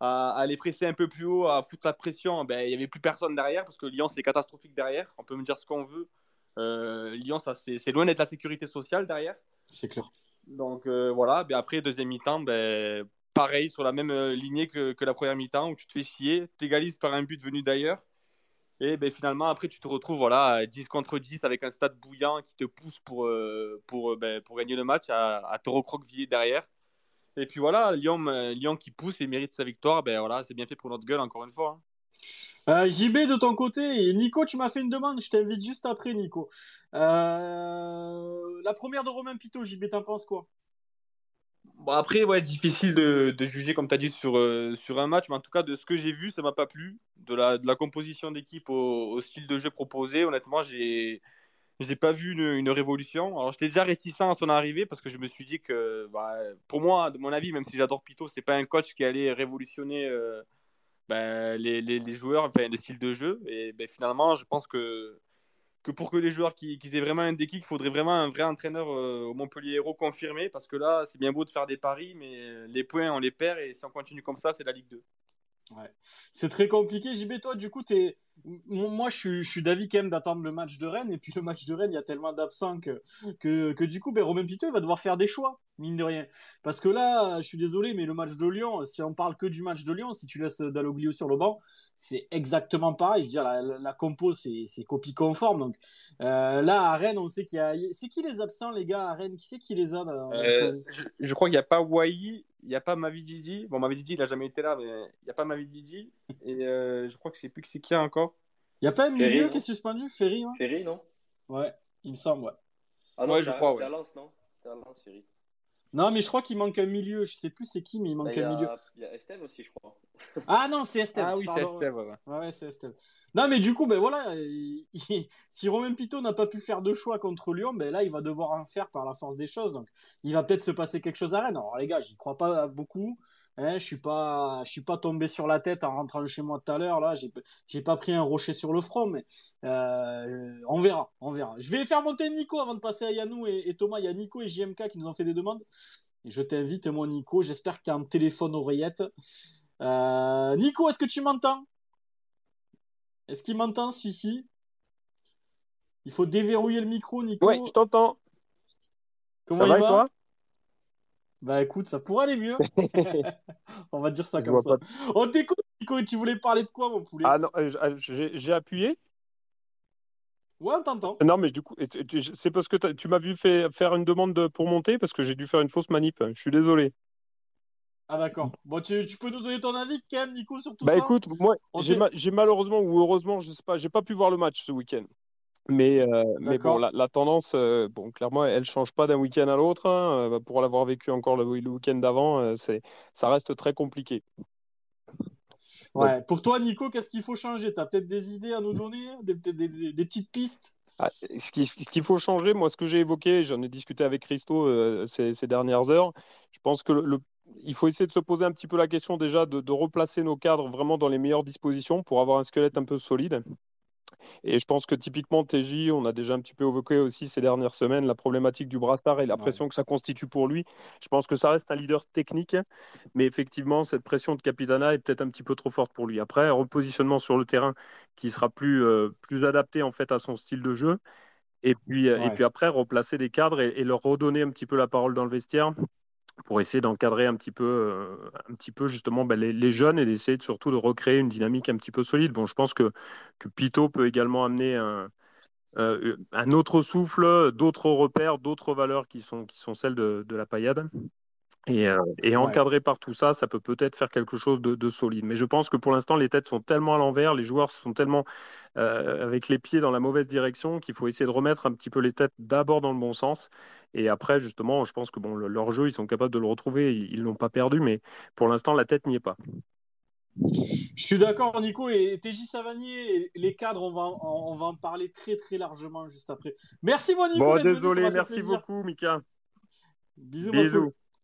à, à les presser un peu plus haut, à foutre la pression, ben, il n'y avait plus personne derrière, parce que Lyon, c'est catastrophique derrière. On peut me dire ce qu'on veut. Euh, Lyon, ça, c'est, loin d'être la sécurité sociale derrière. C'est clair. Donc euh, voilà, ben, après, deuxième mi-temps, ben, pareil, sur la même euh, lignée que, que la première mi-temps, où tu te fais chier, t'égalises par un but venu d'ailleurs. Et ben, finalement, après, tu te retrouves voilà, 10 contre 10 avec un stade bouillant qui te pousse pour, euh, pour, euh, ben, pour gagner le match à, te recroqueviller derrière. Et puis voilà, Lyon, euh, Lyon qui pousse et mérite sa victoire, ben, voilà, c'est bien fait pour notre gueule, encore une fois. Hein. JB de ton côté, Nico, tu m'as fait une demande, je t'invite juste après, Nico. la première de Romain Pito, JB, t'en penses quoi? Bon, après, ouais, difficile de, de juger, comme tu as dit, sur, euh, sur un match, mais en tout cas, de ce que j'ai vu, ça m'a pas plu. De la, de la composition d'équipe au, au, style de jeu proposé, honnêtement, je n'ai pas vu une, révolution. Alors, j'étais déjà réticent à son arrivée parce que je me suis dit que, bah, pour moi, de mon avis, même si j'adore Pito, c'est pas un coach qui allait révolutionner euh, les, les, les, joueurs, enfin, le style de jeu. Et ben, finalement, je pense que que pour que les joueurs qui, aient vraiment un déclic, il faudrait vraiment un vrai entraîneur euh, au Montpellier Héros confirmé, parce que là, c'est bien beau de faire des paris, mais les points, on les perd, et si on continue comme ça, c'est la Ligue 2. Ouais. C'est très compliqué. JB, toi, du coup, es... moi, je suis, je suis d'avis quand même d'attendre le match de Rennes. Et puis, le match de Rennes, il y a tellement d'absents que, que, que, du coup, ben, Romain Piteux va devoir faire des choix, mine de rien. Parce que là, je suis désolé, mais le match de Lyon, si on parle que du match de Lyon, si tu laisses Dalloglio sur le banc, c'est exactement pareil. Je veux dire, la, la, compo, c'est copie conforme. Donc, euh, là, à Rennes, on sait qu'il y a. C'est qui les absents, les gars, à Rennes? Qui c'est qui les a euh, je, je, crois qu'il n'y a pas Wai, il n'y a pas Mavididi. Bon, Mavididi, il n'a jamais été là, mais il n'y a pas Mavididi. Et euh, je crois que je sais plus que c'est qui encore. Il n'y a pas un milieu qui est suspendu? Ferry ouais. Ferry, non Ouais, il me semble, ouais. Ah non, ouais, je crois, ouais. Lens, non Lens, Ferry. Non, mais je crois qu'il manque un milieu. Je sais plus c'est qui, mais il manque bah, un milieu. Il y a Estelle aussi, je crois. Ah non, c'est Estelle. Ah oui, c'est Estelle, ouais. Ouais, ouais c'est Estelle. Non, mais du coup, ben voilà, si Romain Pito n'a pas pu faire de choix contre Lyon, ben là, il va devoir en faire par la force des choses. Donc, il va peut-être se passer quelque chose à Rennes. Alors, les gars, j'y crois pas beaucoup. Hein, je suis pas, je suis pas tombé sur la tête en rentrant chez moi tout à l'heure. Là, j'ai, j'ai pas pris un rocher sur le front, mais euh, on verra, on verra. Je vais faire monter Nico avant de passer à Yannou et, Thomas. Il y a Nico et JMK qui nous ont fait des demandes. je t'invite, mon Nico. J'espère que tu as un téléphone oreillette. Euh, Nico, est-ce que tu m'entends? Est-ce qu'il m'entend celui-ci? Il faut déverrouiller le micro, Nico. Oui, je t'entends. Comment ça il va, et toi? Bah écoute, ça pourrait aller mieux. On va dire ça comme ça. On t'écoute, Nico, tu voulais parler de quoi, mon poulet? Ah non, euh, euh, j'ai appuyé. Ouais, on t'entend. Non, mais du coup, c'est parce que tu m'as vu faire une demande pour monter parce que j'ai dû faire une fausse manip. Je suis désolé. Ah d'accord. Bon, tu, peux nous donner ton avis quand même, Nico, sur tout bah, ça? Bah écoute, moi, j'ai malheureusement ou heureusement, je sais pas, j'ai pas pu voir le match ce week-end. Mais, euh, mais bon, la, tendance, euh, bon, clairement, elle change pas d'un week-end à l'autre. Hein. Euh, pour l'avoir vécu encore le, week-end d'avant, c'est, ça reste très compliqué. Ouais. Pour toi, Nico, qu'est-ce qu'il faut changer? Tu as peut-être des idées à nous donner, des, des, petites pistes? Ah, ce, qu'il faut changer, moi, ce que j'ai évoqué, j'en ai discuté avec Christo ces, ces, dernières heures. Je pense que le, il faut essayer de se poser un petit peu la question déjà de, replacer nos cadres vraiment dans les meilleures dispositions pour avoir un squelette un peu solide. Et je pense que typiquement TJ, on a déjà un petit peu évoqué aussi ces dernières semaines la problématique du brassard et la pression que ça constitue pour lui. Je pense que ça reste un leader technique, mais effectivement, cette pression de Capitana est peut-être un petit peu trop forte pour lui. Après, un repositionnement sur le terrain qui sera plus, euh, plus adapté en fait à son style de jeu. Et puis, et puis après, replacer les cadres et, leur redonner un petit peu la parole dans le vestiaire pour essayer d'encadrer un petit peu, euh, un petit peu justement bah, les, jeunes et d'essayer surtout de recréer une dynamique un petit peu solide. Bon, je pense que, que Pito peut également amener un, euh, autre souffle, d'autres repères, d'autres valeurs qui sont, qui sont celles de, de la paillade. Et, euh, et, encadré par tout ça, ça peut peut-être faire quelque chose de, solide. Mais je pense que pour l'instant, les têtes sont tellement à l'envers, les joueurs sont tellement avec les pieds dans la mauvaise direction qu'il faut essayer de remettre un petit peu les têtes d'abord dans le bon sens et après, justement, je pense que bon, leur jeu, ils sont capables de le retrouver. Ils ne l'ont pas perdu, mais pour l'instant, la tête n'y est pas. Je suis d'accord, Nico. Et TJ Savanier, les cadres, on va, on va en parler très, très largement juste après. Merci, moi, Nico. Bon, désolé, merci beaucoup, Mika. Bisous, Bisous.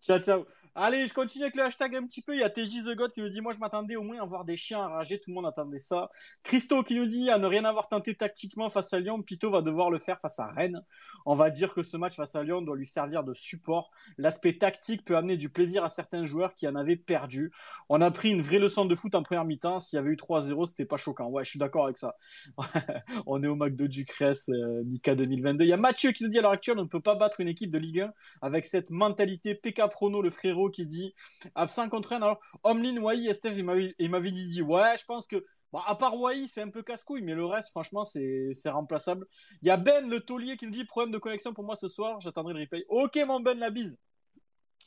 Ciao, ciao. Allez, je continue avec le hashtag un petit peu. Il y a TJ The God qui nous dit Moi, je m'attendais au moins à voir des chiens enragés. Tout le monde attendait ça. Christo qui nous dit À ne rien avoir tenté tactiquement face à Lyon, Pito va devoir le faire face à Rennes. On va dire que ce match face à Lyon doit lui servir de support. L'aspect tactique peut amener du plaisir à certains joueurs qui en avaient perdu. On a pris une vraie leçon de foot en première mi-temps. S'il y avait eu 3-0, c'était pas choquant. Ouais, je suis d'accord avec ça. on est au McDo du Cress, euh, Mika 2022. Il y a Mathieu qui nous dit À l'heure actuelle, on ne peut pas battre une équipe de Ligue 1 avec cette mentalité PK Prono, le frérot qui dit absent contre Rennes. Alors, Omlin, Wai, Estef, il m'avait dit, ouais, je pense que, à part Wai, c'est un peu casse-couille, mais le reste, franchement, c'est remplaçable. Il y a Ben, le taulier, qui nous dit, problème de connexion pour moi ce soir, j'attendrai le replay. Ok, mon Ben, la bise.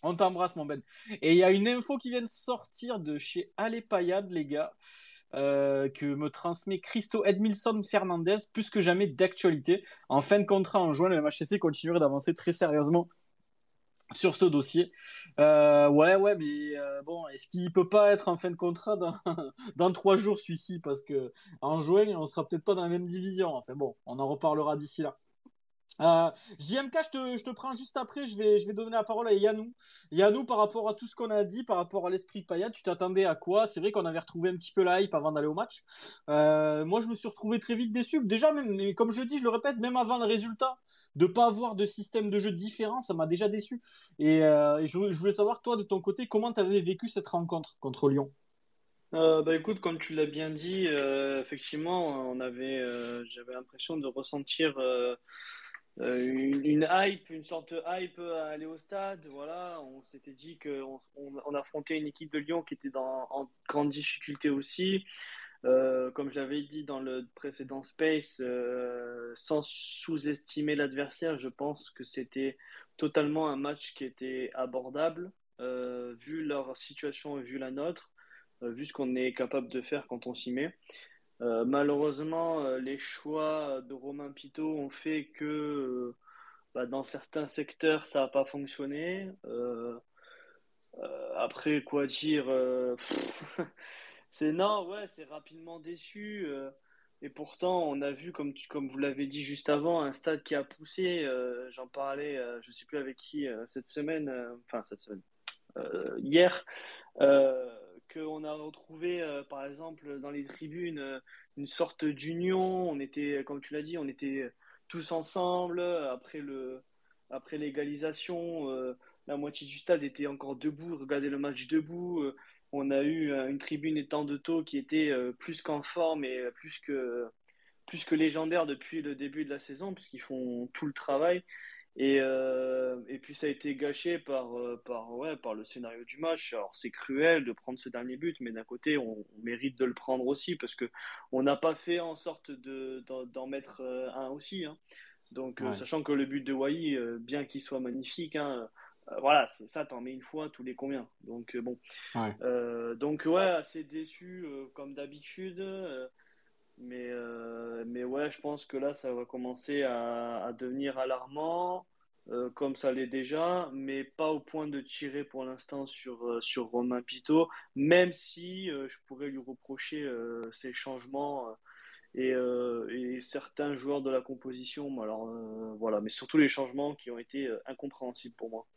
On t'embrasse, mon Ben. Et il y a une info qui vient de sortir de chez Alépayade, les gars. Euh, que me transmet Christo Edmilson Fernandez, plus que jamais d'actualité. En fin de contrat en juin, le MHC continuerait d'avancer très sérieusement sur ce dossier. Euh, ouais, ouais, mais euh, bon, est-ce qu'il peut pas être en fin de contrat dans, dans trois jours celui-ci? Parce que en juin, on sera peut-être pas dans la même division. Enfin bon, on en reparlera d'ici là. Euh, JMK, je te, prends juste après. Je vais, donner la parole à Yannou. Yannou, par rapport à tout ce qu'on a dit, par rapport à l'esprit Payet, tu t'attendais à quoi? C'est vrai qu'on avait retrouvé un petit peu la hype avant d'aller au match. Euh, moi, je me suis retrouvé très vite déçu. Déjà, même, comme je dis, je le répète, même avant le résultat, de pas avoir de système de jeu différent, ça m'a déjà déçu. Et euh, je, voulais savoir, toi, de ton côté, comment tu avais vécu cette rencontre contre Lyon? Bah écoute, comme tu l'as bien dit, effectivement, on avait, j'avais l'impression de ressentir euh, une, hype, une sorte de hype à aller au stade. Voilà, on s'était dit qu'on on, affrontait une équipe de Lyon qui était dans, en grande difficulté aussi. Euh, comme je l'avais dit dans le précédent Space, euh, sans sous-estimer l'adversaire, je pense que c'était totalement un match qui était abordable, vu leur situation et vu la nôtre, vu ce qu'on est capable de faire quand on s'y met. Euh, malheureusement, euh, les choix de Romain Pitot ont fait que euh, bah, dans certains secteurs, ça n'a pas fonctionné. après, quoi dire C'est non, c'est rapidement déçu. et pourtant, on a vu, comme, comme vous l'avez dit juste avant, un stade qui a poussé. J'en parlais, je ne sais plus avec qui, cette semaine, enfin cette semaine, hier qu'on a retrouvé, euh, par exemple, dans les tribunes, euh, une sorte d'union. On était, comme tu l'as dit, on était tous ensemble. Après l'égalisation, euh, la moitié du stade était encore debout, regarder le match debout. on a eu une tribune étant de taux qui était plus qu'en forme et plus que légendaire depuis le début de la saison, puisqu'ils font tout le travail. Et, et puis ça a été gâché par, par, ouais, par le scénario du match. Alors c'est cruel de prendre ce dernier but, mais d'un côté on, mérite de le prendre aussi parce que on n'a pas fait en sorte d'en mettre un aussi. Hein. Donc sachant que le but de Wai, bien qu'il soit magnifique, hein, euh, voilà, c'est ça, t'en mets une fois tous les combien. Donc euh, bon. Euh, donc ouais, assez déçu comme d'habitude. Mais, mais ouais, je pense que là, ça va commencer à, devenir alarmant, comme ça l'est déjà, mais pas au point de tirer pour l'instant sur, sur Romain Pito, même si je pourrais lui reprocher ces changements. Et, et, certains joueurs de la composition. Alors voilà, mais surtout les changements qui ont été incompréhensibles pour moi.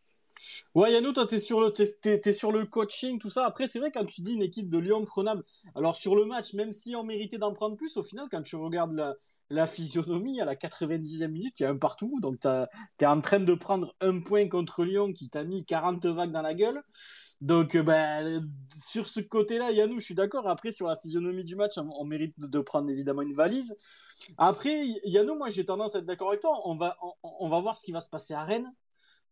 Ouais, Yannou, toi, t'es sur, le, es, sur le coaching, tout ça. Après, c'est vrai, quand tu dis une équipe de Lyon prenable, alors sur le match, même si on méritait d'en prendre plus, au final, quand tu regardes la, physionomie à la 90e minute, il y a un partout. Donc, tu es en train de prendre un point contre Lyon qui t'a mis 40 vagues dans la gueule. Donc, ben, sur ce côté-là, Yannou, je suis d'accord. Après, sur la physionomie du match, on, mérite de prendre évidemment une valise. Après, Yannou, moi, j'ai tendance à être d'accord avec toi. On va, on va voir ce qui va se passer à Rennes.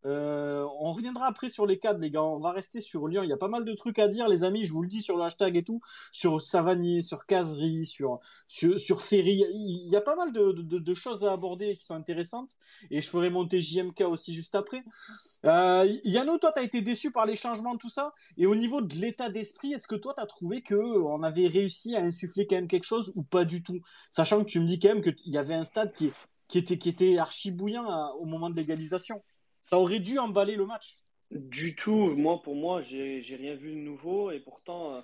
Euh, on reviendra après sur les cadres, les gars. On va rester sur Lyon. Il y a pas mal de trucs à dire, les amis. Je vous le dis sur le hashtag et tout. Sur Savanier, sur Casery, sur, sur, Ferry. Il y a pas mal de, choses à aborder qui sont intéressantes. Et je ferai monter JMK aussi juste après. Euh, Yano, toi, tu as été déçu par les changements, tout ça. Et au niveau de l'état d'esprit, est-ce que toi, tu as trouvé qu'on avait réussi à insuffler quand même quelque chose ou pas du tout? Sachant que tu me dis quand même qu'il y avait un stade qui, qui, était, qui était archi bouillant euh, au moment de l'égalisation ça aurait dû emballer le match. Du tout, moi pour moi, j'ai rien vu de nouveau et pourtant euh,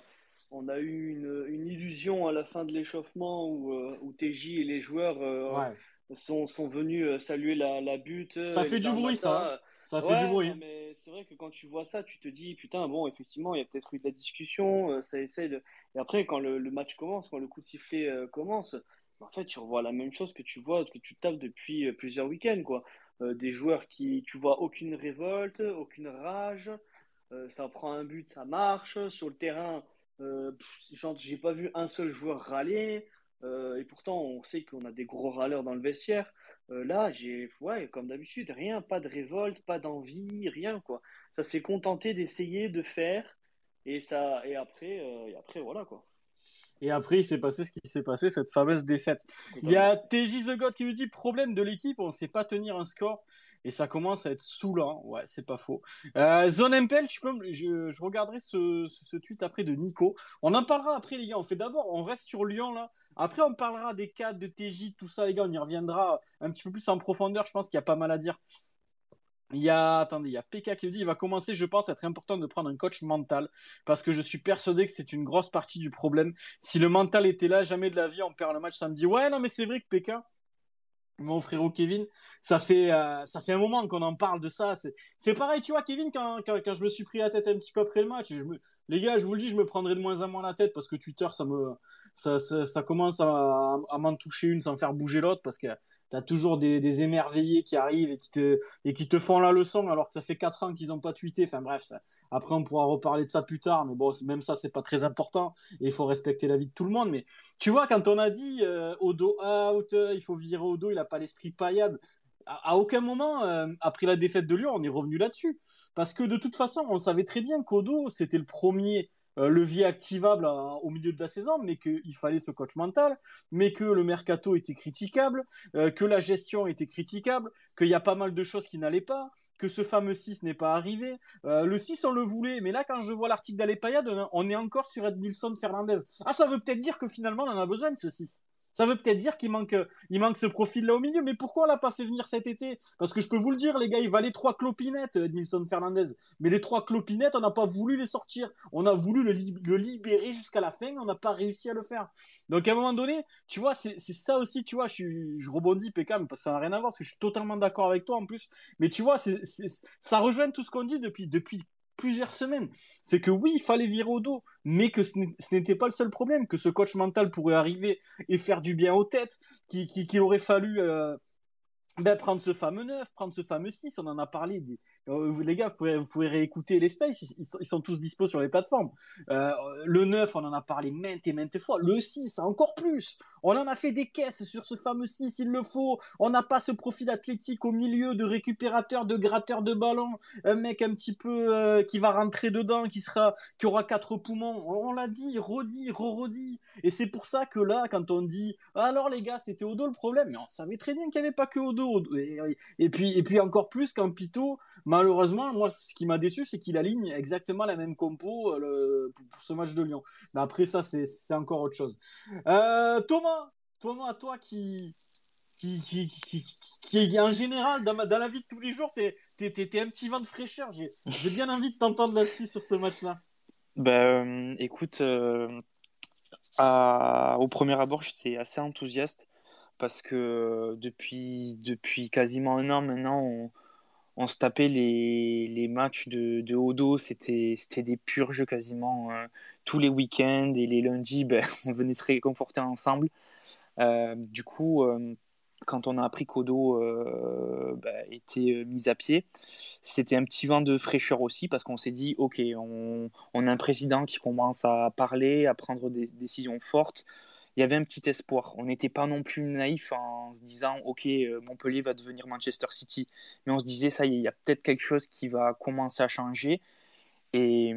on a eu une, illusion à la fin de l'échauffement où, euh, où TJ et les joueurs euh, sont, sont, venus saluer la, la butte. Ça fait du bruit ça. Hein. Ça fait du bruit. Mais c'est vrai que quand tu vois ça, tu te dis putain bon effectivement il y a peut-être eu de la discussion, ça essaie de. Et après quand le, le match commence, quand le coup de sifflet commence, en fait tu revois la même chose que tu vois que tu tapes depuis plusieurs week-ends quoi. Euh, des joueurs qui, tu vois, aucune révolte, aucune rage. Euh, ça prend un but, ça marche. Sur le terrain, euh, j'ai pas vu un seul joueur râler. et pourtant, on sait qu'on a des gros râleurs dans le vestiaire. là, j'ai, ouais, comme d'habitude, rien, pas de révolte, pas d'envie, rien, quoi. Ça s'est contenté d'essayer de faire. Et, ça, et, après, et après, voilà, quoi. Et après, il s'est passé ce qui s'est passé, cette fameuse défaite. Il y a TJ The God qui nous dit problème de l'équipe, on ne sait pas tenir un score. Et ça commence à être saoulant. Ouais, c'est pas faux. Euh, Zone MPL, tu peux, je, je regarderai ce, ce, tweet après de Nico. On en parlera après, les gars. On fait d'abord, on reste sur Lyon là. Après, on parlera des cas de TJ, tout ça, les gars. On y reviendra un petit peu plus en profondeur. Je pense qu'il y a pas mal à dire. Il y a, attendez, il y a PK qui dit, il va commencer, je pense, à être important de prendre un coach mental, parce que je suis persuadé que c'est une grosse partie du problème. Si le mental était là, jamais de la vie, on perd le match samedi. Ouais, non, mais c'est vrai que PK, mon frérot Kevin, ça fait, euh, ça fait un moment qu'on en parle de ça. C'est pareil, tu vois, Kevin, quand, quand, quand, je me suis pris la tête un petit peu après le match, les gars, je vous le dis, je me prendrai de moins en moins la tête parce que Twitter, ça me, ça, ça, commence à, à m'en toucher une sans faire bouger l'autre parce que tu as toujours des, émerveillés qui arrivent et qui, te, et qui te font la leçon alors que ça fait 4 ans qu'ils n'ont pas tweeté. Enfin bref, ça, après on pourra reparler de ça plus tard, mais bon, même ça, c'est pas très important et il faut respecter la vie de tout le monde. Mais tu vois, quand on a dit euh, Odo out, euh, il faut virer Odo, il a pas l'esprit paillade. À, aucun moment, euh, après la défaite de Lyon, on est revenu là-dessus. Parce que de toute façon, on savait très bien qu'Odo, c'était le premier levier activable au milieu de la saison, mais qu'il fallait ce coach mental, mais que le mercato était critiquable, euh, que la gestion était critiquable, qu'il y a pas mal de choses qui n'allaient pas, que ce fameux 6 n'est pas arrivé. Euh, le 6, on le voulait, mais là, quand je vois l'article d'Alepayad, on est encore sur Edmilson Fernandez. Ah, ça veut peut-être dire que finalement, on en a besoin de ce 6. Ça veut peut-être dire qu'il manque, il manque ce profil-là au milieu. Mais pourquoi on l'a pas fait venir cet été? Parce que je peux vous le dire, les gars, il valait trois clopinettes, Nilsson Fernandez. Mais les trois clopinettes, on n'a pas voulu les sortir. On a voulu le, libérer jusqu'à la fin, on n'a pas réussi à le faire. Donc à un moment donné, tu vois, c'est ça aussi, tu vois, je, rebondis, PK, parce que ça n'a rien à voir, parce que je suis totalement d'accord avec toi en plus. Mais tu vois, ça rejoint tout ce qu'on dit depuis plusieurs semaines. C'est que oui, il fallait virer au dos, mais que ce n'était pas le seul problème, que ce coach mental pourrait arriver et faire du bien aux têtes, qu'il aurait fallu euh, ben, prendre ce fameux 9, prendre ce fameux 6, on en a parlé, Euh, les gars, vous pouvez, vous pouvez réécouter les spaces, ils, sont tous dispo sur les plateformes. Euh, le 9, on en a parlé maintes et maintes fois. Le 6, encore plus. On en a fait des caisses sur ce fameux 6, il le faut. On n'a pas ce profil athlétique au milieu de récupérateur, de gratteur de ballon. Un mec un petit peu euh, qui va rentrer dedans, qui sera, qui aura quatre poumons. On, l'a dit, redit, re-redit. Et c'est pour ça que là, quand on dit, alors les gars, c'était Odo le problème, mais on savait très bien qu'il n'y avait pas que Odo. Et, puis, et puis encore plus quand Pito, malheureusement, moi, ce qui m'a déçu, c'est qu'il aligne exactement la même compo euh, pour, ce match de Lyon. Mais après ça, c'est encore autre chose. Euh, Thomas, Thomas, toi qui, qui, qui, qui, qui, en général, dans, dans, la vie de tous les jours, t'es es, un petit vent de fraîcheur. J'ai bien envie de t'entendre là-dessus sur ce match-là. Ben, écoute, euh, au premier abord, j'étais assez enthousiaste parce que depuis, depuis quasiment un an maintenant, on se tapait les, matchs de, Odo, c'était des purges quasiment. Euh, tous les week-ends et les lundis, ben, on venait se réconforter ensemble. Euh, du coup, euh, quand on a appris qu'Odo ben, était mis à pied, c'était un petit vent de fraîcheur aussi parce qu'on s'est dit, ok, on, a un président qui commence à parler, à prendre des décisions fortes il y avait un petit espoir. On n'était pas non plus naïf en se disant ok euh, Montpellier va devenir Manchester City, mais on se disait ça y est, il y a peut-être quelque chose qui va commencer à changer. Et,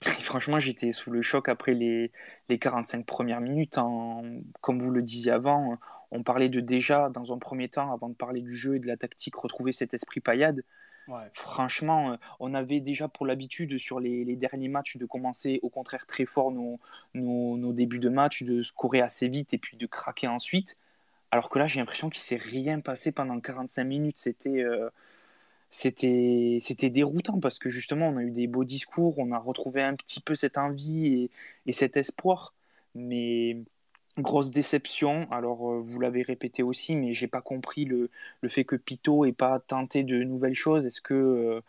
franchement, j'étais sous le choc après les, les 45 premières minutes. comme vous le disiez avant, on parlait de déjà dans un premier temps, avant de parler du jeu et de la tactique, retrouver cet esprit paillade. Franchement, euh, on avait déjà pour l'habitude sur les, derniers matchs de commencer au contraire très fort nos, nos, débuts de match, de scorer assez vite et puis de craquer ensuite. Alors que là, j'ai l'impression qu'il s'est rien passé pendant 45 minutes. C'était euh, c'était déroutant parce que justement, on a eu des beaux discours, on a retrouvé un petit peu cette envie et, et cet espoir. Mais Grosse déception. Alors, euh, vous l'avez répété aussi, mais j'ai pas compris le, le, fait que Pito ait pas tenté de nouvelles choses. Est-ce que, euh,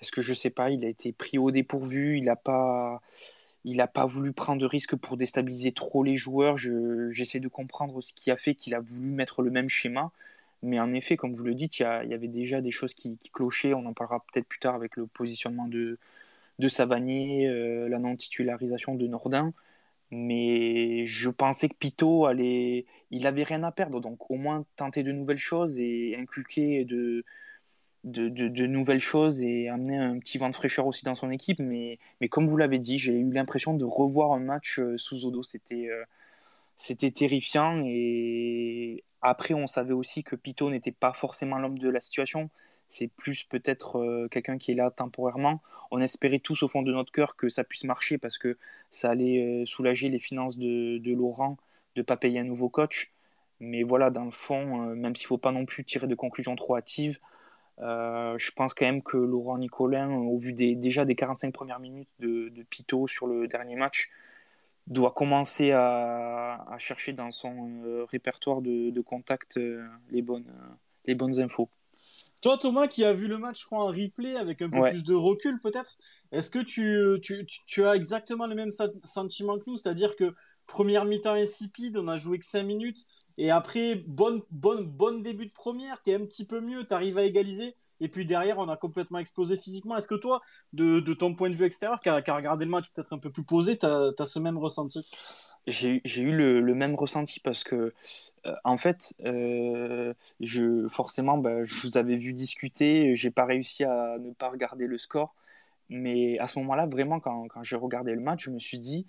est-ce que je sais pas, il a été pris au dépourvu, il n'a pas, il a pas voulu prendre de risques pour déstabiliser trop les joueurs? j'essaie de comprendre ce qui a fait qu'il a voulu mettre le même schéma. Mais en effet, comme vous le dites, il y, avait déjà des choses qui, clochaient. On en parlera peut-être plus tard avec le positionnement de, de Savanier, euh, la non-titularisation de Nordin mais je pensais que Pito allait, il avait rien à perdre, donc au moins tenter de nouvelles choses et inculquer de, de, de, nouvelles choses et amener un petit vent de fraîcheur aussi dans son équipe. Mais, mais comme vous l'avez dit, j'ai eu l'impression de revoir un match euh, sous Odo. C'était euh, c'était terrifiant et après on savait aussi que Pito n'était pas forcément l'homme de la situation c'est plus peut-être euh, quelqu'un qui est là temporairement. On espérait tous au fond de notre cœur que ça puisse marcher parce que ça allait euh, soulager les finances de, Laurent de ne pas payer un nouveau coach. Mais voilà, dans le fond, euh, même s'il ne faut pas non plus tirer de conclusions trop hâtives, je pense quand même que Laurent Nicolin, au vu des, déjà des 45 premières minutes de, de Pito sur le dernier match, doit commencer à, chercher dans son répertoire de, de contacts les, bonnes, les bonnes infos. Toi, Thomas, qui a vu le match, je crois, en replay avec un peu plus de recul, peut-être, est-ce que tu, tu, tu, as exactement le même sentiment que nous? C'est-à-dire que première mi-temps insipide, on a joué que 5 minutes, et après, bonne, bonne, bonne début de première, tu es un petit peu mieux, tu arrives à égaliser, et puis derrière, on a complètement explosé physiquement. Est-ce que toi, de, de, ton point de vue extérieur, qui a, regardé le match peut-être un peu plus posé, tu as, as ce même ressenti? J'ai eu le, le, même ressenti parce que, euh, en fait, euh, je, forcément, bah, je vous avais vu discuter, j'ai pas réussi à ne pas regarder le score. Mais à ce moment-là, vraiment, quand, quand j'ai regardé le match, je me suis dit,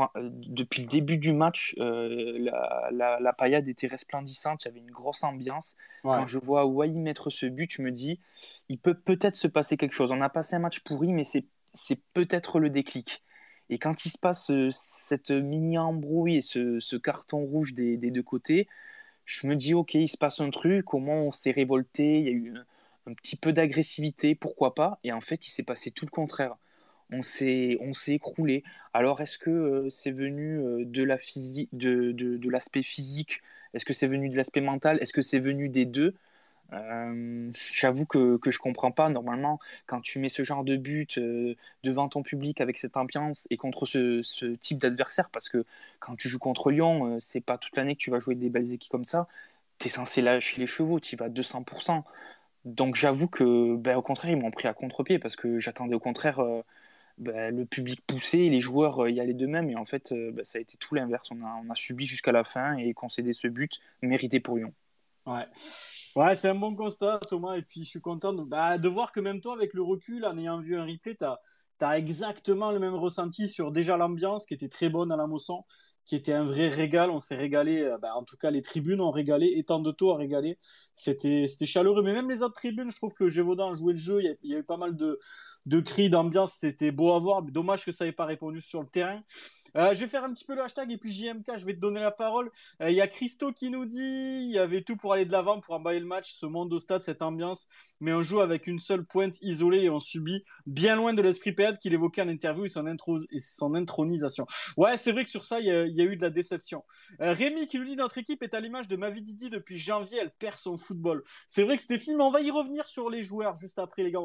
euh, depuis le début du match, la, la, la, paillade était resplendissante, il y avait une grosse ambiance. Quand je vois Wai mettre ce but, je me dis, il peut peut-être se passer quelque chose. On a passé un match pourri, mais c'est peut-être le déclic. Et quand il se passe euh, cette mini embrouille et ce, carton rouge des, deux côtés, je me dis, ok, il se passe un truc, comment on s'est révolté, il y a eu un, petit peu d'agressivité, pourquoi pas Et en fait, il s'est passé tout le contraire. On s'est, écroulé. Alors, est-ce que euh, c'est venu euh, de, la physique, de, de l'aspect physique? Est-ce que c'est venu de l'aspect mental? Est-ce que c'est venu des deux? Euh, j'avoue que, que je comprends pas. Normalement, quand tu mets ce genre de but euh, devant ton public avec cette ambiance et contre ce, type d'adversaire, parce que quand tu joues contre Lyon, euh, c'est pas toute l'année que tu vas jouer des belles équipes comme ça. Tu es censé lâcher les chevaux, tu vas à 200%. Donc j'avoue que, ben, au contraire, ils m'ont pris à contre-pied parce que j'attendais au contraire ben, le public poussé, les joueurs y allaient d'eux-mêmes. Et en fait, ben, ça a été tout l'inverse. On a, on a subi jusqu'à la fin et concédé ce but mérité pour Lyon. Ouais. Ouais, c'est un bon constat, Thomas. Et puis, je suis content de, bah, de voir que même toi, avec le recul, en ayant vu un replay, tu as, exactement le même ressenti sur déjà l'ambiance qui était très bonne à la Mosson qui était un vrai régal. On s'est régalé, euh, bah, en tout cas les tribunes ont régalé, et tant de taux a régalé. C'était chaleureux, mais même les autres tribunes, je trouve que Gévaudan joué le jeu. Il y a, eu pas mal de, de cris, d'ambiance, c'était beau à voir. Dommage que ça n'ait pas répondu sur le terrain. Euh, je vais faire un petit peu le hashtag et puis JMK, je vais te donner la parole. Euh, il y a Christo qui nous dit il y avait tout pour aller de l'avant, pour emballer le match, ce monde au stade, cette ambiance, mais on joue avec une seule pointe isolée et on subit bien loin de l'esprit PAD qu'il évoquait en interview et son, intro et son intronisation. Ouais, c'est vrai que sur ça, il y, a, eu de la déception. Euh, Rémi qui nous dit notre équipe est à l'image de Mavididi depuis janvier, elle perd son football. C'est vrai que film, mais on va y revenir sur les joueurs juste après, les gars.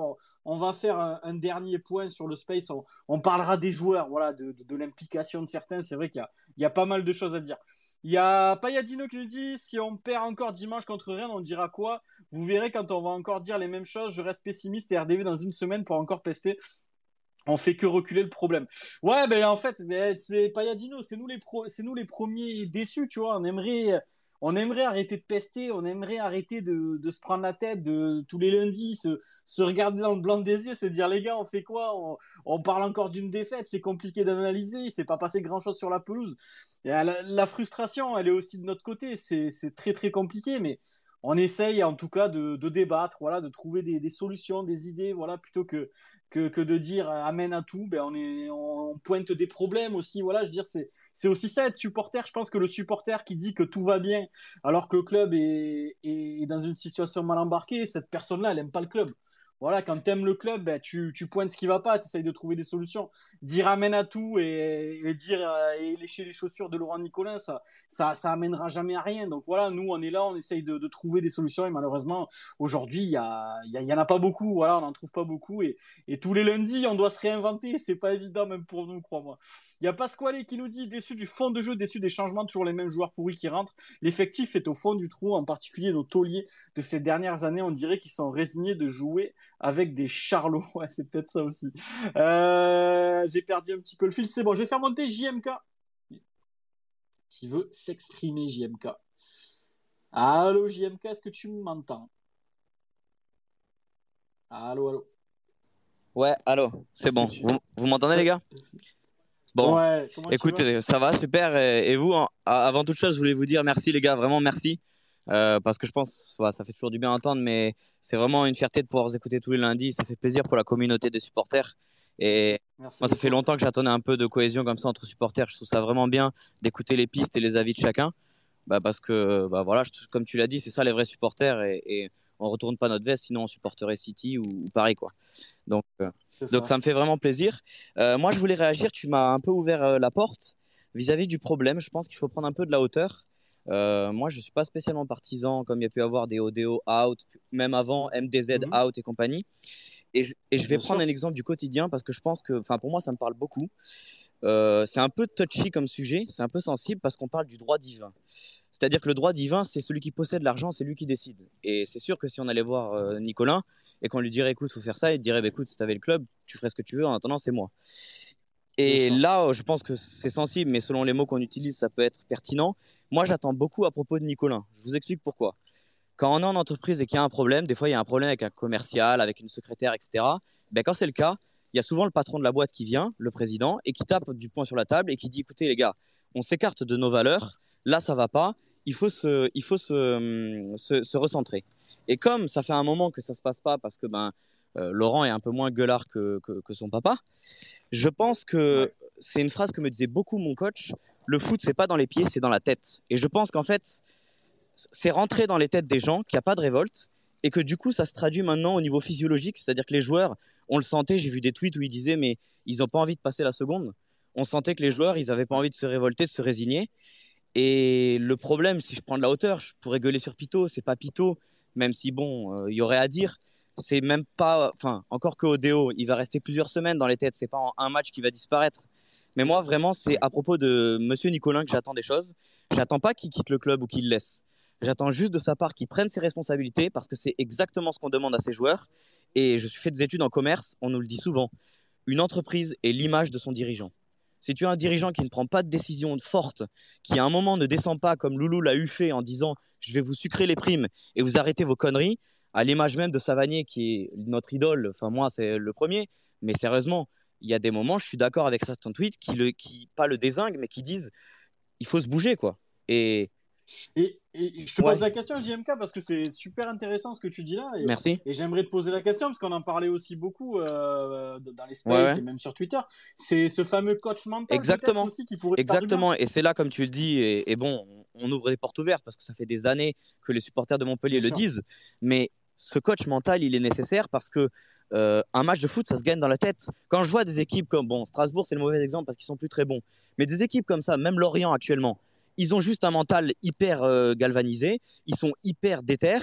On, va faire un, dernier point sur le space. On, parlera des joueurs, voilà, de, l'implication de certains, c'est vrai qu'il y, a, pas mal de choses à dire. Il y a Payadino qui nous dit si on perd encore dimanche contre Rennes, on dira quoi? Vous verrez quand on va encore dire les mêmes choses. Je reste pessimiste et RDV dans une semaine pour encore pester. On fait que reculer le problème. Ouais, ben en fait, c'est Payadino, c'est nous les c'est nous les premiers déçus, tu vois. On aimerait on aimerait arrêter de pester, on aimerait arrêter de, se prendre la tête de tous les lundis, se, regarder dans le blanc des yeux, se dire les gars, on fait quoi? On, parle encore d'une défaite, c'est compliqué d'analyser, il s'est pas passé grand chose sur la pelouse. la, frustration, elle est aussi de notre côté, c'est très très compliqué, mais on essaye en tout cas de, débattre, voilà, de trouver des, des, solutions, des idées, voilà, plutôt que que, de dire euh, amène à tout, ben on, est, on pointe des problèmes aussi. Voilà, je dire, c'est, aussi ça être supporter. Je pense que le supporter qui dit que tout va bien alors que le club est, est dans une situation mal embarquée, cette personne-là, elle n'aime pas le club voilà, quand tu aimes le club, ben, tu, tu, pointes ce qui va pas, tu essayes de trouver des solutions. Dire amène à tout et, dire euh, lécher les chaussures de Laurent Nicolin, ça, ça, ça amènera jamais à rien. Donc voilà, nous on est là, on essaye de, trouver des solutions et malheureusement aujourd'hui il y, a, y, en a pas beaucoup. Voilà, on n'en trouve pas beaucoup et, et, tous les lundis on doit se réinventer. C'est pas évident même pour nous, crois-moi. Il y a Pasquale qui nous dit déçu du fond de jeu, déçu des changements, toujours les mêmes joueurs pourris qui rentrent. L'effectif est au fond du trou, en particulier nos tauliers de ces dernières années. On dirait qu'ils sont résignés de jouer avec des charlots. Ouais, c'est peut-être ça aussi. Euh, j'ai perdu un petit peu le fil. C'est bon, je vais faire monter JMK. Qui veut s'exprimer, JMK. Allô, JMK, est-ce que tu m'entends? Allô, allô. Ouais, allô, c'est bon. Vous, m'entendez, les gars? Bon, ouais, écoutez, ça va, super. Et, vous, avant toute chose, je voulais vous dire merci, les gars, vraiment merci. Euh, parce que je pense, ça fait toujours du bien à entendre, mais c'est vraiment une fierté de pouvoir vous écouter tous les lundis. Ça fait plaisir pour la communauté des supporters. Et moi, ça fait longtemps que j'attendais un peu de cohésion comme ça entre supporters. Je trouve ça vraiment bien d'écouter les pistes et les avis de chacun. Bah, parce que, bah, voilà, comme tu l'as dit, c'est ça les vrais supporters. Et, et on retourne pas notre veste, sinon on supporterait City ou, Paris. Quoi. Donc, euh, ça. donc ça me fait vraiment plaisir. Euh, moi, je voulais réagir. Tu m'as un peu ouvert la porte vis-à-vis -vis du problème. Je pense qu'il faut prendre un peu de la hauteur. Euh, moi, je ne suis pas spécialement partisan, comme il y a pu avoir des ODO out, même avant MDZ mhm. out et compagnie. Et je, et je vais prendre un exemple du quotidien parce que je pense que, enfin, pour moi, ça me parle beaucoup. Euh, c'est un peu touchy comme sujet, c'est un peu sensible parce qu'on parle du droit divin. C'est-à-dire que le droit divin, c'est celui qui possède l'argent, c'est lui qui décide. Et c'est sûr que si on allait voir euh, Nicolas et qu'on lui dirait, écoute, faut faire ça, il dirait, bah, écoute, si tu avais le club, tu ferais ce que tu veux, en attendant, c'est moi. Et là, je pense que c'est sensible, mais selon les mots qu'on utilise, ça peut être pertinent. Moi, j'attends beaucoup à propos de Nicolas. Je vous explique pourquoi. Quand on est en entreprise et qu'il y a un problème, des fois, il y a un problème avec un commercial, avec une secrétaire, etc. Ben, quand c'est le cas, il y a souvent le patron de la boîte qui vient, le président, et qui tape du poing sur la table et qui dit écoutez, les gars, on s'écarte de nos valeurs, là, ça va pas, il faut se, il faut se, se, recentrer. Et comme ça fait un moment que ça se passe pas parce que ben, euh, Laurent est un peu moins gueulard que, que, son papa, je pense que c'est une phrase que me disait beaucoup mon coach le foot, c'est pas dans les pieds, c'est dans la tête. Et je pense qu'en fait, c'est rentré dans les têtes des gens qu'il n'y a pas de révolte et que du coup, ça se traduit maintenant au niveau physiologique, c'est-à-dire que les joueurs, on le sentait, j'ai vu des tweets où ils disaient, mais ils n'ont pas envie de passer la seconde. On sentait que les joueurs, ils n'avaient pas envie de se révolter, de se résigner. Et le problème, si je prends de la hauteur, je pourrais gueuler sur Pito, c'est pas Pito, même si bon, euh, il y aurait à dire. C'est même pas, enfin, encore que Odeo, il va rester plusieurs semaines dans les têtes. C'est pas en un match qui va disparaître. Mais moi, vraiment, c'est à propos de Monsieur Nicolin que j'attends des choses. J'attends pas qu'il quitte le club ou qu'il le laisse. J'attends juste de sa part qu'il prenne ses responsabilités parce que c'est exactement ce qu'on demande à ses joueurs. Et je suis fait des études en commerce, on nous le dit souvent. Une entreprise est l'image de son dirigeant. Si tu as un dirigeant qui ne prend pas de décision forte, qui à un moment ne descend pas comme Loulou l'a eu fait en disant je vais vous sucrer les primes et vous arrêtez vos conneries, à l'image même de Savanier qui est notre idole, enfin moi c'est le premier, mais sérieusement, il y a des moments, je suis d'accord avec certains tweets qui, le, qui pas le désinguent, mais qui disent il faut se bouger quoi. Et et, je te pose la question, JMK, parce que c'est super intéressant ce que tu dis là. Et, Merci. Et j'aimerais te poser la question, parce qu'on en parlait aussi beaucoup euh, dans les spaces et même sur Twitter. C'est ce fameux coach mental Exactement. Aussi, qui pourrait Exactement. Et c'est là, comme tu le dis, et, bon, on ouvre les portes ouvertes parce que ça fait des années que les supporters de Montpellier le disent. Mais ce coach mental, il est nécessaire parce que euh, un match de foot, ça se gagne dans la tête. Quand je vois des équipes comme bon, Strasbourg, c'est le mauvais exemple parce qu'ils sont plus très bons. Mais des équipes comme ça, même Lorient actuellement, ils ont juste un mental hyper euh, galvanisé, ils sont hyper déter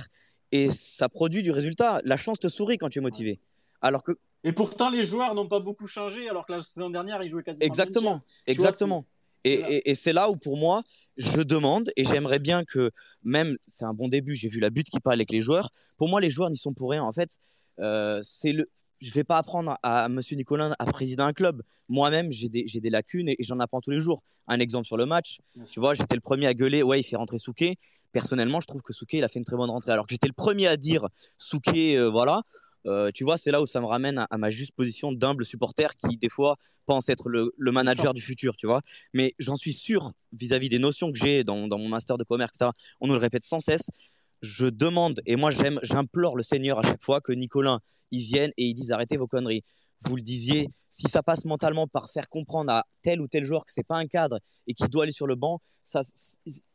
et ça produit du résultat. La chance te sourit quand tu es motivé. Alors que et pourtant les joueurs n'ont pas beaucoup changé alors que la saison dernière ils jouaient quasiment exactement, exactement. et, et c'est là où pour moi je demande et j'aimerais bien que même c'est un bon début. J'ai vu la butte qui parle avec les joueurs. Pour moi les joueurs n'y sont pour rien. En fait, euh, c'est le je ne vais pas apprendre à, M. Nicolin à présider un club. Moi-même, j'ai des, des, lacunes et, j'en apprends tous les jours. Un exemple sur le match, tu vois, j'étais le premier à gueuler, ouais, il fait rentrer Souquet. Personnellement, je trouve que Souquet, il a fait une très bonne rentrée. Alors que j'étais le premier à dire Souquet, euh, voilà. Euh, tu vois, c'est là où ça me ramène à, ma juste position d'humble supporter qui, des fois, pense être le, manager du futur, tu vois. Mais j'en suis sûr, vis-à-vis des notions que j'ai dans, dans, mon master de commerce, etc., on nous le répète sans cesse. Je demande, et moi j'aime, j'implore le Seigneur à chaque fois que Nicolas ils viennent et ils disent arrêtez vos conneries. Vous le disiez, si ça passe mentalement par faire comprendre à tel ou tel joueur que c'est pas un cadre et qu'il doit aller sur le banc, ça,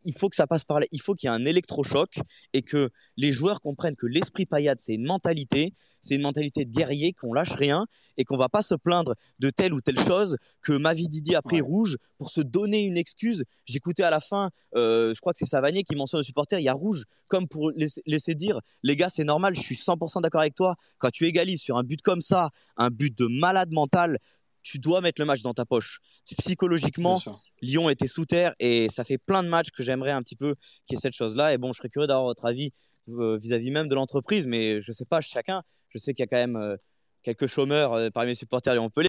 il faut que ça passe par là. Il faut qu'il y ait un électrochoc et que les joueurs comprennent que l'esprit paillade, c'est une mentalité, c'est une mentalité de guerrier, qu'on lâche rien et qu'on va pas se plaindre de telle ou telle chose, que Mavi Didi a pris rouge pour se donner une excuse. J'écoutais à la fin, euh, je crois que c'est Savanier qui mentionne au supporter, il y a rouge, comme pour laisser dire, les gars, c'est normal, je suis 100% d'accord avec toi. Quand tu égalises sur un but comme ça, un but de malade mental, tu dois mettre le match dans ta poche. Psychologiquement, Lyon était sous terre et ça fait plein de matchs que j'aimerais un petit peu qu'il y ait cette chose-là. Et bon, je serais curieux d'avoir votre avis euh, vis-à-vis même de l'entreprise, mais je sais pas, chacun. Je sais qu'il y a quand même euh, quelques chômeurs parmi mes supporters de Montpellier.